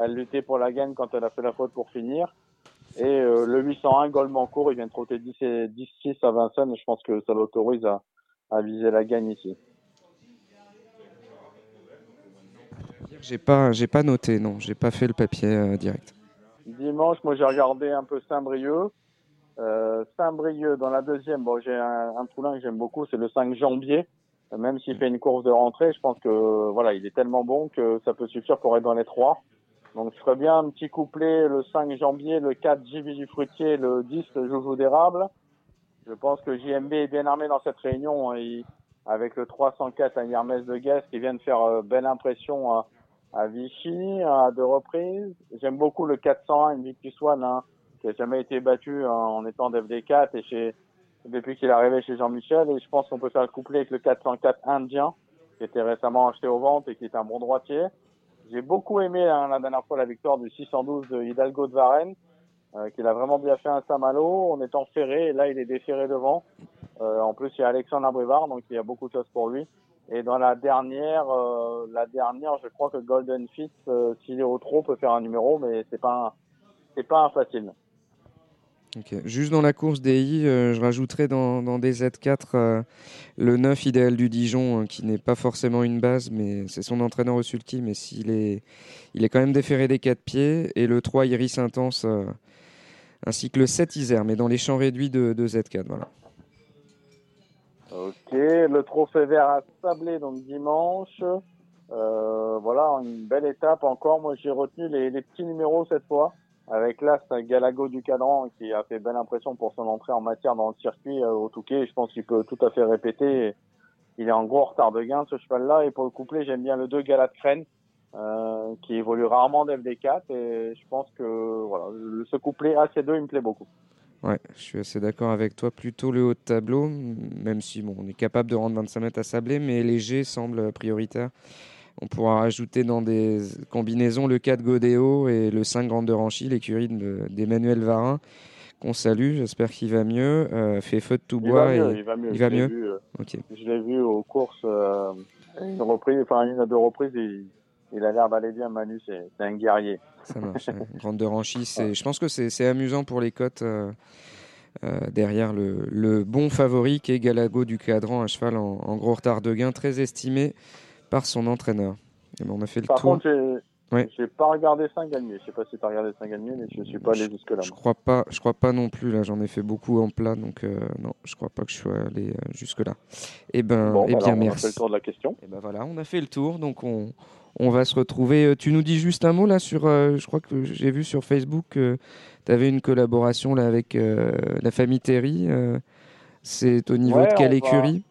elle luttait pour la gagne quand elle a fait la faute pour finir. Et euh, le 801 Goldmancourt, il vient de trotter 10 et 10-6 à Vincennes. Je pense que ça l'autorise à, à viser la gagne ici. J'ai pas, j'ai pas noté, non, j'ai pas fait le papier euh, direct. Dimanche, moi j'ai regardé un peu Saint-Brieuc. Euh, Saint-Brieuc dans la deuxième, bon j'ai un, un poulain que j'aime beaucoup, c'est le 5 Jambier. Euh, Même s'il fait une course de rentrée, je pense que voilà, il est tellement bon que ça peut suffire pour être dans les trois. Donc je ferais bien un petit couplet, le 5 Jambier, le 4 JV du Fruitier, le 10 le Joujou d'érable. Je pense que JMB est bien armé dans cette réunion hein, avec le 304 à Hermès de Guest qui vient de faire euh, belle impression à, Vichy à deux reprises. J'aime beaucoup le 401 Invictus One hein, qui a jamais été battu hein, en étant d'FD4 et depuis qu'il est arrivé chez Jean-Michel et je pense qu'on peut faire le couplet avec le 404 Indien qui était récemment acheté aux ventes et qui est un bon droitier. J'ai beaucoup aimé hein, la dernière fois la victoire du 612 de Hidalgo de Varennes euh, qu'il a vraiment bien fait un Saint-Malo en étant ferré et là il est déferré devant. Euh, en plus il y a Alexandre Abrivard donc il y a beaucoup de choses pour lui. Et dans la dernière, euh, la dernière, je crois que Golden Fit, euh, s'il est au trop, peut faire un numéro, mais c'est pas, c'est pas un facile. Juste dans la course DI, euh, je rajouterais dans, dans des Z4 euh, le 9 idéal du Dijon, hein, qui n'est pas forcément une base, mais c'est son entraîneur au sulky, mais s'il est, il est quand même déféré des quatre pieds, et le 3 Iris Intense, euh, ainsi que le 7 Isère, mais dans les champs réduits de, de Z4. Voilà. Ok, le trophée vert à Sablé, donc dimanche. Voilà, une belle étape encore. Moi, j'ai retenu les, les petits numéros cette fois. Avec là, c'est Galago du cadran qui a fait belle impression pour son entrée en matière dans le circuit euh, au Touquet. Je pense qu'il peut tout à fait répéter. Il est en gros retard de gain, ce cheval-là. Et pour le couplet, j'aime bien le 2 Galat Crène, euh, qui évolue rarement d'FD4. Et je pense que voilà, ce couplet AC2, il me plaît beaucoup. Ouais, je suis assez d'accord avec toi. Plutôt le haut de tableau, même si bon, on est capable de rendre 25 mètres à Sablé, mais léger semble prioritaire. On pourra rajouter dans des combinaisons le 4 Godéo et le 5 Grande de Ranchy, l'écurie de- d'Emmanuel Varin, qu'on salue. J'espère qu'il va mieux. Euh, fait feu de tout Il bois. va mieux, et- il va mieux. Il Je va l'ai mieux. vu, euh, Ok. Je l'ai vu aux courses, euh, une reprise, enfin une à deux reprises, il, il a l'air d'aller bien. Manu, c'est c'est un guerrier. Ça marche. ouais. Grande de Ranchy, c'est. Je pense que c'est c'est amusant pour les cotes. euh, euh, derrière le, le bon favori qui est Galago du Cadran, un cheval en, en gros retard de gain, très estimé par son entraîneur. Et ben, on a fait le Par tour. contre, j'ai Ouais. j'ai pas regardé Saint-Galmier. Je sais pas si tu as regardé Saint-Galmier, mais je suis pas allé jusque-là. Je crois pas, je crois pas non plus là. J'en ai fait beaucoup en plat, donc euh, non, je crois pas que je sois allé euh, jusque là. Et ben, Bon, eh bien alors, on a merci. fait le tour de la question. Et ben voilà, on a fait le tour, donc on, on va se retrouver. Euh, Tu nous dis juste un mot là sur, euh, je crois que j'ai vu sur Facebook que tu avais une collaboration là avec la famille Terry. c'est au niveau Ouais, de quelle on écurie?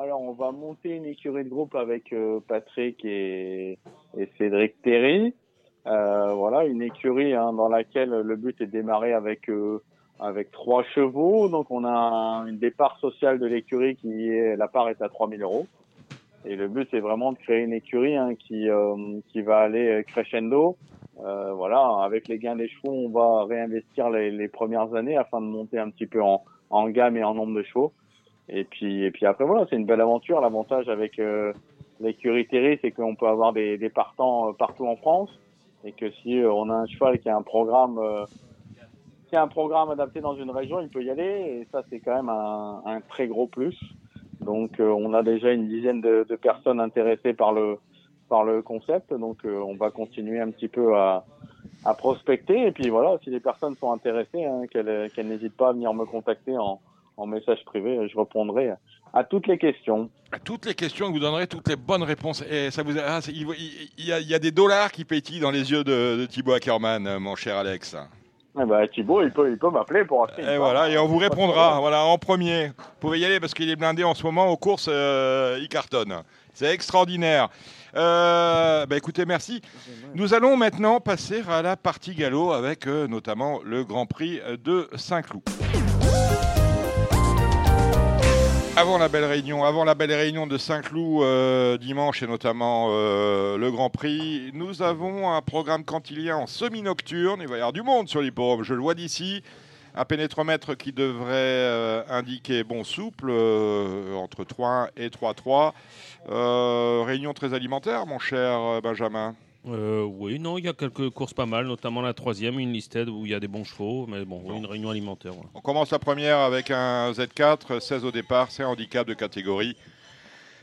Alors, on va monter une écurie de groupe avec euh, Patrick et, et Cédric Terry. Euh, voilà, une écurie hein, dans laquelle le but est de démarrer avec euh, avec trois chevaux. Donc, on a un, une départ sociale de l'écurie qui est la part est à 3000 euros. Et le but, c'est vraiment de créer une écurie hein, qui euh, qui va aller crescendo. Euh, voilà, avec les gains des chevaux, on va réinvestir les, les premières années afin de monter un petit peu en, en gamme et en nombre de chevaux. Et puis, et puis après, voilà, c'est une belle aventure. L'avantage avec euh, l'écurie c'est qu'on peut avoir des, des partants euh, partout en France. Et que si euh, on a un cheval qui a un programme, euh, qui a un programme adapté dans une région, il peut y aller. Et ça, c'est quand même un, un très gros plus. Donc, euh, on a déjà une dizaine de, de personnes intéressées par le, par le concept. Donc, euh, on va continuer un petit peu à, à prospecter. Et puis voilà, si les personnes sont intéressées, hein, qu'elles qu'elles n'hésitent pas à venir me contacter en, en message privé. Je répondrai à toutes les questions. À toutes les questions, vous donnerez toutes les bonnes réponses. Et ça vous ah, il, y a, il y a des dollars qui pétillent dans les yeux de, de Thibaut Ackerman, euh, mon cher Alex. Eh ben, Thibaut, il peut, il peut m'appeler pour acheter. Et voilà, et on vous répondra, voilà, en premier. Vous pouvez y aller parce qu'il est blindé en ce moment aux courses, euh, il cartonne. C'est extraordinaire. Euh, bah écoutez, merci. Nous allons maintenant passer à la partie galop avec euh, notamment le Grand Prix de Saint-Cloud. Avant la belle réunion, avant la belle réunion de Saint-Cloud euh, dimanche et notamment euh, le Grand Prix, nous avons un programme cantilien en semi-nocturne. Il va y avoir du monde sur l'hippodrome, je le vois d'ici. Un pénétromètre qui devrait euh, indiquer bon souple entre 3 et 3-3. Euh, réunion très alimentaire, mon cher Benjamin. Euh, oui, non, il y a quelques courses pas mal, notamment la troisième, une listed où il y a des bons chevaux, mais bon, une réunion alimentaire. On commence la première avec un Z4, 16 au départ, c'est un handicap de catégorie.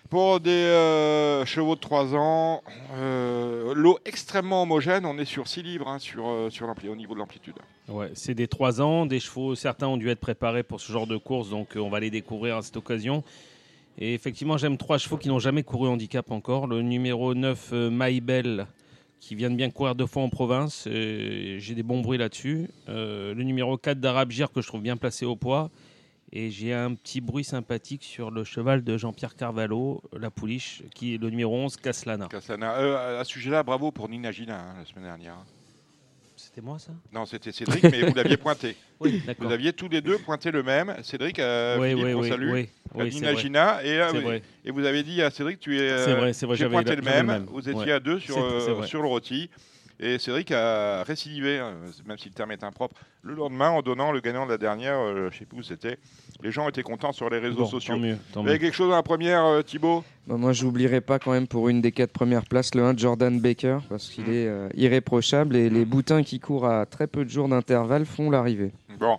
Pour des euh, chevaux de 3 ans, euh, l'eau extrêmement homogène, on est sur 6 livres hein, sur, euh, sur au niveau de l'amplitude. Ouais, c'est des 3 ans, des chevaux, certains ont dû être préparés pour ce genre de course, donc on va les découvrir à cette occasion. Et effectivement, j'aime trois chevaux qui n'ont jamais couru handicap encore. Le numéro 9, euh, Maïbel, qui vient de bien courir deux fois en province. J'ai des bons bruits là-dessus. Euh, le numéro 4 d'Arab Gir, que je trouve bien placé au poids. Et j'ai un petit bruit sympathique sur le cheval de Jean-Pierre Carvalho, la pouliche, qui est le numéro 11, Caslana. Cassana. Euh, à ce sujet-là, bravo pour Nina Gina hein, la semaine dernière. C'était moi ça? Non, c'était Cédric, mais vous l'aviez pointé. Oui, d'accord. Vous aviez tous les deux pointé le même. Cédric, euh, Oui, Philippe, oui, on oui, salue. oui, Euh, oui, c'est Nina vrai. Gina. Et, euh, oui. vous avez dit à Cédric, tu es. C'est vrai, c'est vrai, J'ai j'avais pointé le même. le même. Vous étiez Ouais. à deux sur, euh, sur le rôti. Et Cédric a récidivé, euh, même si le terme est impropre, le lendemain en donnant le gagnant de la dernière, euh, je ne sais plus où c'était. Les gens étaient contents sur les réseaux Bon, sociaux. tant mieux, tant Vous avez mieux. quelque chose dans la première, euh, Thibaut? Bah, moi, j'oublierai pas quand même pour une des quatre premières places le 1 de Jordan Baker parce qu'il est euh, irréprochable et les boutins qui courent à très peu de jours d'intervalle font l'arrivée. Bon,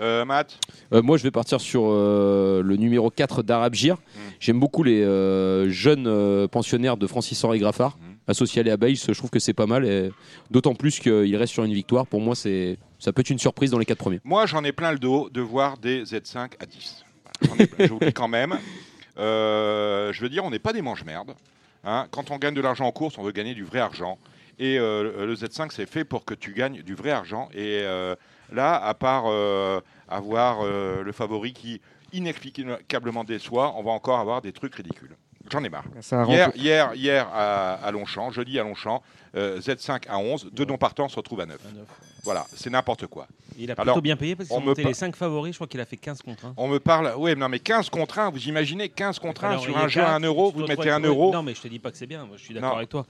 Euh, Matt? Euh, moi, je vais partir sur euh, le numéro 4 d'Arab Gir. J'aime beaucoup les euh, jeunes euh, pensionnaires de Francis-Henri Graffard, associés à les abeilles. Je trouve que c'est pas mal. D'autant plus qu'il reste sur une victoire. Pour moi, c'est ça peut être une surprise dans les quatre premiers. Moi, j'en ai plein le dos de voir des Z5 à 10. Voilà, j'en ai plein, je vous dis quand même. Euh, je veux dire, on n'est pas des mange-merdes. Hein, quand on gagne de l'argent en course, on veut gagner du vrai argent. Et euh, le Z5, c'est fait pour que tu gagnes du vrai argent. Et euh, là, à part avoir le favori qui inexplicablement déçoit, on va encore avoir des trucs ridicules. J'en ai marre. Ça rend Hier, hier, hier à, à Longchamp, jeudi à Longchamp, euh, Z5 à 11, deux dons partants se retrouvent à 9. Voilà, c'est n'importe quoi. Il a plutôt Alors, bien payé parce me monté les 5 favoris. Je crois qu'il a fait 15 contre 1. On me parle, oui, non, mais 15 contre 1, vous imaginez 15 contre 1 Alors, sur un jeu à 1 quatre, euro, vous te mettez 1 retrouves- euro. Non, mais je te dis pas que c'est bien. Moi, je suis d'accord avec toi.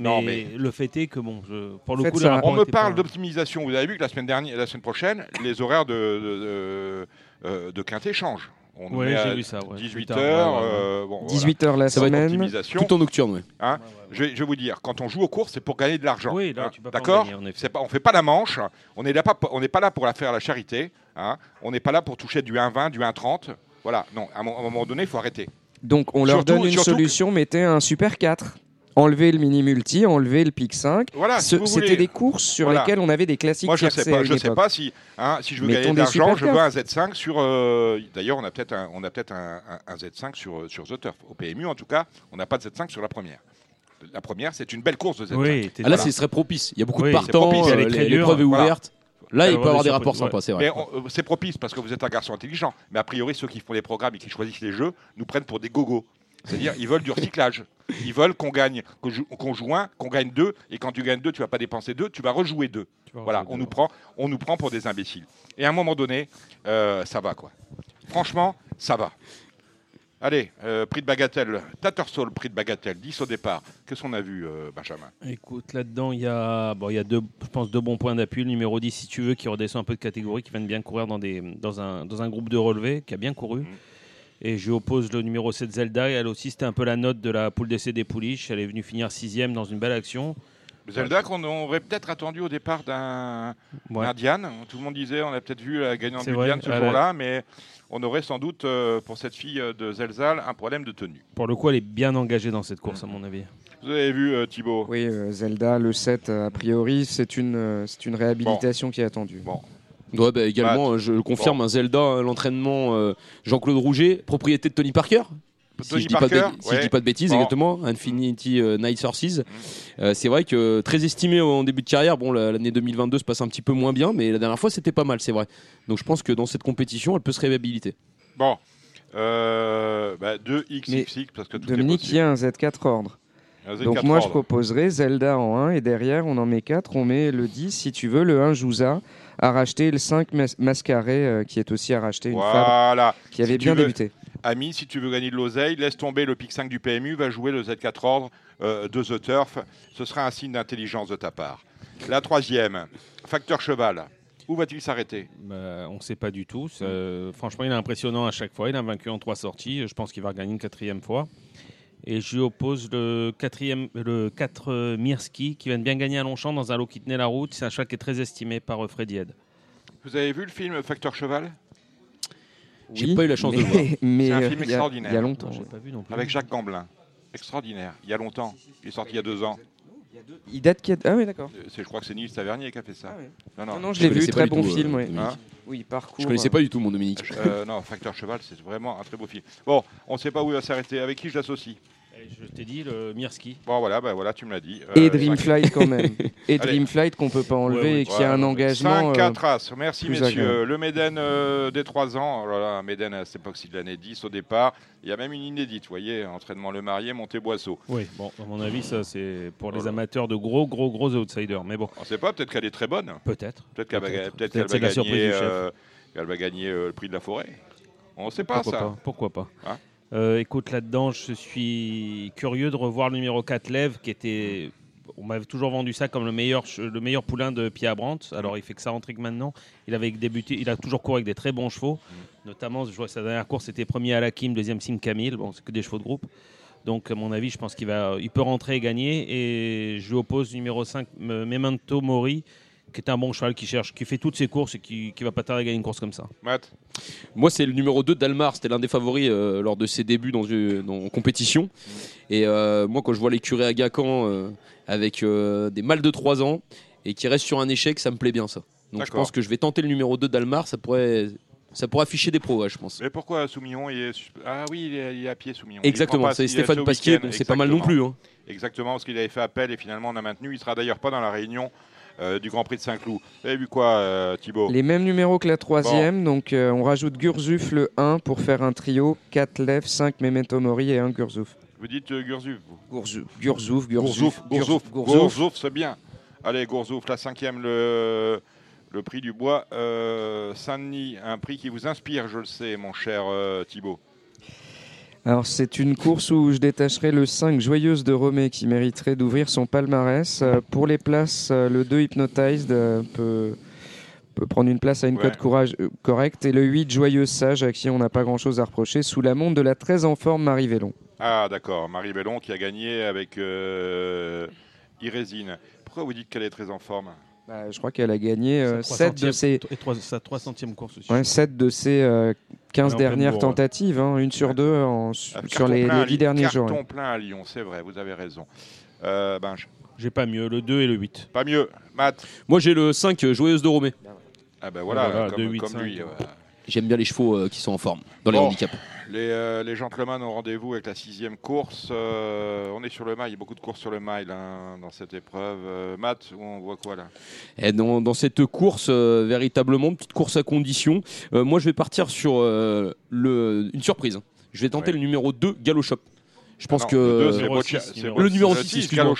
Mais, Non, mais- le fait est que bon, je- pour le Faites coup, On me parle d'optimisation. Vous avez vu que la semaine dernière, la semaine prochaine, les horaires de, de, de, euh, de Quintet changent. On nous Ouais, met j'ai à vu ça, ouais. 18 Plus tard, heures. ouais, ouais, ouais. euh, bon, voilà. 18h la Ça va être semaine. optimisation. Tout en nocturne, ouais. Hein je, vais, je vais vous dire, quand on joue aux courses, c'est pour gagner de l'argent. Oui, là, hein. tu peux pas en D'accord On fait pas la manche. On n'est pas, on n'est pas là pour la faire à la charité. hein. On n'est pas là pour toucher du 1,20, du 1,30. Voilà. Non, à un moment donné, il faut arrêter. Donc on leur Surtout- donne une que- solution, mettez un Super 4. Enlevez le mini multi, enlevez le pic 5. Voilà, si C'était des courses sur Voilà. lesquelles on avait des classiques Moi, je tiercés sais pas. à Je une sais époque. pas si, hein, si je veux Mettons gagner de l'argent, je veux un cartes. Z5 sur. euh, D'ailleurs, on a peut-être un, on a peut-être un, un- un Z5 sur euh, sur The Turf. Au PMU, en tout cas, on n'a pas de Z5 sur la première. La première, c'est une belle course de Z5. Oui, t'es- Ah là, ce serait propice. Il y a beaucoup Oui, de partants, propice, euh, l'épreuve est Voilà. ouverte. Là, il peut avoir des rapports ouais. sympas, c'est vrai. Euh, c'est propice parce que vous êtes un garçon intelligent. Mais a priori, ceux qui font les programmes et qui choisissent les jeux nous prennent pour des gogos. C'est-à-dire, ils veulent du recyclage. Ils veulent qu'on gagne, qu'on joue, qu'on joue un, qu'on gagne deux. Et quand tu gagnes deux, tu vas pas dépenser deux, tu vas rejouer deux. Tu vas Voilà, rejouer on deux. nous prend, on nous prend pour des imbéciles. Et à un moment donné, euh, ça va quoi. Franchement, ça va. Allez, euh, prix de bagatelle, Tattersall, prix de bagatelle, 10 au départ. Qu'est-ce qu'on a vu, euh, Benjamin? Écoute, là-dedans, il y a, bon, il y a deux, je pense, deux bons points d'appui. Le numéro 10, si tu veux, qui redescend un peu de catégorie, qui vient de bien courir dans, des, dans, un, dans un groupe de relevé, qui a bien couru. Et je lui oppose le numéro 7, Zelda. Et elle aussi, c'était un peu la note de la poule d'essai des pouliches. Elle est venue finir sixième dans une belle action. Zelda qu'on aurait peut-être attendu au départ d'un Ouais. Diane. Tout le monde disait, on a peut-être vu la gagnante du vrai, Diane ce jour-là, mais on aurait sans doute, euh, pour cette fille euh, de Zelzal, un problème de tenue. Pour le coup, elle est bien engagée dans cette course, à mon avis. Vous avez vu, euh, Thibaut? Oui, euh, Zelda, le 7, euh, a priori, c'est une, euh, c'est une réhabilitation qui est attendue. Bon. Ouais, bah, également, euh, je le confirme, un Zelda, euh, l'entraînement euh, Jean-Claude Rouget, propriété de Tony Parker. Si Tony je dis pas de Parker, bêt- si ouais. je dis pas de bêtises, Bon. exactement, Infinity euh, Night Sources. Euh, c'est vrai que très estimé en début de carrière. Bon, la- l'année 2022 se passe un petit peu moins bien, mais la dernière fois c'était pas mal, c'est vrai. Donc je pense que dans cette compétition, elle peut se réhabiliter. Bon. Euh, bah, 2XXX, parce que tout Dominique, est il y a un Z4 ordre. Un Z4 Donc moi, je proposerais Zelda en 1 et derrière, on en met 4. On met le 10, si tu veux, le 1 Jouza à racheter, le 5 Mas- Mascaré euh, qui est aussi à racheter, une femme Voilà. qui avait Si bien veux- débuté. Ami, si tu veux gagner de l'oseille, laisse tomber le pic 5 du PMU, va jouer le Z4 ordre euh, de The Turf. Ce sera un signe d'intelligence de ta part. La troisième, facteur cheval. Où va-t-il s'arrêter? Bah, on ne sait pas du tout. Ça- franchement, il est impressionnant à chaque fois. Il a vaincu en trois sorties. Je pense qu'il va regagner une quatrième fois. Et je lui oppose le, quatrième, le 4 euh, Mirski qui vient de bien gagner à Longchamp dans un lot qui tenait la route. C'est un cheval qui est très estimé par euh, Freddy Head. Vous avez vu le film Facteur cheval? J'ai Oui, pas eu la chance mais, de le voir. C'est un euh, film extraordinaire. Il y a longtemps. J'ai ouais. pas vu non plus. Avec Jacques Gamblin. Extraordinaire. Il y a longtemps. Il est sorti il y a deux ans. Il date qui Ah oui, d'accord. Euh, c'est- Je crois que c'est Nils Tavernier qui a fait ça. Ah ouais. Non, non. Non, non, je Je l'ai vu, très bon tout, euh, film. ouais. Dominique. Hein Oui, parcours. Je connaissais pas du tout mon Dominique. Euh, non, Facteur cheval, c'est vraiment un très beau film. Bon, on ne sait pas où il va s'arrêter. Avec qui je l'associe? Je t'ai dit le Mirski. Bon, voilà, bah, voilà, tu me l'as dit. Et Euh, Dreamflight quand même. Et. Dreamflight qu'on peut pas enlever Ouais, ouais, et qui a un engagement. 5 euh, 4 As. Merci messieurs. agréable. Le Méden euh, des 3 ans. Oh là là, un Méden à cette époque-ci de l'année 10 au départ. Il y a même une inédite, vous voyez, entraînement le marié, monté boisseau. Oui, bon, à mon avis, ça, c'est pour les amateurs de gros, gros, gros outsiders. Mais bon, On ne sait pas, peut-être qu'elle est très bonne. peut-être. Peut-être qu'elle va, Peut-être. peut-être Peut-être qu'elle c'est va la surprise gagner, du chef. euh, qu'elle va gagner euh, le prix de la forêt. On ne sait pas Pourquoi ça. pas Pourquoi pas Hein Euh, Écoute, là-dedans, je suis curieux de revoir le numéro 4 Lève, qui était. On m'avait toujours vendu ça comme le meilleur, le meilleur poulain de Pierre Brandt. Alors, il fait que ça que maintenant. Il avait débuté, il a toujours couru avec des très bons chevaux. Notamment, je vois sa dernière course, c'était premier à la Kim, deuxième Sim Camille. Bon, c'est que des chevaux de groupe. Donc, à mon avis, je pense qu'il va, il peut rentrer et gagner. Et je lui oppose numéro 5, M- Memento Mori, qui est un bon cheval qui cherche, qui fait toutes ses courses et qui, qui va pas tarder à gagner une course comme ça. Matt Moi, c'est le numéro 2 d'Almar. C'était l'un des favoris euh, lors de ses débuts dans, une- dans- en compétition. Et euh, moi, quand je vois l'écurie à Gacan euh, avec euh, des mâles de 3 ans et qui reste sur un échec, ça me plaît bien ça. Donc je pense que je vais tenter le numéro 2 d'Almar. Ça pourrait Ça pourrait afficher des pros, ouais, je pense. Mais pourquoi Soumillon il est... Ah oui, il est, il est à pied Soumillon. Exactement, c'est Stéphane Pasquier, bon, c'est pas mal non plus. hein. Exactement, parce qu'il avait fait appel et finalement on a maintenu. Il sera d'ailleurs pas dans la réunion euh, du Grand Prix de Saint-Cloud. Vous avez vu quoi, euh, Thibaut Les mêmes numéros que la troisième, donc euh, on rajoute Gurzuf le 1 pour faire un trio 4 Lev, 5 Memento Mori et un Gurzuf. Vous dites Gurzuf, vous Gurzuf, Gurzuf, Gurzuf, Gurzuf. Gourzouf, c'est bien. Allez, Gourzouf, la cinquième, le, le prix du bois. Euh, Saint-Denis, un prix qui vous inspire, je le sais, mon cher euh, Thibaut. Alors c'est une course où je détacherai le 5 Joyeuse de Romée qui mériterait d'ouvrir son palmarès. Euh, pour les places, euh, le 2 Hypnotized euh, peut, peut prendre une place à une Ouais. cote courage correcte et le 8 Joyeuse Sage à qui on n'a pas grand-chose à reprocher sous la montre de la très en forme Marie Vélon. Ah, d'accord, Marie Bellon qui a gagné avec Irésine. Pourquoi vous dites qu'elle est très en forme? Bah, je crois qu'elle a gagné euh, 7 de 300e ses, Et trois- sa 300e course aussi. ouais, sept de ses euh, 15 Elle est en pleine dernières bourre, tentatives, hein, une sur deux en- sur Carton les, les à 10 Lyon- derniers carton jours. ouais. plein à Lyon, c'est vrai, vous avez raison. Euh, ben, je- J'ai pas mieux, le 2 et le 8. pas mieux. Matt Moi, j'ai le 5 euh, Joyeuse de Romée. Ah ben voilà, Voilà, comme, deux, huit, comme cinq, lui. ouais. J'aime bien les chevaux euh, qui sont en forme dans les Bon. handicaps. Les, euh, les gentlemen ont rendez-vous avec la sixième course. Euh, on est sur le mail, il y a beaucoup de courses sur le mail hein, dans cette épreuve. Euh, Matt, on voit quoi là? Et dans, dans cette course, euh, véritablement, petite course à condition, euh, moi je vais partir sur euh, le, une surprise. Je vais tenter Ouais. le numéro 2, Galoshop. Je pense Ah non, que. le deux, c'est numéro Boccia- six, c'est numéro Bo- Le numéro c'est six, six, excuse-moi.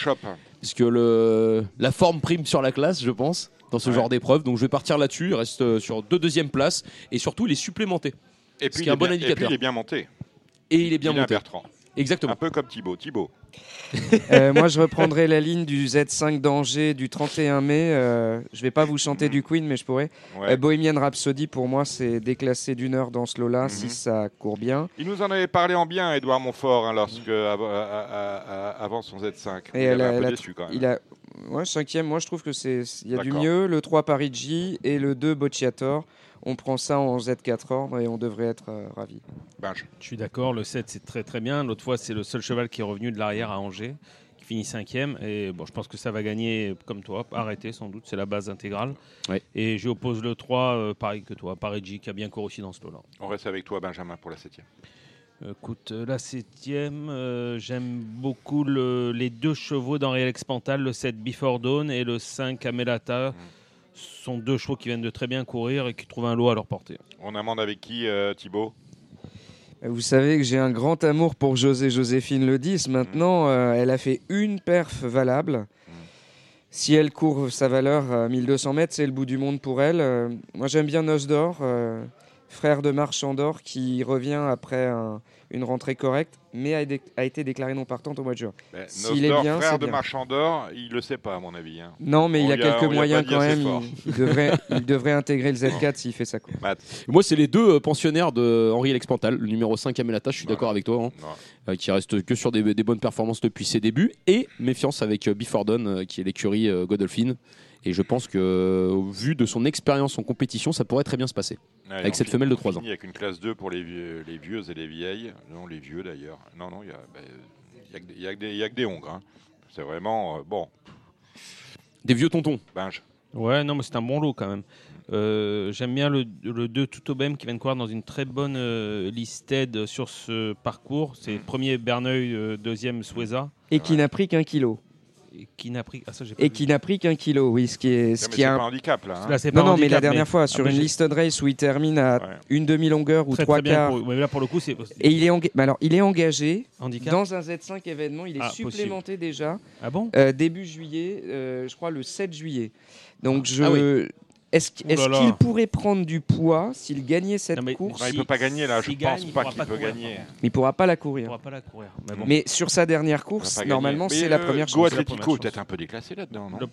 Galoshop. Parce que le, la forme prime sur la classe, je pense, dans ce Ouais. genre d'épreuve. Donc je vais partir là-dessus. Il reste euh, sur deux deuxièmes places. Et surtout, il est supplémenté. Et puis, il est un est bon bien- et puis, indicateur. il est bien monté. Et il est bien il monté. Bertrand. Exactement. Un peu comme Thibaut. Thibaut. Euh, moi, je reprendrai la ligne du Z5 d'Angers du 31 mai. Euh, je vais pas vous chanter du Queen, mais je pourrais. Ouais. Euh, Bohemian Rhapsody, pour moi, c'est déclassé d'une heure dans ce lot-là, Mhm. si ça court bien. Il nous en avait parlé en bien, Edouard Montfort, hein, lorsque, av- a- avant son Z5. Et il elle a- un peu elle déçu quand même. Il a, ouais, cinquième. Moi, je trouve que c'est, il y a du mieux. Le 3 Parigi et le 2 Bocciator. On prend ça en Z4 ordre et on devrait être euh, ravis. Ben, je- Je suis d'accord, le 7 c'est très très bien. L'autre fois c'est le seul cheval qui est revenu de l'arrière à Angers, qui finit cinquième. Et bon, je pense que ça va gagner comme toi, arrêter sans doute, c'est la base intégrale. Et je oppose le 3, euh, pareil que toi, Parigi qui a bien couru aussi dans ce lot-là. on reste avec toi, Benjamin, pour la septième. Écoute, euh, la septième, euh, j'aime beaucoup le- les deux chevaux d'Henri Expantal, le 7 Before Dawn et le 5 Amelata. Ce sont deux chevaux qui viennent de très bien courir et qui trouvent un lot à leur portée. On amende avec qui, euh, Thibaut? Vous savez que j'ai un grand amour pour José Joséphine le 10. Maintenant, euh, elle a fait une perf valable. Si elle court sa valeur à 1200 mètres, c'est le bout du monde pour elle. Euh, moi, j'aime bien Nos d'Or, euh, frère de Marchandor, qui revient après un- une rentrée correcte, mais a, dé- a été déclaré non partante au mois de juin. Ben, S'il est bien, frère de bien. Marchandor, il le sait pas, à mon avis. hein. Non, mais On il a lui a- quelques a moyens quand même. Il, il devrait, il devrait intégrer le Z4 s'il fait ça. Quoi. Moi, c'est les deux euh, pensionnaires de Henri Lexpantal, le numéro 5 Amelata, je suis d'accord avec toi, hein, euh, qui reste que sur des, des bonnes performances depuis ses débuts, et méfiance avec euh, Before Dawn, euh, qui est l'écurie euh, Godolphin. Et je pense que, au vu de son expérience en compétition, ça pourrait très bien se passer. Allez, Avec cette femelle de on trois ans. finit avec une classe 2 pour les vieux, les vieux et les vieilles. Non, les vieux d'ailleurs. Non, non, il y a, ben, il y a que des- il y a il a que hongres. hein. C'est vraiment... euh, bon, Des vieux tontons. Benj. Ouais, non, mais c'est un bon lot quand même. Euh, J'aime bien le, le 2 Toutobem qui vient de courir dans une très bonne euh, listed sur ce parcours. C'est premier Berneuil, euh, deuxième Sueza. Et qui n'a pris qu'un kilo. Et qui n'a pris. Ah, ça, Et vu. qui n'a pris qu'un kilo, oui, ce qui est, ce Non, qui est c'est un- handicap, là. hein. Là, c'est pas Non, non, mais la dernière fois, sur Ah, une j'ai- listed race où il termine à Ouais. une demi-longueur ou très, trois quarts, couru. Mais là, pour le coup, c'est et il est, enga- alors, il est engagé handicap. dans un Z5 événement, il est Ah, possible. supplémenté déjà, Ah bon? euh, début juillet, euh, je crois le 7 juillet. Donc, je... Ah oui. Est-ce qu'il pourrait prendre du poids s'il gagnait cette Non, mais- course il Si- peut pas gagner, là. Je s'il pense gagne, pas pourra qu'il pas peut courir. gagner. Il ne pourra pas la ne courir. pourra pas la courir. Mais bon. Mais sur sa dernière course, normalement, c'est la euh, première Go chance. La Atletico, première peut-être un peu déclassé là-dedans, non Le-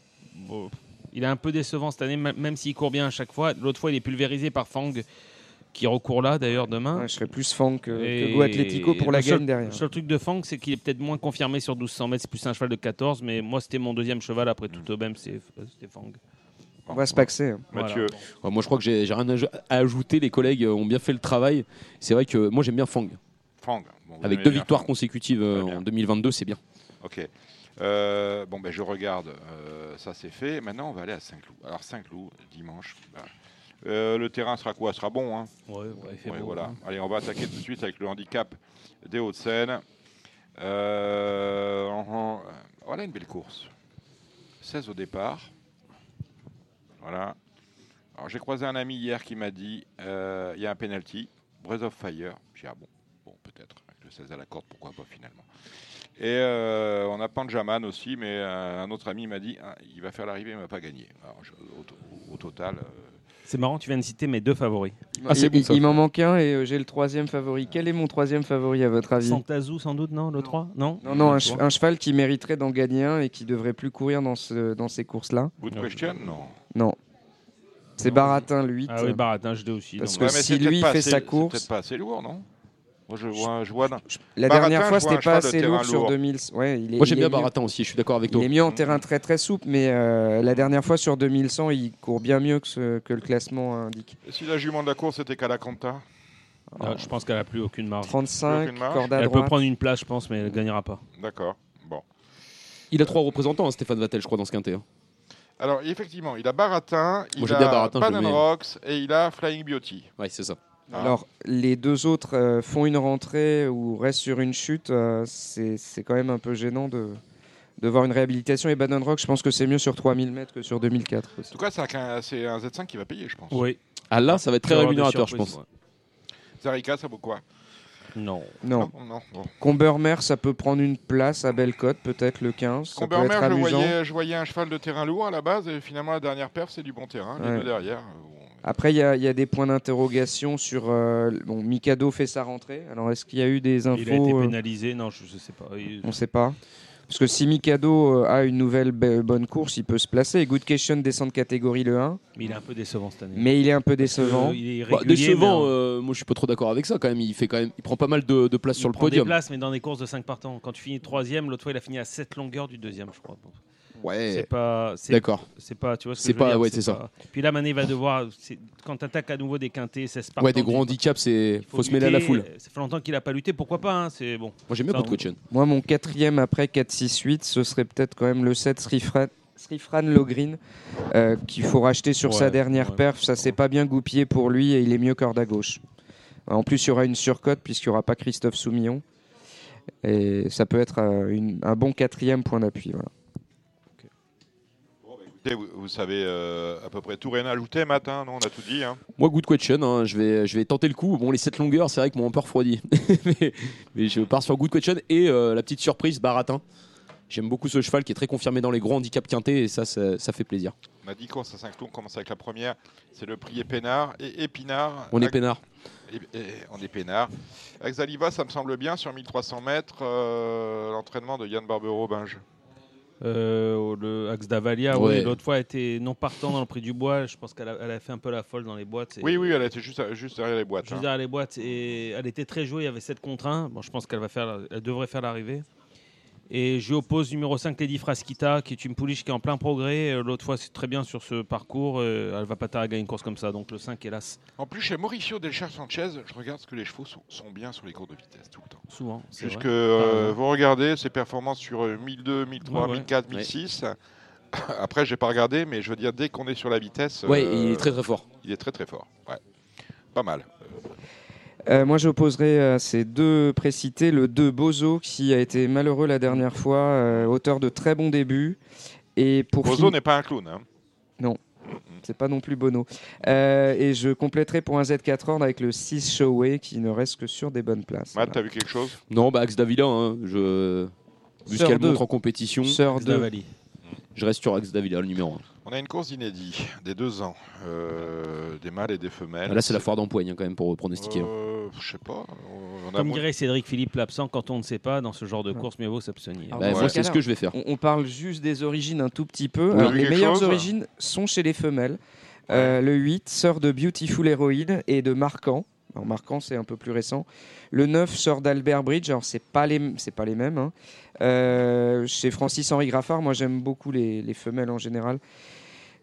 bon, il est un peu décevant cette année, même- même s'il court bien à chaque fois. L'autre fois, il est pulvérisé par Fang, qui recourt là d'ailleurs demain. Ouais, je serais plus fan que, Et- que Go Atletico pour la gagne derrière. Le seul truc de Fang, c'est qu'il est peut-être moins confirmé sur 1200 mètres. C'est plus un cheval de 14, mais moi, c'était mon deuxième cheval après tout au même, c'est- c'était Fang. On va se paxer. hein. Mathieu. Ouais, moi, je crois que j'ai j'ai rien à aj- à ajouter. Les collègues euh, ont bien fait le travail. C'est vrai que moi, j'aime bien Fang. Fang. Bon, vous Avec aimez deux bien victoires Fang. consécutives euh, Très bien. en 2022, c'est bien. Ok. Euh, bon, ben je regarde. euh, ça, c'est fait. Maintenant, on va aller à Saint-Cloud. Alors, Saint-Cloud, dimanche. bah, Euh, le terrain sera quoi? Sera bon. Hein Ouais, ouais, il fait Ouais, beau, voilà. hein. Allez, on va attaquer tout de suite avec le handicap des Hauts-de-Seine. Euh, en- en- voilà une belle course. 16 au départ. Voilà. Alors j'ai croisé un ami hier qui m'a dit euh, il y a un penalty, Breath of Fire. J'ai dit ah bon, bon peut-être avec le 16 à la corde, pourquoi pas finalement. Et euh, on a Panjaman aussi, mais euh, un autre ami m'a dit ah, il va faire l'arrivée, mais il va pas gagner. Alors, je- au, to- au total, euh, C'est marrant, tu viens de citer mes deux favoris. Ah, c'est il bon, il m'en manque un et euh, j'ai le troisième favori. Quel est mon troisième favori à votre avis? Santazou, sans doute, non? Le 3 Non? Non, non, che- un cheval qui mériterait d'en gagner un et qui devrait plus courir dans, ce, dans ces courses-là. good question, non. Non. C'est Baratin, le 8. Ah oui, Baratin, je l'ai aussi. Parce donc, que ouais. mais si c'est peut-être lui pas fait assez- sa c'est course- peut-être pas assez lourd, non? Moi, je vois, je vois. La Baratin, dernière fois, je vois un c'était pas cheval de assez terrain lourd sur lourd. 2000. Ouais, il est, Moi j'aime il est bien mieux- Baratin aussi, je suis d'accord avec Il toi. est mieux en terrain très très souple, mais euh, la dernière fois sur 2100, il court bien mieux que, ce- que le classement indique. Et si la jument de la course était Calacanta Ah, je pense qu'elle a plus aucune marge. 35, Aucune marge. corde à Elle peut droite. prendre une place, je pense, mais elle gagnera pas. D'accord. Bon. Il a trois représentants, hein, Stéphane Vattel, je crois, dans ce quintet. hein. Alors, effectivement, il a Baratin, il a Baratin, Pan. Rocks et il a Flying Beauty. Ouais, c'est ça. Ah. Alors, les deux autres euh, font une rentrée ou restent sur une chute. euh, c'est c'est quand même un peu gênant de, de voir une réhabilitation. Et Bannon Rock, je pense que c'est mieux sur 3000 mètres que sur 2004. aussi. En tout cas, c'est un, c'est un Z5 qui va payer, je pense. Oui. Ah là, ça va être très rémunérateur, je pense. Zarika, ça vaut quoi? Non. Non. non. Bon. Combermer, ça peut prendre une place à Bellecote, peut-être le 15. Ça peut être Combermer, je voyais, je voyais un cheval de terrain lourd à la base, et finalement, la dernière perf, c'est du bon terrain. Les Ouais. deux derrière. euh, Après, il y, a- il y a des points d'interrogation sur. euh, bon, Mikado fait sa rentrée. Alors, est-ce qu'il y a eu des infos Il a été euh, pénalisé? Non, je, je sais pas. Il- On ne sait pas. Parce que si Mikado euh, a une nouvelle bonne course, il peut se placer. Et Good Question descend de catégorie le 1. Mais il est un peu décevant cette année. Mais il est un peu décevant. euh, il est Bah, décevant, mais, euh, moi je suis pas trop d'accord avec ça quand même. Il fait quand même, il prend pas mal de, de place il sur le prend des podium. places, mais dans des courses de 5 partants. Quand tu finis troisième, l'autre fois il a fini à 7 longueurs du deuxième, je crois. Ouais. C'est pas. c'est- D'accord. C'est pas. Tu vois ce que C'est je veux pas- dire, ouais, c'est ça. pas- Puis là, Mané va devoir. c'est- Quand tu attaques à nouveau des quintés, 16 partants. Ouais, des gros handicaps, c'est il faut, se mêler à la lutter. foule. Ça fait longtemps qu'il a pas lutté. Pourquoi pas hein, C'est bon. Moi j'aime bien Ça, Question. Moi, mon quatrième après 4-6-8, ce serait peut-être quand même le 7 Srifran, Srifran Logrin, euh, qu'il faut racheter sur sa dernière ouais. perf. Ça s'est pas bien goupillé pour lui et il est mieux corde à gauche. En plus, il y aura une surcote puisqu'il n'y aura pas Christophe Soumillon. Et ça peut être euh, une- un bon quatrième point d'appui. Voilà. Écoutez, Vous, vous savez euh, à peu près tout rien à ajouter, matin, non On a tout dit. Hein. Moi, Good Question, hein, je, vais, je vais tenter le coup. Bon, les 7 longueurs, c'est vrai que mon un peu refroidi. mais, mais je pars sur Good Question et euh, la petite surprise, Baratin. J'aime beaucoup ce cheval qui est très confirmé dans les gros handicaps quintés et ça, ça, ça fait plaisir. On a dit course à 5 tours, on commence avec la première. C'est le prix Épinard. Et Épinard. On est peinard. et- et on est peinard. Avec Zaliva, ça me semble bien sur 1300 mètres. euh, L'entraînement de Yann Barbero Binge. Euh, le Axe d'Avalia, Ouais. oui, l'autre fois, elle était non partant dans le prix du bois. Je pense qu'elle a, elle a fait un peu la folle dans les boîtes. et- Oui, oui, elle était juste, juste derrière les boîtes. Juste hein. derrière les boîtes. Et elle était très jouée, il y avait 7 contre 1. Bon, je pense qu'elle va faire, elle devrait faire l'arrivée. Et je lui oppose numéro 5, Lady Frasquita, qui est une pouliche qui est en plein progrès. Euh, L'autre fois, c'est très bien sur ce parcours. Euh, Elle va pas tarder à gagner une course comme ça. Donc le 5, hélas, En plus, chez Mauricio Delcher Sanchez, je regarde ce que les chevaux sont, sont bien sur les cours de vitesse tout le temps. souvent. Puisque vrai. euh, Ah, vous regardez ses performances sur euh, 1002, 1003, Ouais, ouais. 1004, 1006. Après, j'ai pas regardé, mais je veux dire, dès qu'on est sur la vitesse, Ouais, euh, il est très très fort. il est très très fort. Ouais. Pas mal. Euh, moi, j'opposerai à ces deux précités le 2 Bozo, qui a été malheureux la dernière fois, euh, auteur de très bons débuts. Et pour Bozo n'est pas un clown. hein. C'est pas non plus Bono. Euh, et je compléterai pour un Z4 Horn avec le 6 Showway qui ne reste que sur des bonnes places. Matt, t'as vu quelque chose? Non, bah Axe Davila, hein, je... vu ce Sœur qu'elle deux. montre en compétition, Sœur Axe 2. d'Avali. je reste sur Axe Davila, le numéro 1. On a une course inédite, des deux ans, euh, des mâles et des femelles. Là, c'est la foire d'empoigne hein, quand même pour pronostiquer. hein. Euh, je sais pas. On a Comme moins- dirait Cédric Philippe, l'absent, quand on ne sait pas, dans ce genre de course, mieux vaut s'abstenir. Ah, Bah, moi, c'est ce que je vais faire. On, on parle juste des origines un tout petit peu. Oui. Alors, les Quelque meilleures chose origines sont chez les femelles. Euh, le 8, sœur de Beautiful Heroine et de Marquant. Alors, Marquant, c'est un peu plus récent. Le 9, sœur d'Albert Bridge. Alors, c'est pas les, c'est pas les mêmes. hein. Euh, chez Francis-Henri Graffard, moi, j'aime beaucoup les, les femelles en général.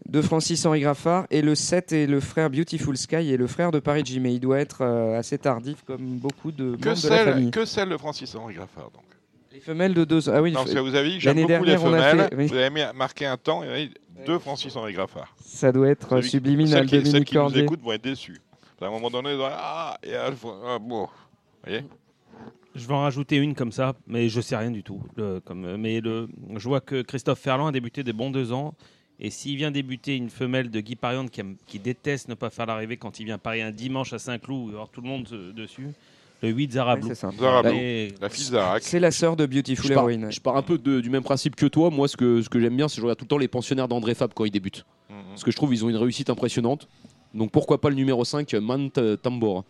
De Francis-Henri Graffard. Et le 7 est le frère Beautiful Sky et le frère de Paris Jim. Mais il doit être euh, assez tardif, comme beaucoup de Que Que membres de la famille. celle, que celle de Francis Henri Graffard. Donc. Les femelles de deux. Ah oui, Non, il vous avez dit que beaucoup les dernière, on a femelles. fait- oui. Vous avez marqué un temps. et de Francis-Henri Graffard. Ça doit être Celui subliminal, celles qui, celles qui nous écoutent vont être déçus. À un moment donné, ils vont dire, ah, et ah, bon. Vous voyez Je vais en rajouter une comme ça, mais je sais rien du tout. Le- comme, mais le, je vois que Christophe Ferland a débuté des bons deux ans. Et s'il vient débuter une femelle de Guy Pariante qui, aime- qui déteste ne pas faire l'arrivée quand il vient parier un dimanche à Saint-Cloud, avoir tout le monde euh, dessus, le 8 Zara Ouais, Blue. c'est ça. Zara Blue, Mais- la fille d'Arak. C'est la sœur de Beautiful Heroine. je pars un peu de- du même principe que toi. Moi, ce que, ce que j'aime bien, c'est que je regarde tout le temps les pensionnaires d'André Fab quand ils débutent. Mhm. Parce que je trouve qu'ils ont une réussite impressionnante. Donc pourquoi pas le numéro 5, Mant Tambor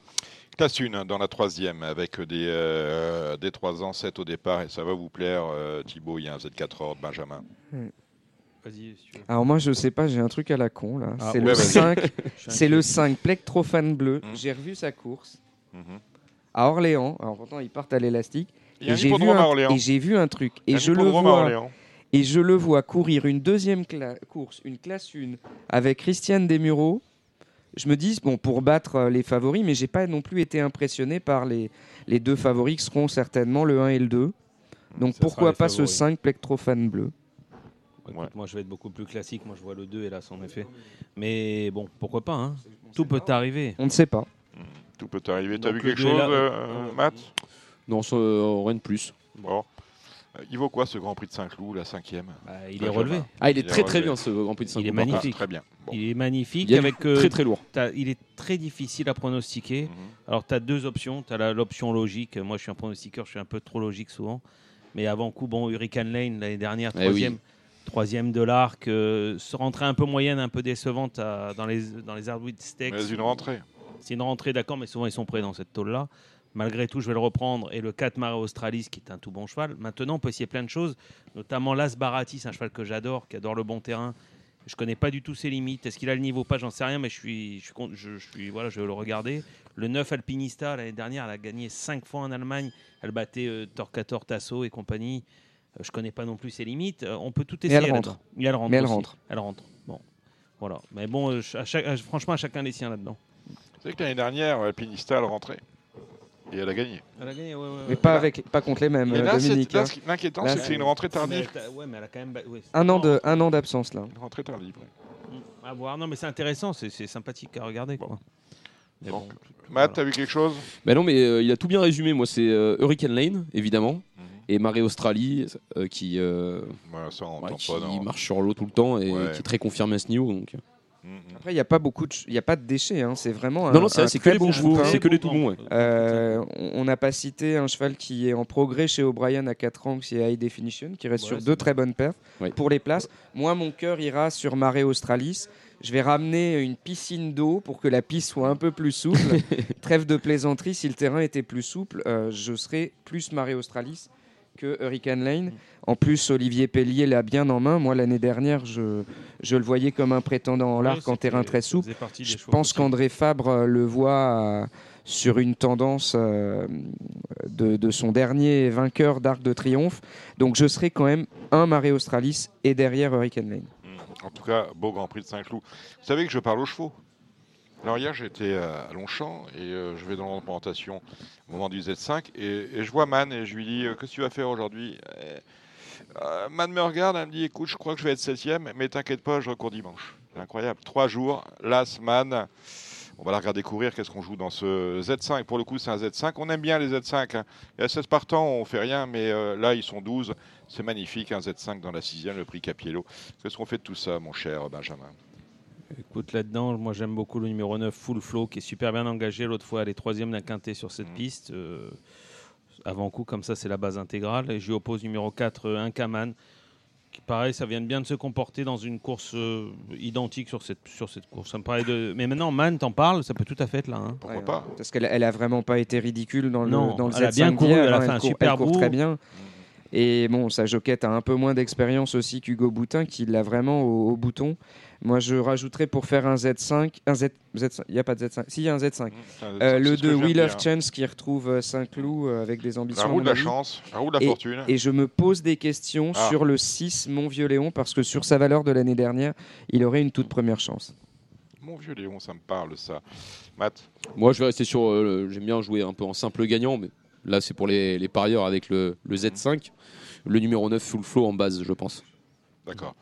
Classe 1 dans la troisième avec des, euh, des 3 ans, 7 au départ. Et ça va vous plaire, euh, Thibaut. Il y a un Z4 ordre, Benjamin. Vas-y, si tu veux. Alors moi je sais pas, j'ai un truc à la con là. Ah, c'est ouais, le vas-y. 5, Je suis c'est le 5 Plectrophane bleu. Mhm. J'ai revu sa course Mhm. à Orléans. Alors pourtant ils partent à l'élastique. Il y a Et j'ai vu, un- Orléans. et j'ai vu un truc. Et un je le vois. Et je le vois courir une deuxième cla- course, une classe 1, avec Christiane Desmureaux. Je me dis, bon, pour battre euh, les favoris, mais j'ai pas non plus été impressionné par les, les deux favoris qui seront certainement le 1 et le 2. Donc Ça pourquoi pas ce favoris. 5 Plectrophane bleu? Écoute, Ouais. Moi, je vais être beaucoup plus classique. Moi, je vois le 2, hélas, en effet. Mais bon, pourquoi pas hein Tout peut arriver. On ne sait pas. Tout peut arriver. T'as vu quelque chose, là- euh, euh, Matt? Non, ça, euh, rien de plus. Bon. Euh, Il vaut quoi ce Grand Prix de Saint-Cloud, la cinquième? Bah, il est relevé. Ah, il est Il est très très bien ce Grand Prix de Il est Saint-Cloud. Ah, magnifique. Très bien. Bon. Il est magnifique. Il est avec, euh, très très lourd. il est très difficile à pronostiquer. Mhm. Alors, tu as deux options. Tu as l'option logique. Moi, je suis un pronostiqueur, je suis un peu trop logique souvent. Mais avant coup, bon, Hurricane Lane, l'année dernière, Eh oui. Troisième, de l'arc, euh, se rentrée un peu moyenne, un peu décevante à- dans, les, dans les Hardwood Stakes. Mais une rentrée. C'est une rentrée, d'accord, mais souvent ils sont prêts dans cette tôle-là. Malgré tout, je vais le reprendre. Et le 4 Mare Australis, qui est un tout bon cheval. Maintenant, on peut essayer plein de choses, notamment l'As Baratis, un cheval que j'adore, qui adore le bon terrain. Je connais pas du tout ses limites. Est-ce qu'il a le niveau Pas, j'en sais rien, mais je suis, je suis, je, je suis, voilà, je vais le regarder. Le 9 Alpinista, l'année dernière, elle a gagné 5 fois en Allemagne. Elle battait euh, Torquator, Tasso et compagnie. Euh, je connais pas non plus ses limites. Euh, on peut tout Mais essayer. elle rentre. Et elle rentre. Mais elle aussi. rentre. Elle rentre. Bon, voilà. Mais bon, euh, à chaque- à- franchement, à chacun les siens là-dedans. C'est vrai que l'année dernière, Alpinista, elle rentrait. Et elle a gagné. Elle a gagné, ouais, ouais, Mais ouais. pas, avec, pas contre les mêmes, Mais là, Dominique. hein. l'inquiétant, c'est que c'est une rentrée Mais tardive. ouais, mais elle a quand même. Un an de- un an d'absence là. Une rentrée tardive. ouais. mm, À voir. Non, mais c'est intéressant, c'est c'est sympathique à regarder. Quoi. Mais Bon. Matt, t'as vu quelque chose? Bah non, mais euh, il a tout bien résumé. Moi, c'est euh, Hurricane Lane, évidemment, Mhm. Et Marée Australie, euh, qui, euh, Voilà, ça, on ouais, entend qui pas. non. marche sur l'eau tout le temps et Ouais. qui est très confirmé à ce niveau. Donc. Mhm. Après, il n'y a pas beaucoup de, ch- il y a pas de déchets. hein. C'est vraiment un, non, non, c'est un vrai, c'est que très les bons chevaux, bouquin. c'est que les tout bons. ouais. Euh, on on n'a pas cité un cheval qui est en progrès chez O'Brien à 4 ans, c'est High Definition, qui reste Ouais, sur c'est deux très bonnes perfs. Ouais. Pour les places, moi, mon cœur ira sur Marée Australis. Je vais ramener une piscine d'eau pour que la piste soit un peu plus souple. Trêve de plaisanterie, si le terrain était plus souple, euh, je serais plus Marée Australis que Hurricane Lane. En plus, Olivier Pellier l'a bien en main. Moi, l'année dernière, je, je le voyais comme un prétendant en l'arc en terrain très souple. Je pense qu'André Fabre euh, le voit euh, sur une tendance euh, de, de son dernier vainqueur d'Arc de Triomphe. Donc je serai quand même un Marée Australis et derrière Hurricane Lane. En tout cas, beau Grand Prix de Saint-Cloud. Vous savez que je parle aux chevaux. Alors hier, j'étais à Longchamp et euh, je vais dans l'implantation au moment du Z5 et, et je vois Man et je lui dis euh, Qu'est-ce que tu vas faire aujourd'hui? Euh, euh, Man me regarde, elle me dit Écoute, je crois que je vais être septième, mais t'inquiète pas, je recours dimanche. C'est incroyable. Trois jours, Las, Man. On va la regarder courir. Qu'est-ce qu'on joue dans ce Z5 Pour le coup, c'est un Z5. On aime bien les Z5. hein. Y a 16 partants, on fait rien, mais euh, là, ils sont 12. C'est magnifique, un Z5 dans la sixième, le prix Capiello. Qu'est-ce qu'on fait de tout ça, mon cher Benjamin? Écoute, là-dedans, moi j'aime beaucoup le numéro 9, Full Flow, qui est super bien engagé. L'autre fois, elle est troisième d'un quintet sur cette Mhm. piste. Euh, avant coup, comme ça, c'est la base intégrale. Et je lui oppose numéro 4, euh, Incaman, qui pareil, ça vient de bien de se comporter dans une course euh, identique sur cette, sur cette course. Ça me paraît de... Mais maintenant, Man, t'en parles, ça peut tout à fait être là. hein. Pourquoi Ouais, pas Parce qu'elle elle a vraiment pas été ridicule dans le, Non, dans le elle a Z5 bien couru, elle a hein, fait un court- super elle court bout. très bien. Et bon, sa joquette a un peu moins d'expérience aussi qu'Hugo Boutin, qui l'a vraiment au, au bouton. Moi, je rajouterais pour faire un Z5, un Z, Z5 il n'y a pas de Z5, si, il y a un Z5. C'est un Euh, Z5, le c'est ce que 2 je viens Wheel of. Chance qui retrouve euh, Saint-Cloud euh, avec des ambitions. La à roue de la chance, la roue de la fortune. Et je me pose des questions Ah. sur le 6 Mon Vieux Léon parce que sur sa valeur de l'année dernière, il aurait une toute première chance. Mon vieux Léon, ça me parle, ça. Matt? Moi, je vais rester sur. euh, J'aime bien jouer un peu en simple gagnant, mais là, c'est pour les, les parieurs avec le, le Z5. Le numéro 9 full flow en base, je pense. D'accord.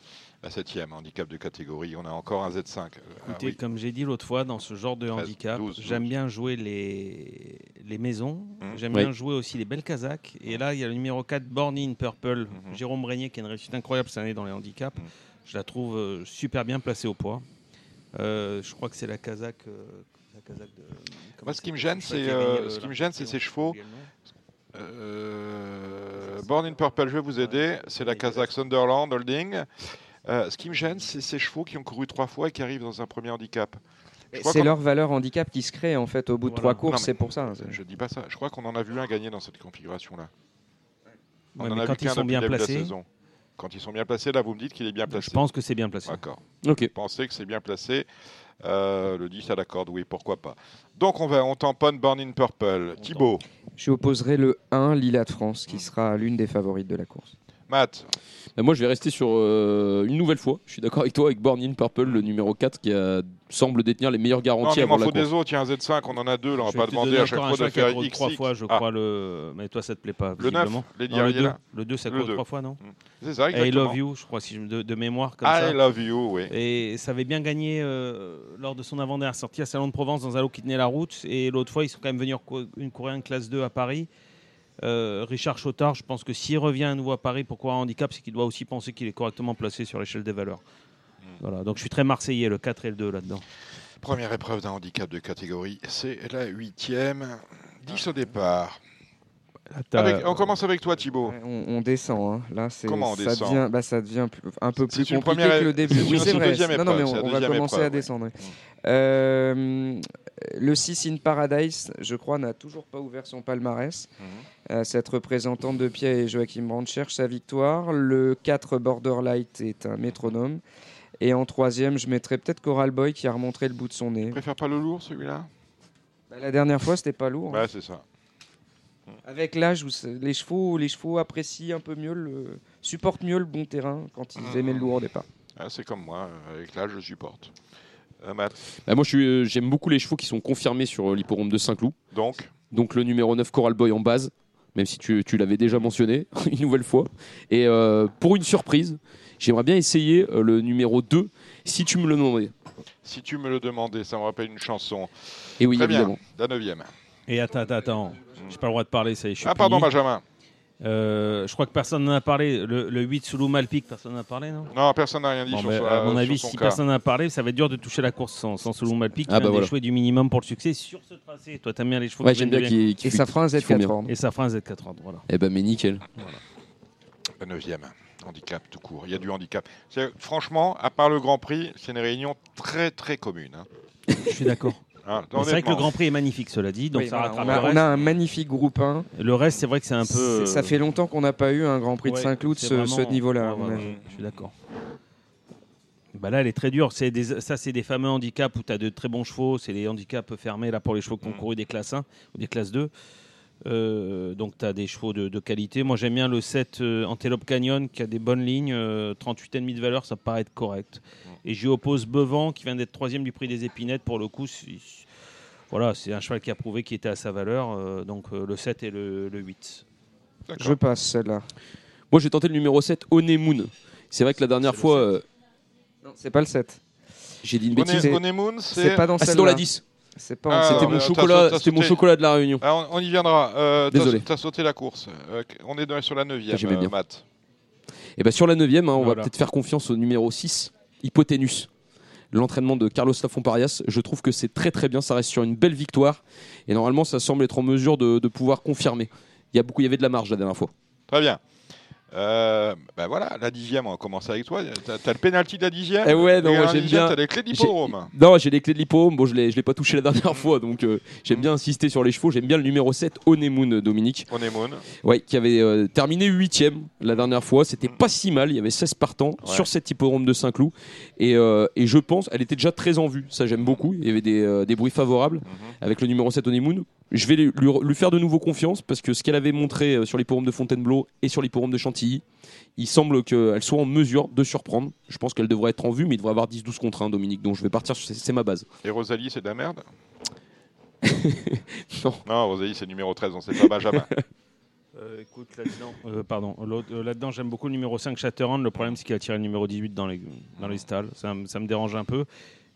La septième, handicap de catégorie. On a encore un Z5. Euh, ah Écoutez, oui. comme j'ai dit l'autre fois, dans ce genre de 13, handicap, 12, j'aime 12. bien jouer les, les maisons, Mhm. j'aime Oui. bien jouer aussi les belles Kazakhs. Et là, il y a le numéro 4, Born in Purple, Mhm. Jérôme Régnier, qui a une réussite incroyable cette année dans les handicaps. Mhm. Je la trouve euh, super bien placée au poids. Euh, je crois que c'est la Kazakh. euh, Kazakh de, comment Moi, ce qui me gêne, c'est, euh, ce qui me gêne, c'est ces chevaux. Euh, Born in Purple, je vais vous aider. C'est la Kazakh Sunderland Holding. Euh, ce qui me gêne, c'est ces chevaux qui ont couru trois fois et qui arrivent dans un premier handicap. C'est leur valeur handicap qui se crée en fait au bout de Voilà. trois courses, c'est pour ça. c'est- Je dis pas ça. Je crois qu'on en a vu un gagner dans cette configuration-là. On Ouais, en mais a quand vu ils sont bien placés. Quand ils sont bien placés, là, vous me dites qu'il est bien placé. je pense que c'est bien placé. D'accord. Ok. Vous pensez que c'est bien placé. Euh, le 10 à la corde, oui, pourquoi pas. Donc on va, on tamponne Born in Purple. Thibaut, Je opposerai le 1 Lila de France qui sera l'une des favorites de la course. Matt, Bah, moi, je vais rester sur euh, une nouvelle fois. Je suis d'accord avec toi avec Born in Purple, le numéro 4, qui a- semble détenir les meilleures non, garanties mais il m'en la faut des autres. Il y a un Z5, on en a deux. Là, on va Je pas demander à chaque fois de faire X. trois fois, je Ah, crois le. Mais toi, ça te plaît pas. Le neuf, visiblement. les Non, le il est 2, là. le 2, ça court trois fois, non C'est ça, I exactement. Love You, je crois, si je, de, de mémoire comme I ça. love you, oui. Et ça avait bien gagné euh, lors de son avant-dernière sortie à Salon de Provence dans un lot qui tenait la route. Et l'autre fois, ils sont quand même venus cou- une courir une classe 2 à Paris. Euh, Richard Chotard, je pense que s'il revient à nouveau à Paris pour courir un handicap, c'est qu'il doit aussi penser qu'il est correctement placé sur l'échelle des valeurs. Hmm. Voilà, donc je suis très marseillais, le 4 et le 2 là-dedans. Première épreuve d'un handicap de catégorie, c'est la huitième. 10 au départ. Avec- on commence avec toi, Thibaut. On, on descend, hein. là c'est Comment on ça descend devient, bah, ça devient plus- un peu C'est plus une compliqué première- que le début. c'est Oui, une- c'est c'est une vrai. deuxième non, non, mais on, va commencer épreuve, à ouais. descendre. oui. Euh, le 6 in Paradise, je crois, n'a toujours pas ouvert son palmarès. Euh, cette représentante de pied et Joachim Brandt cherche sa victoire. Le 4 Borderlight est un métronome. Et en troisième, je mettrais peut-être Coral Boy qui a remontré le bout de son nez. Tu préfères pas le lourd, celui-là? Bah, la dernière fois, c'était pas lourd. hein. Ouais, c'est ça. Avec l'âge, les chevaux, les chevaux apprécient un peu mieux, le, supportent mieux le bon terrain quand ils aimaient le lourd au départ. Ah, c'est comme moi, avec l'âge, je supporte. Euh, Matt, Bah, moi, euh, j'aime beaucoup les chevaux qui sont confirmés sur euh, l'hipporome de Saint-Cloud. donc, Donc le numéro 9 Coral Boy en base, même si tu, tu l'avais déjà mentionné une nouvelle fois. Et euh, pour une surprise, j'aimerais bien essayer euh, le numéro 2, si tu me le demandais. si tu me le demandais, ça me rappelle une chanson. Et oui, Très bien, évidemment. la neuvième. Et attends, attends, attends. J'ai pas le droit de parler, ça y est, je suis Ah, pardon, puni. Benjamin. Euh, je crois que personne n'en a parlé. Le, le 8 Soulou Malpic, personne n'en a parlé, non? Non, personne n'a rien dit Bon, sur, ben, son- À mon avis, son si cas. personne n'en a parlé, ça va être dur de toucher la course sans, sans Soulou Malpic. qui Ah, vient bah voilà. du minimum pour le succès sur ce tracé. Toi, t'aimes bien les chevaux Ouais, qui j'aime bien qu'il Et ça fera un qu'ils font bien. Z4 Et ça fera un Z430, voilà. Eh ben, mais nickel. La neuvième, handicap tout court. Il y a du handicap. Franchement, à part le Grand Prix, c'est une réunion très très commune. hein. Je suis d'accord. Mais C'est vrai que le. Grand Prix est magnifique, cela dit, donc Oui, ça voilà, rattrape on, a, on un magnifique groupe 1. Le reste, c'est vrai que c'est un peu. Ça fait longtemps qu'on n'a pas eu un Grand Prix de Saint-Cloud de ce, niveau-là. ouais, ouais, Je suis d'accord. Bah là, elle est très dure. C'est des, ça, c'est des fameux handicaps où tu as de très bons chevaux. C'est les handicaps fermés là pour les chevaux qui ont Mm. couru des classes 1 ou des classes 2. Euh, donc tu as des chevaux de, de qualité. Moi, j'aime bien le 7 euh, Antelope Canyon qui a des bonnes lignes. euh, 38,5 de valeur, ça me paraît être correct. Et j'y oppose Bevan qui vient d'être troisième du prix des épinettes. Pour le coup, c'est- voilà, c'est un cheval qui a prouvé qu'il était à sa valeur. euh, donc euh, le 7 et le, le 8. D'accord. Je passe celle-là. Moi, j'ai tenté le numéro 7, Onemoon. C'est vrai que la dernière C'est fois, euh, Non, c'est pas le 7. j'ai dit une Honey- bêtise. c'est- Honeymoon, C'est c'est. pas dans Ah, c'est celle-là. dans la 10. C'est pas en Ah. C'était mon chocolat, t'as c'était mon sauté. chocolat de la Réunion. Ah, on, on y viendra. Euh, Désolé. T'as sauté la course. Euh, on est dans- sur la neuvième, J'aimais bien. euh, Matt. Et bien sur la 9 on va peut-être faire confiance au numéro 6, Hypoténus. L'entraînement de Carlos Lafont-Parias, je trouve que c'est très très bien, ça reste sur une belle victoire. Et normalement, ça semble être en mesure de, de pouvoir confirmer. Il y, a beaucoup, il y avait de la marge la dernière fois. Très bien. Euh, ben voilà, la dixième, on va commencer avec toi. T'as as le penalty de la dixième. Eh ouais, non, j'aime bien. T'as les clés de l'hippodrome. Non, j'ai les clés de l'hippodrome. Bon, je ne l'ai pas touché la dernière fois, donc euh, j'aime bien insister sur les chevaux. J'aime bien le numéro 7, Onemoon, Dominique. Honeymoon. Ouais, qui avait euh, terminé 8 la dernière fois. C'était pas si mal. Il y avait 16 partants Ouais. sur cet hippodrome de Saint-Cloud. Et, euh, et je pense, elle était déjà très en vue. Ça, j'aime beaucoup. Il y avait des, euh, des bruits favorables Mhm. avec le numéro 7 Honeymoon. Je vais lui, lui- lui faire de nouveau confiance parce que ce qu'elle avait montré euh, sur l'hippodrome de Fontainebleau et sur l'hippodrome de Chantilly, il semble qu'elle soit en mesure de surprendre. Je pense qu'elle devrait être en vue, mais il devrait avoir 10-12 contre 1, Dominique. Donc je vais partir sur c'est- ma base. Et Rosalie, c'est de la merde? Non. Non, Rosalie, c'est numéro 13, on sait pas Benjamin. Euh, écoute, là-dedans, euh, pardon, euh, là-dedans, j'aime beaucoup le numéro 5 Shatterhand. Le problème, c'est qu'il a tiré le numéro 18 dans les, dans les stalles. Ça me dérange un peu.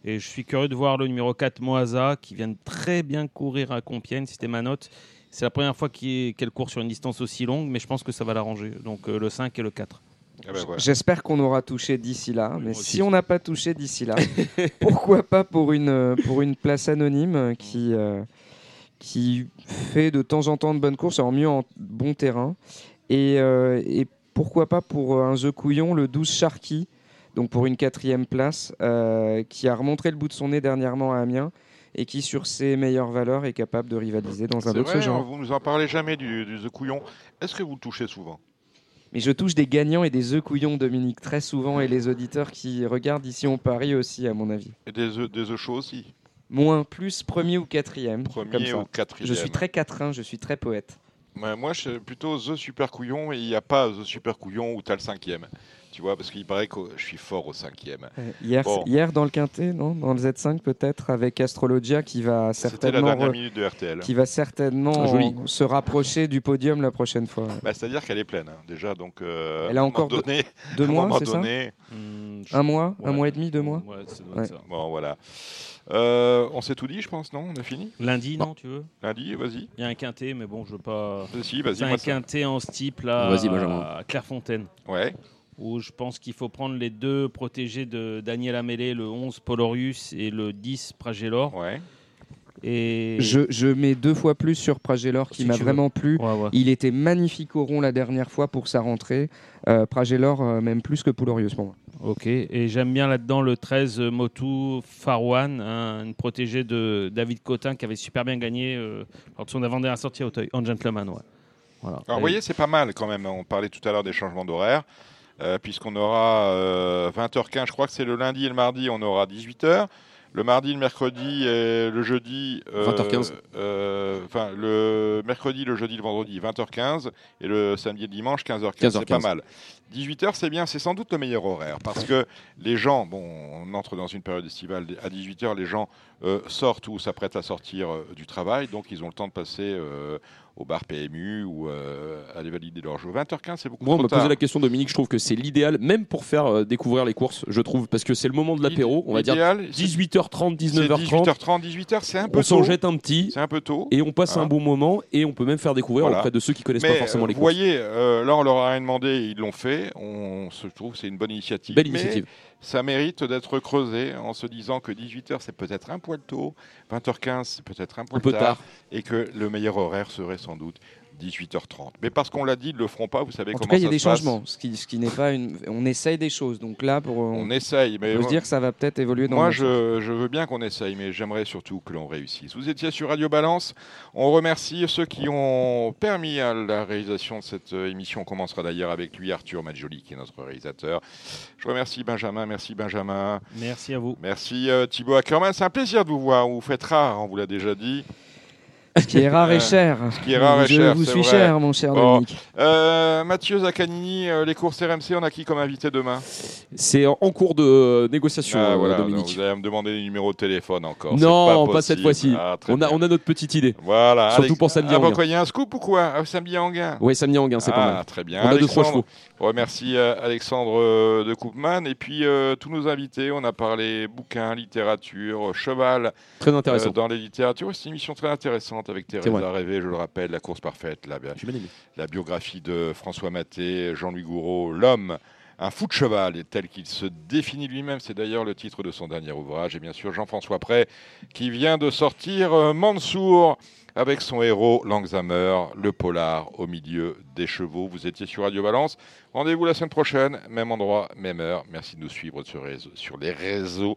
Et je suis curieux de voir le numéro 4 Moasa, qui vient de très bien courir à Compiègne. C'était ma note. C'est la première fois qu'il- qu'elle court sur une distance aussi longue, mais je pense que ça va l'arranger. Donc euh, le 5 et le 4. Ah ben voilà. J'espère qu'on aura touché d'ici là, mais si on n'a pas touché d'ici là, pourquoi pas pour une, pour une place anonyme qui, euh, qui fait de temps en temps de bonnes courses, en mieux en bon terrain, et, euh, et pourquoi pas pour un The Couillon, le 12 Sharky, donc pour une quatrième place, euh, qui a remontré le bout de son nez dernièrement à Amiens, et qui sur ses meilleures valeurs est capable de rivaliser dans un autre vrai, genre. vous nous en parlez jamais du, du The Couillon. Est-ce que vous le touchez souvent? Mais je touche des gagnants et des œufs couillons, Dominique, très souvent, et les auditeurs qui regardent ici ont Paris aussi, à mon avis. Et des œufs, des œufs chauds aussi? Moins, plus, premier ou quatrième. comme Premier ça. ou quatrième Je suis très quatrain, je suis très poète. Ouais, Moi, je suis plutôt The Super Couillon, et il n'y a pas The Super Couillon où tu as le cinquième. Tu vois, parce qu'il paraît que je suis fort au cinquième. Euh, Hier, Bon. hier dans le Quintet, non Dans le Z5 peut-être, avec Astrologia qui va C'était la certainement, dernière re- minute de RTL. qui va certainement Ah, joli. se rapprocher du podium la prochaine fois. Bah, C'est-à-dire qu'elle est pleine, hein, déjà. Donc, euh, Elle a un encore deux- donné, Deux un mois, c'est ça Hmm, je- Un mois Un Ouais. mois et demi Deux mois Ouais, Ouais. ça. Bon, voilà. Euh, on s'est tout dit, je pense, non On a fini? Lundi, non, tu veux? Lundi, vas-y. Il y a un quintet, mais bon, je veux pas. Si, vas-y. Un quintet en steep là, Vas-y, Benjamin. à Clairefontaine, Ouais. Où je pense qu'il faut prendre les deux protégés de Daniel Amélé, le 11 Polorius et le 10 Pragellor. Ouais. Et je, je mets deux fois plus sur Pragelor qui Si m'a vraiment plu. Ouais, ouais. Il était magnifique au rond la dernière fois pour sa rentrée. Euh, Pragelor, euh, même plus que Poulorius pour moi. Ok, et j'aime bien là-dedans le 13 euh, Motu Farwan, hein, une protégée de David Cotin qui avait super bien gagné euh, lors de son avant-dernière sortie à Auteuil, en gentleman. Ouais. Voilà. Alors, Et- vous voyez, c'est pas mal quand même. On parlait tout à l'heure des changements d'horaire, euh, puisqu'on aura euh, 20h15, je crois que c'est le lundi et le mardi, on aura 18h. Le mardi, le mercredi et le jeudi. euh, 20h15. euh, Enfin, le mercredi, le jeudi, le vendredi, 20h15. Et le samedi et le dimanche, 15h15. C'est 15h15. pas mal. 18h, c'est bien, c'est sans doute le meilleur horaire. Parce que les gens, bon, on entre dans une période estivale, à 18h, les gens euh, sortent ou s'apprêtent à sortir euh, du travail. Donc, ils ont le temps de passer euh, au bar PMU ou euh, aller valider leur jeu. 20h15, c'est beaucoup Moi, on m'a posé la question, Dominique. Je trouve que c'est l'idéal, même pour faire euh, découvrir les courses, je trouve, parce que c'est le moment de l'apéro. On va dire L'idéal, c'est- 18h30, c'est 19h30. 18h30, 18h, c'est un peu On s'en jette un petit C'est un peu tôt. et on passe Hein. un bon moment et on peut même faire découvrir Voilà. auprès de ceux qui connaissent Mais pas forcément euh, les vous courses. voyez, euh, là on leur a rien demandé, ils l'ont fait. On se trouve que c'est une bonne initiative. Belle Mais initiative. Ça mérite d'être creusé en se disant que 18h c'est peut-être un poil tôt, 20h15 c'est peut-être un poil tard, tard. et que le meilleur horaire serait sans doute 18h30. Mais parce qu'on l'a dit, ils ne le feront pas, vous savez En tout comment cas, il y a ça des se passe. changements, ce qui, ce qui n'est pas une. On essaye des choses, donc là, pour, on, On essaye, mais peut se dire que ça va peut-être évoluer dans Moi, je, je veux bien qu'on essaye, mais j'aimerais surtout que l'on réussisse. Vous étiez sur Radio Balance. On remercie ceux qui ont permis à la réalisation de cette euh, émission. On commencera d'ailleurs avec lui, Arthur Maggioli, qui est notre réalisateur. Je remercie Benjamin. Merci Benjamin. Merci à vous. Merci euh, Thibaut Ackerman. C'est un plaisir de vous voir. Vous faites rare, on vous l'a déjà dit. Ce qui est rare et cher. ce qui est rare et je cher, vous suis vrai. cher, mon cher Bon. Dominique. Euh, Mathieu Zaccanini, euh, les courses RMC, on a qui comme invité demain? C'est en cours de euh, négociation, Ah, voilà, Dominique. Vous allez me demander les numéros de téléphone encore. Non, pas, cette fois-ci. Ah, on, a, on a notre petite idée. Voilà. Surtout Alex- pour samedi Ah, en il y a un scoop ou quoi? Ah, Samedi en gain Oui, samedi en gain, c'est ah, pas mal. très bien. On a deux, trois Alexandre, chevaux. on remercie euh, Alexandre euh, de Koopman et puis euh, tous nos invités. On a parlé bouquins, littérature, cheval Très intéressant. euh, dans les littératures. C'est une émission très intéressante avec Thérèse. Rêvé, je le rappelle, La course parfaite, la, biographie de François Maté, Jean-Louis Gouraud, L'homme. Un fou de cheval, et tel qu'il se définit lui-même, c'est d'ailleurs le titre de son dernier ouvrage. Et bien sûr, Jean-François Pré, qui vient de sortir euh, Mansour avec son héros Langsamer, le polar au milieu des chevaux. Vous étiez sur Radio Balance. Rendez-vous la semaine prochaine, même endroit, même heure. Merci de nous suivre sur les réseaux.